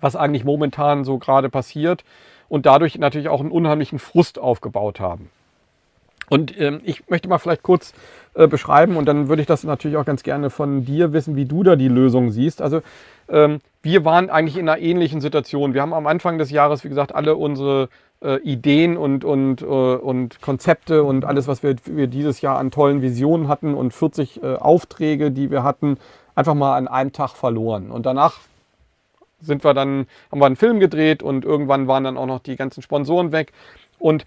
was eigentlich momentan so gerade passiert und dadurch natürlich auch einen unheimlichen Frust aufgebaut haben. Und ähm, ich möchte mal vielleicht kurz äh, beschreiben und dann würde ich das natürlich auch ganz gerne von dir wissen, wie du da die Lösung siehst. Also ähm, wir waren eigentlich in einer ähnlichen Situation. Wir haben am Anfang des Jahres, wie gesagt, alle unsere äh, Ideen und, und, äh, und Konzepte und alles, was wir, wir, dieses Jahr an tollen Visionen hatten und 40 äh, Aufträge, die wir hatten, einfach mal an einem Tag verloren. Und danach sind wir dann, haben wir einen Film gedreht und irgendwann waren dann auch noch die ganzen Sponsoren weg. Und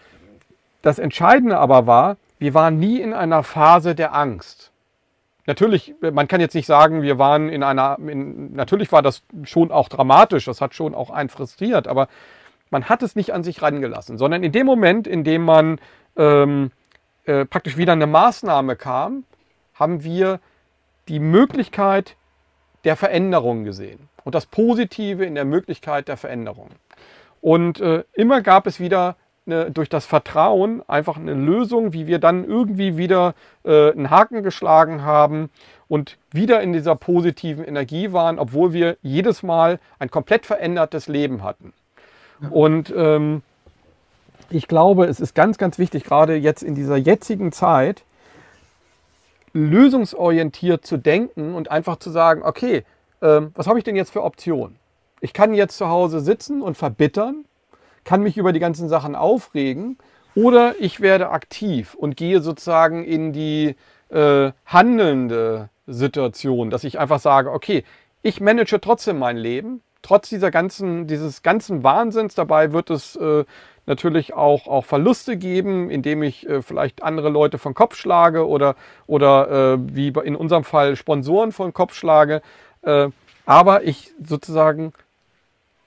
das Entscheidende aber war, wir waren nie in einer Phase der Angst. Natürlich, man kann jetzt nicht sagen, wir waren in einer, in, natürlich war das schon auch dramatisch, das hat schon auch einen frustriert, aber man hat es nicht an sich rangelassen, sondern in dem Moment, in dem man ähm, äh, praktisch wieder eine Maßnahme kam, haben wir die Möglichkeit der Veränderung gesehen und das Positive in der Möglichkeit der Veränderung. Und äh, immer gab es wieder eine, durch das Vertrauen einfach eine Lösung, wie wir dann irgendwie wieder äh, einen Haken geschlagen haben und wieder in dieser positiven Energie waren, obwohl wir jedes Mal ein komplett verändertes Leben hatten. Und ähm, ich glaube, es ist ganz, ganz wichtig, gerade jetzt in dieser jetzigen Zeit, lösungsorientiert zu denken und einfach zu sagen, okay, ähm, was habe ich denn jetzt für Optionen? Ich kann jetzt zu Hause sitzen und verbittern, kann mich über die ganzen Sachen aufregen oder ich werde aktiv und gehe sozusagen in die äh, handelnde Situation, dass ich einfach sage, okay, ich manage trotzdem mein Leben, trotz dieser ganzen, dieses ganzen Wahnsinns dabei wird es äh, natürlich auch, auch Verluste geben, indem ich äh, vielleicht andere Leute von Kopf schlage oder, oder äh, wie in unserem Fall Sponsoren von Kopf schlage. Äh, aber ich sozusagen,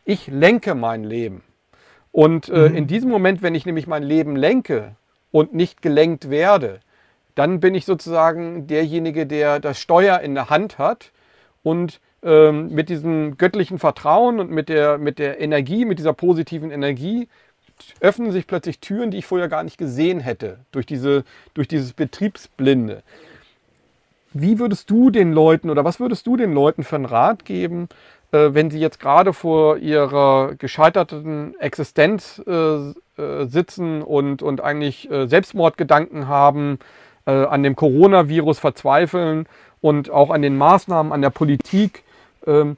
ich lenke mein Leben. Und äh, mhm. in diesem Moment, wenn ich nämlich mein Leben lenke und nicht gelenkt werde, dann bin ich sozusagen derjenige, der das Steuer in der Hand hat und ähm, mit diesem göttlichen Vertrauen und mit der, mit der Energie, mit dieser positiven Energie, öffnen sich plötzlich Türen, die ich vorher gar nicht gesehen hätte, durch, diese, durch dieses Betriebsblinde. Wie würdest du den Leuten oder was würdest du den Leuten für einen Rat geben, wenn sie jetzt gerade vor ihrer gescheiterten Existenz äh, äh, sitzen und, und eigentlich äh, Selbstmordgedanken haben, äh, an dem Coronavirus verzweifeln und auch an den Maßnahmen, an der Politik? ähm,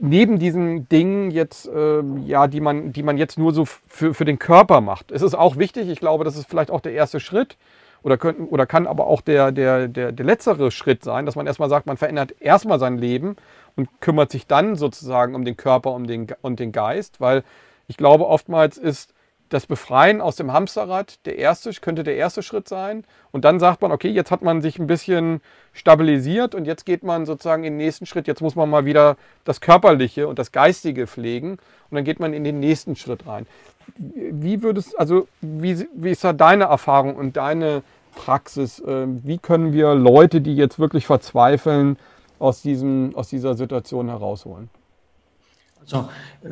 neben diesen Dingen jetzt, ähm, ja, die man, die man jetzt nur so für, für den Körper macht. Es ist auch wichtig, ich glaube, das ist vielleicht auch der erste Schritt oder, können, oder kann aber auch der, der, der, der letztere Schritt sein, dass man erstmal sagt, man verändert erstmal sein Leben und kümmert sich dann sozusagen um den Körper um den, und den Geist, weil ich glaube, oftmals ist das Befreien aus dem Hamsterrad der erste, könnte der erste Schritt sein. Und dann sagt man, okay, jetzt hat man sich ein bisschen stabilisiert und jetzt geht man sozusagen in den nächsten Schritt. Jetzt muss man mal wieder das Körperliche und das Geistige pflegen und dann geht man in den nächsten Schritt rein. Wie würdest, also wie, wie ist da deine Erfahrung und deine Praxis? Ähm, wie können wir Leute, die jetzt wirklich verzweifeln, aus, diesem, aus dieser Situation herausholen? Also äh,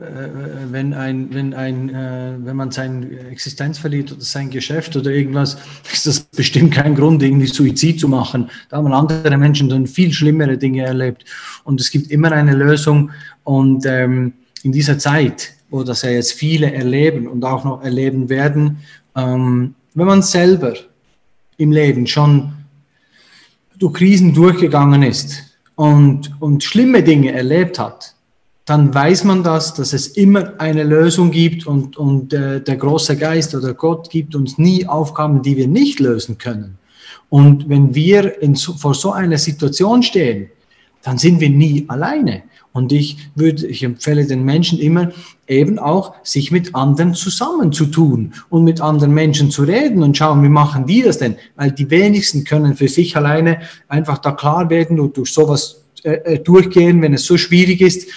wenn, ein, wenn, ein, äh, wenn man seine Existenz verliert oder sein Geschäft oder irgendwas, ist das bestimmt kein Grund, irgendwie Suizid zu machen. Da haben andere Menschen dann viel schlimmere Dinge erlebt. Und es gibt immer eine Lösung. Und ähm, in dieser Zeit, wo das ja jetzt viele erleben und auch noch erleben werden, ähm, wenn man selber im Leben schon durch Krisen durchgegangen ist und, und schlimme Dinge erlebt hat, dann weiß man das, dass es immer eine Lösung gibt und, und äh, der große Geist oder Gott gibt uns nie Aufgaben, die wir nicht lösen können. Und wenn wir in, vor so einer Situation stehen, dann sind wir nie alleine. Und ich würde, ich empfehle den Menschen immer eben auch, sich mit anderen zusammenzutun und mit anderen Menschen zu reden und schauen, wie machen die das denn? Weil die wenigsten können für sich alleine einfach da klar werden und durch sowas äh, äh durchgehen, wenn es so schwierig ist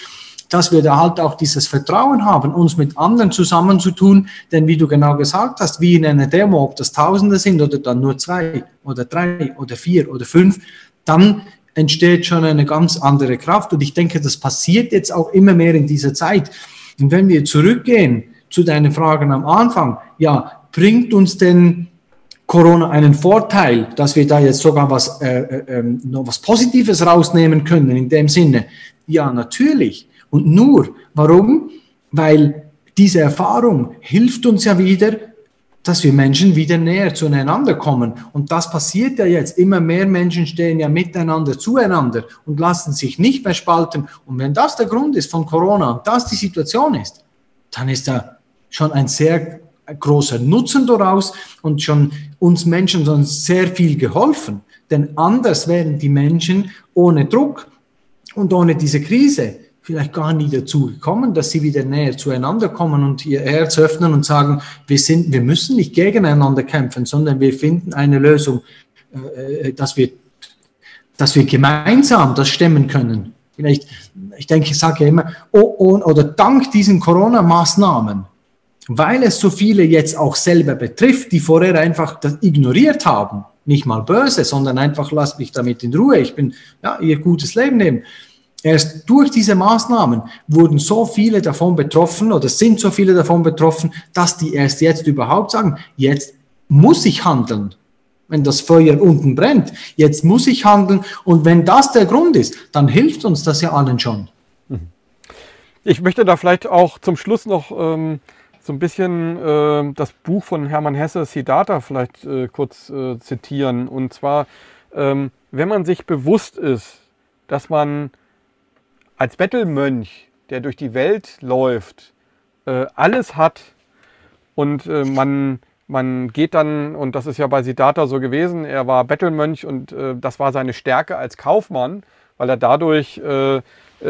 dass wir da halt auch dieses Vertrauen haben, uns mit anderen zusammenzutun, denn wie du genau gesagt hast, wie in einer Demo, ob das Tausende sind oder dann nur zwei oder drei oder vier oder fünf, dann entsteht schon eine ganz andere Kraft und ich denke, das passiert jetzt auch immer mehr in dieser Zeit. Und wenn wir zurückgehen zu deinen Fragen am Anfang, ja, bringt uns denn Corona einen Vorteil, dass wir da jetzt sogar was, äh, äh, ähm, noch was Positives rausnehmen können in dem Sinne? Ja, natürlich. Und nur, warum? Weil diese Erfahrung hilft uns ja wieder, dass wir Menschen wieder näher zueinander kommen. Und das passiert ja jetzt. Immer mehr Menschen stehen ja miteinander zueinander und lassen sich nicht mehr spalten. Und wenn das der Grund ist von Corona und das die Situation ist, dann ist da schon ein sehr großer Nutzen daraus und schon uns Menschen schon sehr viel geholfen. Denn anders wären die Menschen ohne Druck und ohne diese Krise vielleicht gar nie dazu gekommen, dass sie wieder näher zueinander kommen und ihr Herz öffnen und sagen, wir sind, wir müssen nicht gegeneinander kämpfen, sondern wir finden eine Lösung, äh, dass wir, dass wir gemeinsam das stemmen können. Vielleicht, ich denke, ich sage ja immer, oh, oh, oder dank diesen Corona-Maßnahmen, weil es so viele jetzt auch selber betrifft, die vorher einfach das ignoriert haben, nicht mal böse, sondern einfach lasst mich damit in Ruhe, ich bin, ja, ihr gutes Leben nehmen Erst durch diese Maßnahmen wurden so viele davon betroffen oder sind so viele davon betroffen, dass die erst jetzt überhaupt sagen, jetzt muss ich handeln. Wenn das Feuer unten brennt, jetzt muss ich handeln. Und wenn das der Grund ist, dann hilft uns das ja allen schon. Mhm. Ich möchte da vielleicht auch zum Schluss noch ähm, so ein bisschen äh, das Buch von Hermann Hesse, Siddhartha, vielleicht äh, kurz äh, zitieren. Und zwar, ähm, wenn man sich bewusst ist, dass man als Bettelmönch, der durch die Welt läuft, äh, alles hat und äh, man, man geht dann, und das ist ja bei Siddhartha so gewesen, er war Bettelmönch und äh, das war seine Stärke als Kaufmann, weil er dadurch äh, äh,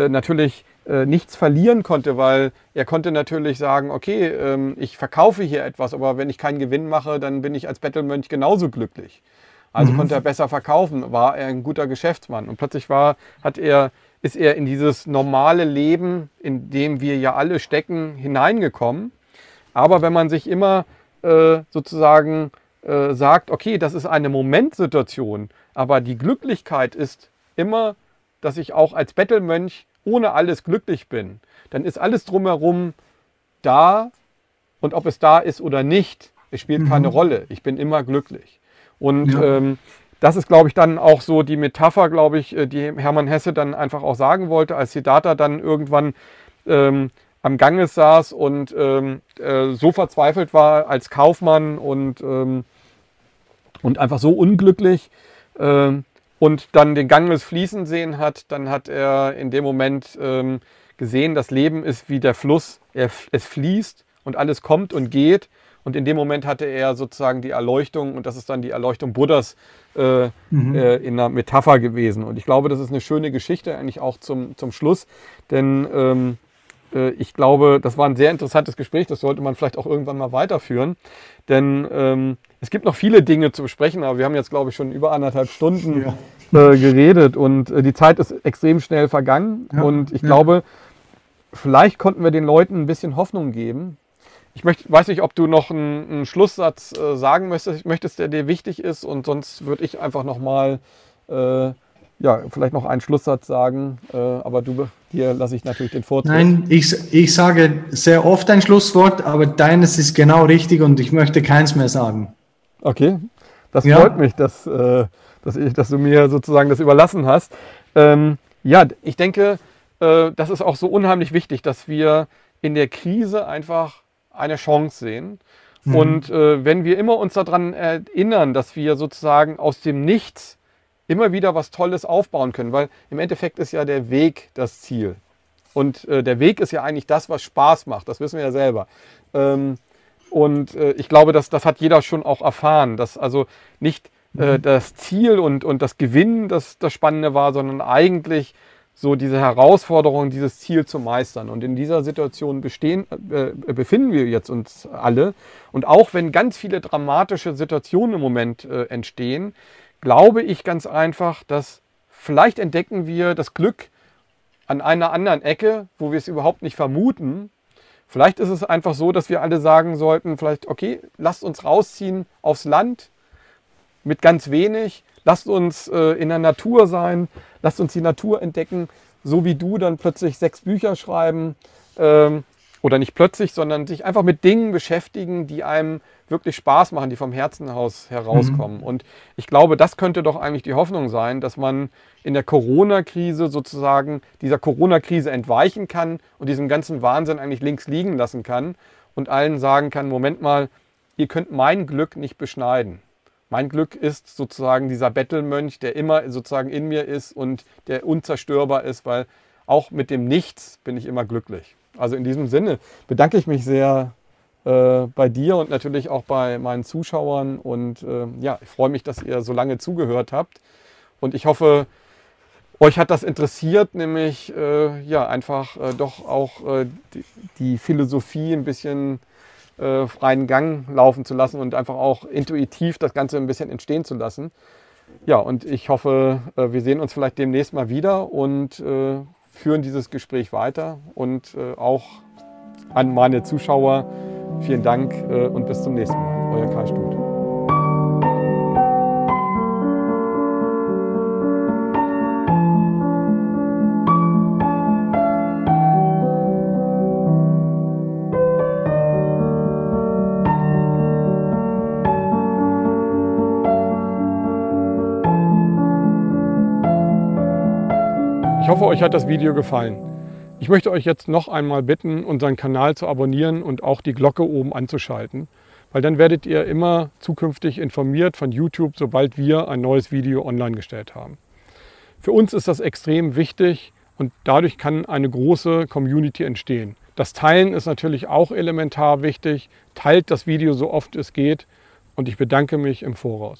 natürlich äh, nichts verlieren konnte, weil er konnte natürlich sagen, okay, ähm, ich verkaufe hier etwas, aber wenn ich keinen Gewinn mache, dann bin ich als Bettelmönch genauso glücklich. Also mhm. konnte er besser verkaufen, war er ein guter Geschäftsmann. Und plötzlich war, hat er ist er in dieses normale Leben, in dem wir ja alle stecken, hineingekommen. Aber wenn man sich immer äh, sozusagen äh, sagt, okay, das ist eine Momentsituation, aber die Glücklichkeit ist immer, dass ich auch als Bettelmönch ohne alles glücklich bin, dann ist alles drumherum da und ob es da ist oder nicht, es spielt mhm. keine Rolle. Ich bin immer glücklich. Und ja. ähm, das ist, glaube ich, dann auch so die Metapher, glaube ich, äh, die Hermann Hesse dann einfach auch sagen wollte, als Siddhartha dann irgendwann ähm, am Ganges saß und ähm, äh, so verzweifelt war als Kaufmann und, ähm, und einfach so unglücklich äh, und dann den Ganges fließen sehen hat, dann hat er in dem Moment ähm, gesehen, das Leben ist wie der Fluss, er, es fließt und alles kommt und geht und in dem Moment hatte er sozusagen die Erleuchtung und das ist dann die Erleuchtung Buddhas äh, mhm. äh, in einer Metapher gewesen. Und ich glaube, das ist eine schöne Geschichte eigentlich auch zum, zum Schluss, denn ähm, äh, ich glaube, das war ein sehr interessantes Gespräch, das sollte man vielleicht auch irgendwann mal weiterführen, denn ähm, es gibt noch viele Dinge zu besprechen, aber wir haben jetzt, glaube ich, schon über anderthalb Stunden ja. Äh, geredet und äh, die Zeit ist extrem schnell vergangen ja. und ich ja. glaube, vielleicht konnten wir den Leuten ein bisschen Hoffnung geben, ich möchte, weiß nicht, ob du noch einen, einen Schlusssatz äh, sagen möchtest, möchtest, der dir wichtig ist und sonst würde ich einfach nochmal, äh, ja, vielleicht noch einen Schlusssatz sagen, äh, aber du, dir lasse ich natürlich den Vortritt. Nein, ich, ich sage sehr oft ein Schlusswort, aber deines ist genau richtig und ich möchte keins mehr sagen. Okay, das ja. freut mich, dass, äh, dass, ich, dass du mir sozusagen das überlassen hast. Ähm, ja, ich denke, äh, das ist auch so unheimlich wichtig, dass wir in der Krise einfach eine Chance sehen. Mhm. Und äh, wenn wir immer uns daran erinnern, dass wir sozusagen aus dem Nichts immer wieder was Tolles aufbauen können, weil im Endeffekt ist ja der Weg das Ziel. Und äh, der Weg ist ja eigentlich das, was Spaß macht. Das wissen wir ja selber. Ähm, und äh, ich glaube, dass, das hat jeder schon auch erfahren, dass also nicht äh, mhm. das Ziel und, und das Gewinnen das, das Spannende war, sondern eigentlich so diese Herausforderung, dieses Ziel zu meistern. Und in dieser Situation bestehen, äh, befinden wir jetzt uns alle. Und auch wenn ganz viele dramatische Situationen im Moment äh, entstehen, glaube ich ganz einfach, dass vielleicht entdecken wir das Glück an einer anderen Ecke, wo wir es überhaupt nicht vermuten. Vielleicht ist es einfach so, dass wir alle sagen sollten, vielleicht, okay, lasst uns rausziehen aufs Land mit ganz wenig, lasst uns äh, in der Natur sein, lasst uns die Natur entdecken, so wie du dann plötzlich sechs Bücher schreiben ähm, oder nicht plötzlich, sondern sich einfach mit Dingen beschäftigen, die einem wirklich Spaß machen, die vom Herzenhaus herauskommen. Mhm. Und ich glaube, das könnte doch eigentlich die Hoffnung sein, dass man in der Corona-Krise sozusagen dieser Corona-Krise entweichen kann und diesen ganzen Wahnsinn eigentlich links liegen lassen kann und allen sagen kann, Moment mal, ihr könnt mein Glück nicht beschneiden. Mein Glück ist sozusagen dieser Bettelmönch, der immer sozusagen in mir ist und der unzerstörbar ist, weil auch mit dem Nichts bin ich immer glücklich. Also in diesem Sinne bedanke ich mich sehr äh, bei dir und natürlich auch bei meinen Zuschauern. Und äh, ja, ich freue mich, dass ihr so lange zugehört habt. Und ich hoffe, euch hat das interessiert, nämlich äh, ja einfach äh, doch auch äh, die, die, Philosophie ein bisschen äh, freien Gang laufen zu lassen und einfach auch intuitiv das Ganze ein bisschen entstehen zu lassen. Ja, und ich hoffe, wir sehen uns vielleicht demnächst mal wieder und führen dieses Gespräch weiter und äh, auch an meine Zuschauer vielen Dank äh, und bis zum nächsten Mal. Euer Kai Stut. Ich hoffe, euch hat das Video gefallen. Ich möchte euch jetzt noch einmal bitten, unseren Kanal zu abonnieren und auch die Glocke oben anzuschalten, weil dann werdet ihr immer zukünftig informiert von YouTube, sobald wir ein neues Video online gestellt haben. Für uns ist das extrem wichtig und dadurch kann eine große Community entstehen. Das Teilen ist natürlich auch elementar wichtig. Teilt das Video so oft es geht und ich bedanke mich im Voraus.